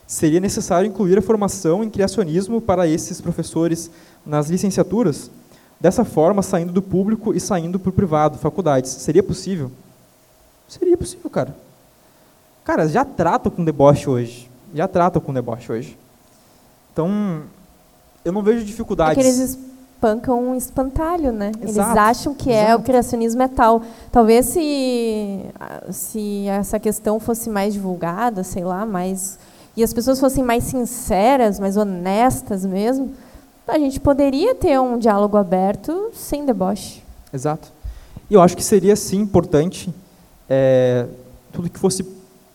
Seria necessário incluir a formação em criacionismo para esses professores nas licenciaturas, dessa forma saindo do público e saindo para o privado, faculdades. Seria possível? Seria possível, cara. Cara, já tratam com deboche hoje. Já tratam com deboche hoje. Então, eu não vejo É dificuldades. que eles espancam um espantalho, né? Eles Exato, acham que é exato. o criacionismo é tal. Talvez se, se essa questão fosse mais divulgada, sei lá, mais e as pessoas fossem mais sinceras, mais honestas mesmo, a gente poderia ter um diálogo aberto sem deboche. Exato. E eu acho que seria, sim, importante é, tudo que fosse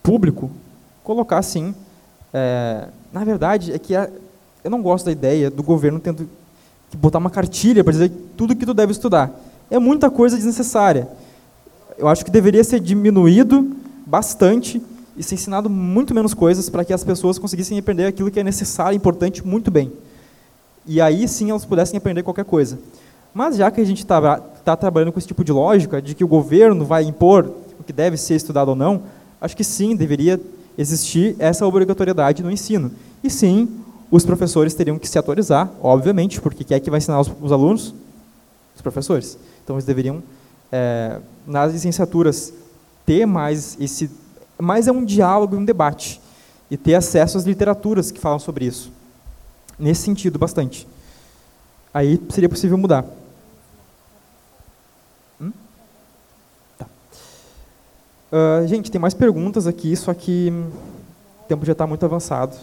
público, colocar, sim. é, na verdade, é que a- eu não gosto da ideia do governo tendo botar uma cartilha para dizer tudo que tu deve estudar. É muita coisa desnecessária. Eu acho que deveria ser diminuído bastante e ser ensinado muito menos coisas para que as pessoas conseguissem aprender aquilo que é necessário e importante muito bem. E aí sim elas pudessem aprender qualquer coisa. Mas já que a gente está trabalhando com esse tipo de lógica, de que o governo vai impor o que deve ser estudado ou não, acho que sim, deveria existir essa obrigatoriedade no ensino. E sim, os professores teriam que se atualizar, obviamente, porque quem é que vai ensinar os, os alunos? Os professores. Então, eles deveriam, é, nas licenciaturas, ter mais esse... Mais é um diálogo e um debate. E ter acesso às literaturas que falam sobre isso. Nesse sentido, bastante. Aí seria possível mudar. Hum? Tá. Uh, gente, tem mais perguntas aqui, só que o tempo já está muito avançado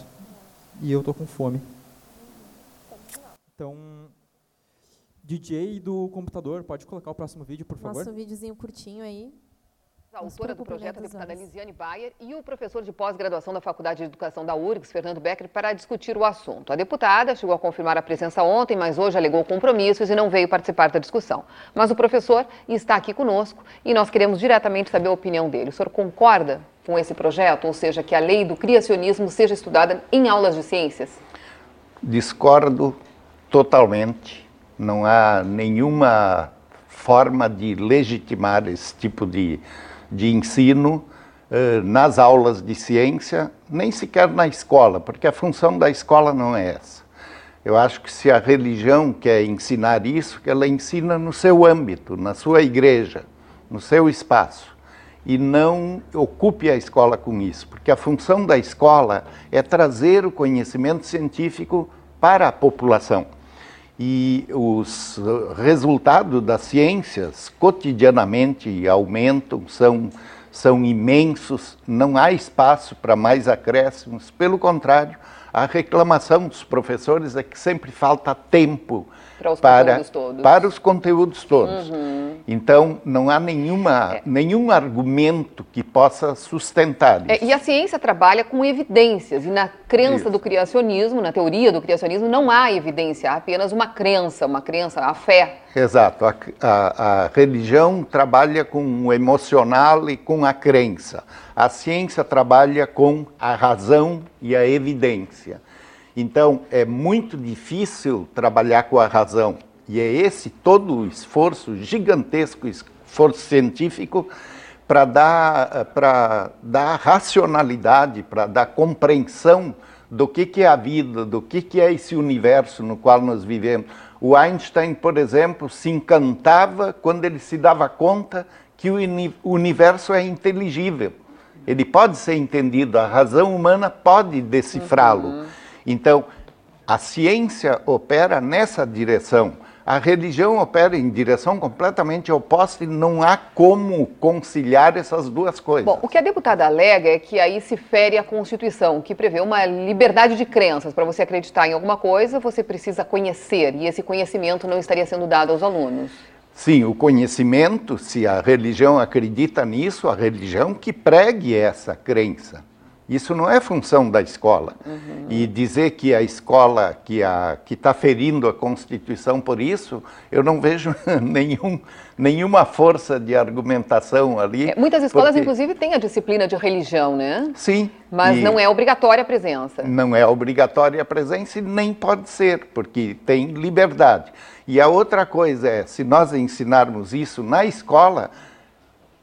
e eu estou com fome. Então, DJ do computador, pode colocar o próximo vídeo, por favor? Nosso videozinho curtinho aí. A autora do projeto, a deputada Lisiane Bayer, e o professor de pós-graduação da Faculdade de Educação da URGS, Fernando Becker, para discutir o assunto. A deputada chegou a confirmar a presença ontem, mas hoje alegou compromissos e não veio participar da discussão. Mas o professor está aqui conosco e nós queremos diretamente saber a opinião dele. O senhor concorda com esse projeto, ou seja, que a lei do criacionismo seja estudada em aulas de ciências? Discordo totalmente. Não há nenhuma forma de legitimar esse tipo de de ensino eh, nas aulas de ciência, nem sequer na escola, porque a função da escola não é essa. Eu acho que se a religião quer ensinar isso, que ela ensina no seu âmbito, na sua igreja, no seu espaço, e não ocupe a escola com isso, porque a função da escola é trazer o conhecimento científico para a população. E os resultados das ciências cotidianamente aumentam, são, são imensos, não há espaço para mais acréscimos. Pelo contrário, a reclamação dos professores é que sempre falta tempo para os para, conteúdos todos. Para os conteúdos todos. Uhum. Então, não há nenhuma, é. nenhum argumento que possa sustentar isso. É, e a ciência trabalha com evidências, e na crença isso. do criacionismo, na teoria do criacionismo, não há evidência, há apenas uma crença, uma crença, a fé. Exato. A, a, a religião trabalha com o emocional e com a crença. A ciência trabalha com a razão e a evidência. Então, é muito difícil trabalhar com a razão. E é esse todo o esforço, gigantesco esforço científico, para dar, para dar racionalidade, para dar compreensão do que, que é a vida, do que, que é esse universo no qual nós vivemos. O Einstein, por exemplo, se encantava quando ele se dava conta que o universo é inteligível. Ele pode ser entendido, a razão humana pode decifrá-lo. Uhum. Então, a ciência opera nessa direção. A religião opera em direção completamente oposta e não há como conciliar essas duas coisas. Bom, o que a deputada alega é que aí se fere a Constituição, que prevê uma liberdade de crenças. Para você acreditar em alguma coisa, você precisa conhecer, e esse conhecimento não estaria sendo dado aos alunos. Sim, o conhecimento, se a religião acredita nisso, a religião que pregue essa crença. Isso não é função da escola. Uhum. E dizer que a escola que está ferindo a Constituição por isso, eu não vejo nenhum, nenhuma força de argumentação ali. É, muitas escolas, porque... inclusive, têm a disciplina de religião, né? Sim. Mas não é obrigatória a presença. Não é obrigatória a presença e nem pode ser, porque tem liberdade. E a outra coisa é, se nós ensinarmos isso na escola,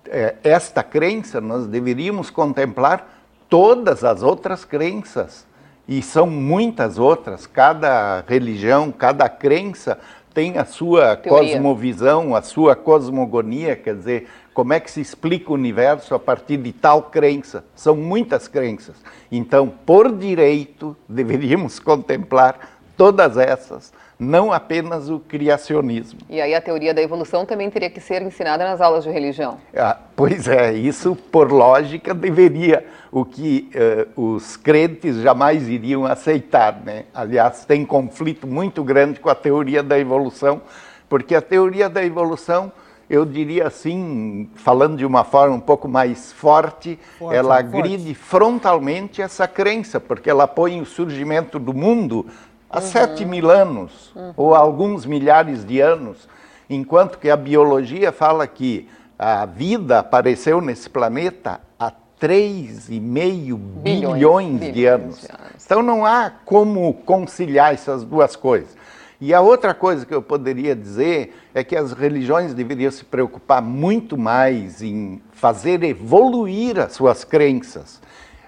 é, esta crença nós deveríamos contemplar todas as outras crenças. E são muitas outras, cada religião, cada crença tem a sua Teoria. cosmovisão, a sua cosmogonia, quer dizer, como é que se explica o universo a partir de tal crença? São muitas crenças. Então, por direito, deveríamos contemplar todas essas não apenas o criacionismo. E aí a teoria da evolução também teria que ser ensinada nas aulas de religião. Ah, pois é, isso por lógica deveria, o que uh, os crentes jamais iriam aceitar. Né? Aliás, tem conflito muito grande com a teoria da evolução, porque a teoria da evolução eu diria assim, falando de uma forma um pouco mais forte, forte ela agride forte. frontalmente essa crença, porque ela põe o surgimento do mundo há uhum. sete mil anos, uhum. ou alguns milhares de anos, enquanto que a biologia fala que a vida apareceu nesse planeta há 3,5 bilhões, bilhões, bilhões de, anos. de anos. Então não há como conciliar essas duas coisas. E a outra coisa que eu poderia dizer é que as religiões deveriam se preocupar muito mais em fazer evoluir as suas crenças.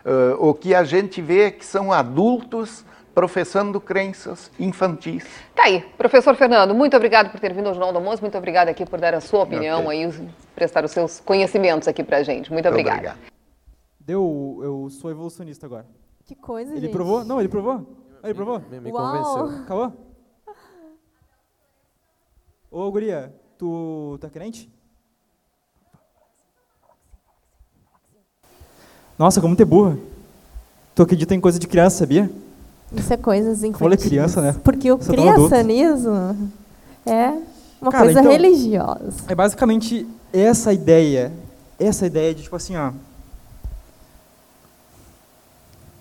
Uh, o que a gente vê é que são adultos professando crenças infantis. Tá aí. Professor Fernando, muito obrigado por ter vindo ao Jornal do Almoço, muito obrigado aqui por dar a sua opinião okay. aí, prestar os seus conhecimentos aqui pra gente. Muito, muito obrigado. obrigado. Deu, eu sou evolucionista agora. Que coisa, Ele gente. provou? Não, ele provou. Ele provou? Me, me convenceu. Acabou? Ô, guria, tu tá crente? Nossa, como tu é burra. Tu acredita em coisa de criança, sabia? Isso é coisas infantis. Criança, né? Porque o criançanismo é uma Cara, coisa então, religiosa. É basicamente essa ideia, essa ideia de tipo assim, ó,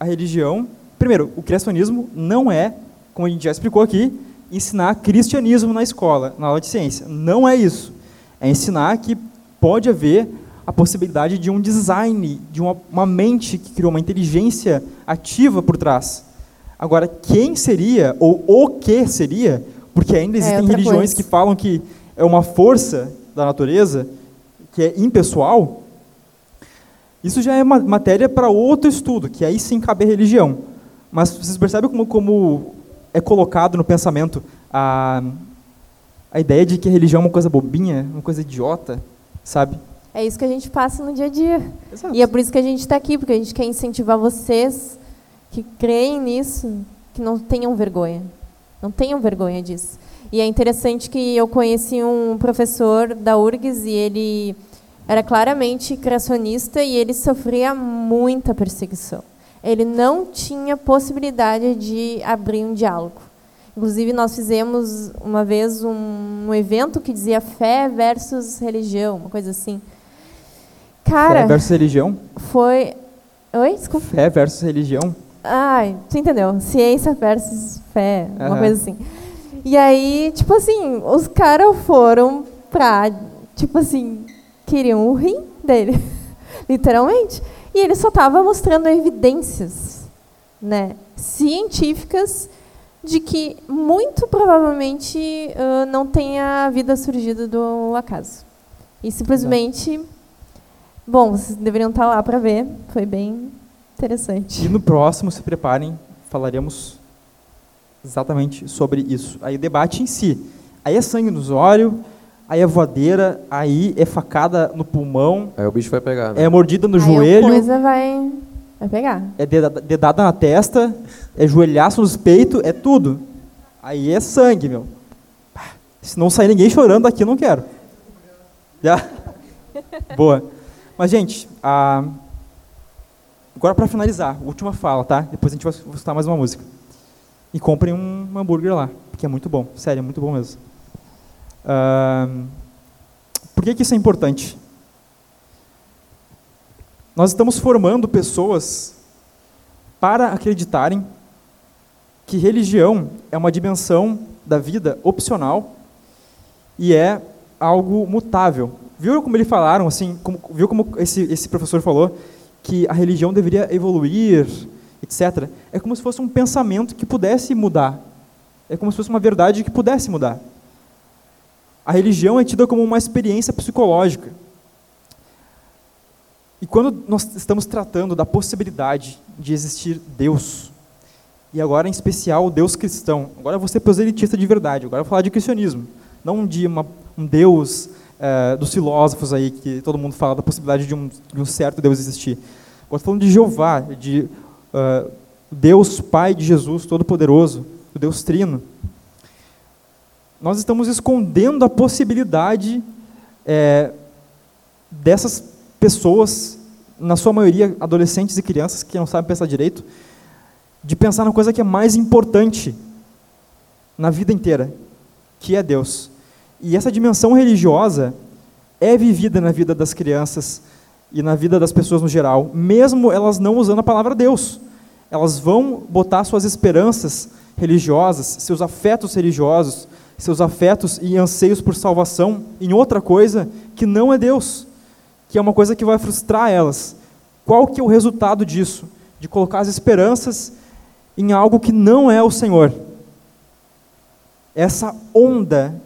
a religião, primeiro, o criacionismo não é, como a gente já explicou aqui, ensinar cristianismo na escola, na aula de ciência. Não é isso. É ensinar que pode haver a possibilidade de um design, de uma, uma mente que criou uma inteligência ativa por trás. Agora, quem seria, ou o que seria, porque ainda é, existem é religiões coisa. que falam que é uma força da natureza, que é impessoal, isso já é matéria para outro estudo, que aí sim cabe a religião. Mas vocês percebem como, como é colocado no pensamento a, a ideia de que a religião é uma coisa bobinha, uma coisa idiota, sabe? É isso que a gente passa no dia a dia. Exato. E é por isso que a gente está aqui, porque a gente quer incentivar vocês que creem nisso, que não tenham vergonha. Não tenham vergonha disso. E é interessante que eu conheci um professor da URGS e ele era claramente criacionista e ele sofria muita perseguição. Ele não tinha possibilidade de abrir um diálogo. Inclusive, nós fizemos uma vez um, um evento que dizia fé versus religião, uma coisa assim. Cara. Fé versus religião? Foi. Oi? Desculpa. Fé versus religião? Ai, tu entendeu? Ciência versus fé, uma uhum. coisa assim. E aí, tipo assim, os caras foram pra, tipo assim, queriam o rim dele, literalmente. E ele só estava mostrando evidências né, científicas de que muito provavelmente uh, não tenha vida surgido do acaso. E simplesmente, bom, vocês deveriam estar lá para ver, foi bem Interessante. E no próximo, se preparem, falaremos exatamente sobre isso. Aí o debate em si. Aí é sangue no zóio, aí é voadeira, aí é facada no pulmão. Aí o bicho vai pegar. Né? É mordida no aí joelho. A coisa vai, vai pegar. É dedada na testa, é joelhaço nos peitos, é tudo. Aí é sangue, meu. Se não sair ninguém chorando daqui, eu não quero. Já? Boa. Mas, gente, a. Agora, para finalizar, última fala, tá? Depois a gente vai escutar mais uma música. E comprem um hambúrguer lá, porque é muito bom. Sério, é muito bom mesmo. Uh, por que, que isso é importante? Nós estamos formando pessoas para acreditarem que religião é uma dimensão da vida opcional e é algo mutável. Viu como eles falaram, assim, como, viu como esse, esse professor falou que a religião deveria evoluir, etc. É como se fosse um pensamento que pudesse mudar. É como se fosse uma verdade que pudesse mudar. A religião é tida como uma experiência psicológica. E quando nós estamos tratando da possibilidade de existir Deus, e agora em especial o Deus cristão, agora vou ser proselitista de verdade, agora eu vou falar de cristianismo, não de uma, um Deus é, dos filósofos aí, que todo mundo fala da possibilidade de um, de um certo Deus existir. Agora falando de Jeová, de uh, Deus Pai de Jesus Todo-Poderoso, o Deus Trino. Nós estamos escondendo a possibilidade é, dessas pessoas, na sua maioria adolescentes e crianças que não sabem pensar direito, de pensar na coisa que é mais importante na vida inteira, que é Deus. E essa dimensão religiosa é vivida na vida das crianças e na vida das pessoas no geral, mesmo elas não usando a palavra Deus. Elas vão botar suas esperanças religiosas, seus afetos religiosos, seus afetos e anseios por salvação em outra coisa que não é Deus, que é uma coisa que vai frustrar elas. Qual que é o resultado disso? De colocar as esperanças em algo que não é o Senhor. essa onda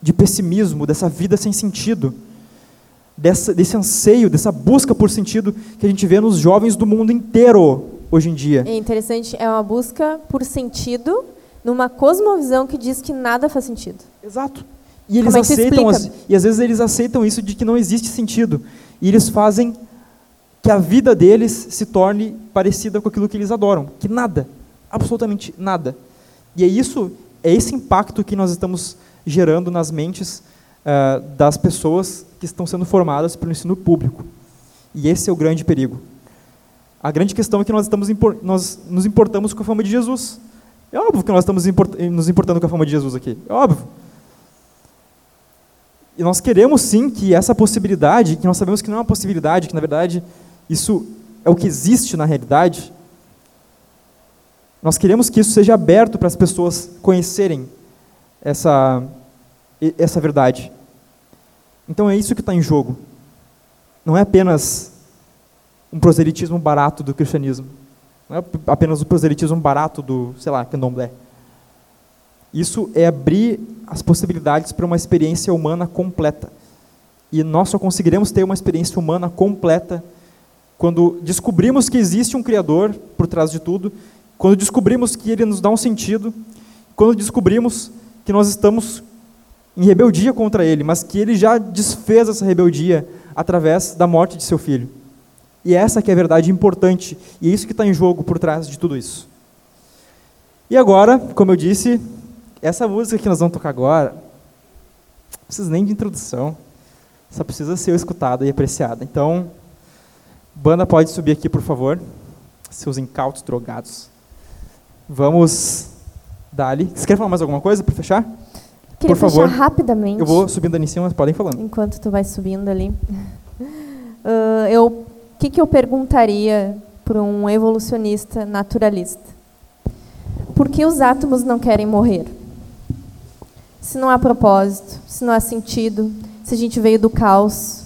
de pessimismo, dessa vida sem sentido, dessa, desse anseio, dessa busca por sentido que a gente vê nos jovens do mundo inteiro hoje em dia. É interessante, é uma busca por sentido numa cosmovisão que diz que nada faz sentido. Exato. E eles Como é aceitam, as- e às vezes eles aceitam isso de que não existe sentido. E eles fazem que a vida deles se torne parecida com aquilo que eles adoram, que nada, absolutamente nada. E é isso, é esse impacto que nós estamos gerando nas mentes ah, das pessoas que estão sendo formadas pelo ensino público. E esse é o grande perigo. A grande questão é que nós estamos nós nos importamos com a fama de Jesus. É óbvio que nós estamos import- nos importando com a fama de Jesus aqui. É óbvio. E nós queremos sim que essa possibilidade, que nós sabemos que não é uma possibilidade, que na verdade isso é o que existe na realidade, nós queremos que isso seja aberto para as pessoas conhecerem essa, essa verdade. Então é isso que está em jogo. Não é apenas um proselitismo barato do cristianismo. Não é apenas o proselitismo barato do, sei lá, candomblé. Isso é abrir as possibilidades para uma experiência humana completa. E nós só conseguiremos ter uma experiência humana completa quando descobrimos que existe um Criador por trás de tudo, quando descobrimos que Ele nos dá um sentido, quando descobrimos que nós estamos em rebeldia contra Ele, mas que Ele já desfez essa rebeldia através da morte de seu Filho. E essa que é a verdade importante, e é isso que está em jogo por trás de tudo isso. E agora, como eu disse, essa música que nós vamos tocar agora, não precisa nem de introdução, só precisa ser escutada e apreciada. Então, banda pode subir aqui, por favor, seus incautos drogados. Vamos dar-lhe. Você quer falar mais alguma coisa para fechar? Queria por favor. rapidamente. Eu vou subindo ali em cima, mas podem falando. Enquanto tu vai subindo ali. Ah, eu, o que, que eu perguntaria para um evolucionista naturalista? Por que os átomos não querem morrer? Se não há propósito, se não há sentido, se a gente veio do caos,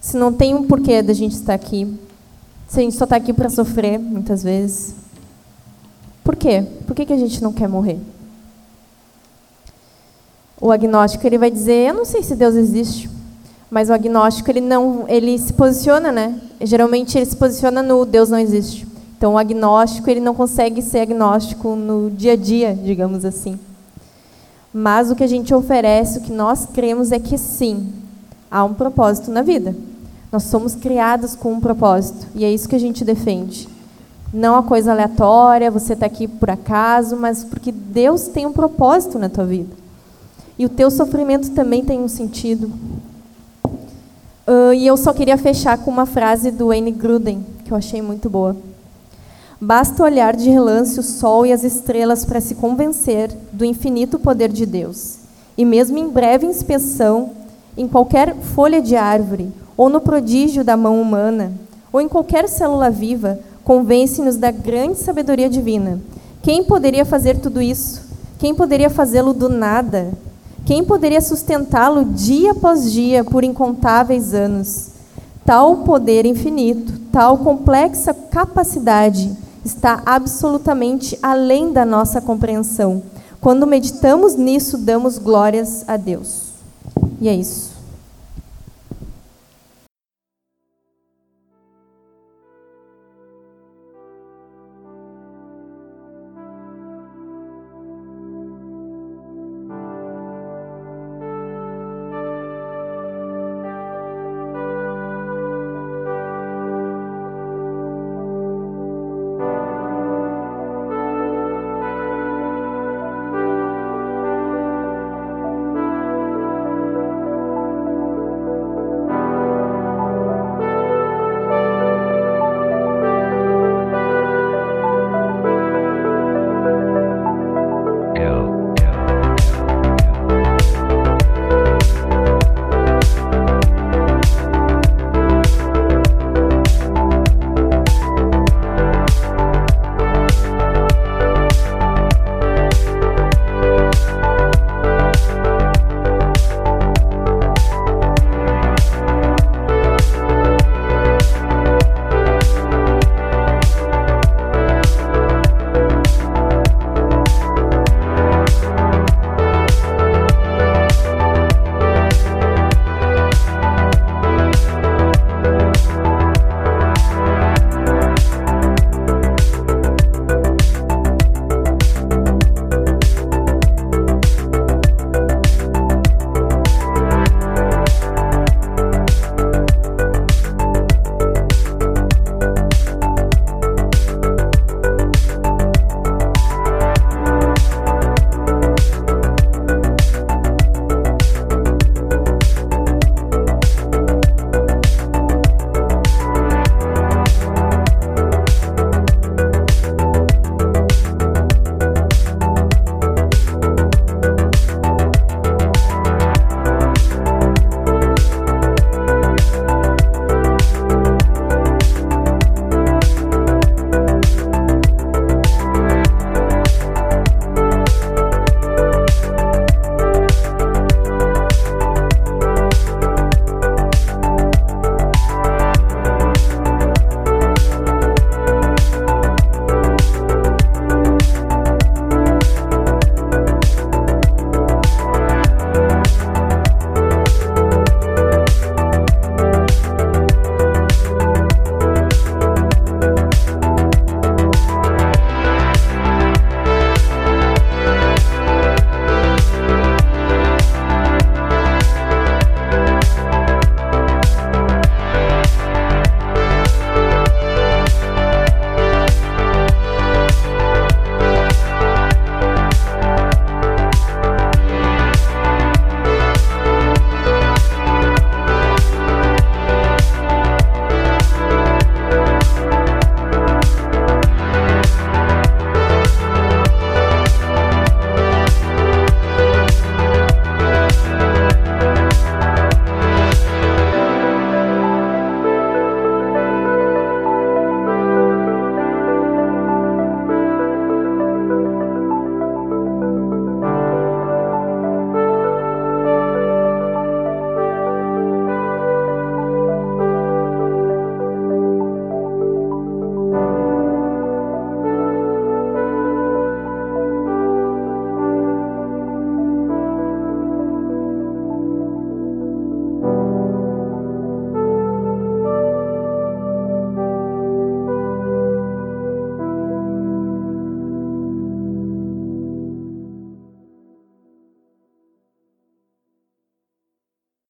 se não tem um porquê da gente estar aqui, se a gente só está aqui para sofrer, muitas vezes. Por quê? Por que, que a gente não quer morrer? O agnóstico ele vai dizer, eu não sei se Deus existe, mas o agnóstico ele não, ele se posiciona, né? Geralmente ele se posiciona no Deus não existe. Então o agnóstico ele não consegue ser agnóstico no dia a dia, digamos assim. Mas o que a gente oferece, o que nós cremos é que sim, há um propósito na vida. Nós somos criados com um propósito e é isso que a gente defende. Não a coisa aleatória, você está aqui por acaso, mas porque Deus tem um propósito na tua vida. E o teu sofrimento também tem um sentido. Ah, e eu só queria fechar com uma frase do Wayne Gruden, que eu achei muito boa. Basta olhar de relance o sol e as estrelas para se convencer do infinito poder de Deus. E mesmo em breve inspeção, em qualquer folha de árvore, ou no prodígio da mão humana, ou em qualquer célula viva, convence-nos da grande sabedoria divina. Quem poderia fazer tudo isso? Quem poderia fazê-lo do nada? Quem poderia sustentá-lo dia após dia por incontáveis anos? Tal poder infinito, tal complexa capacidade está absolutamente além da nossa compreensão. Quando meditamos nisso, damos glórias a Deus. E é isso.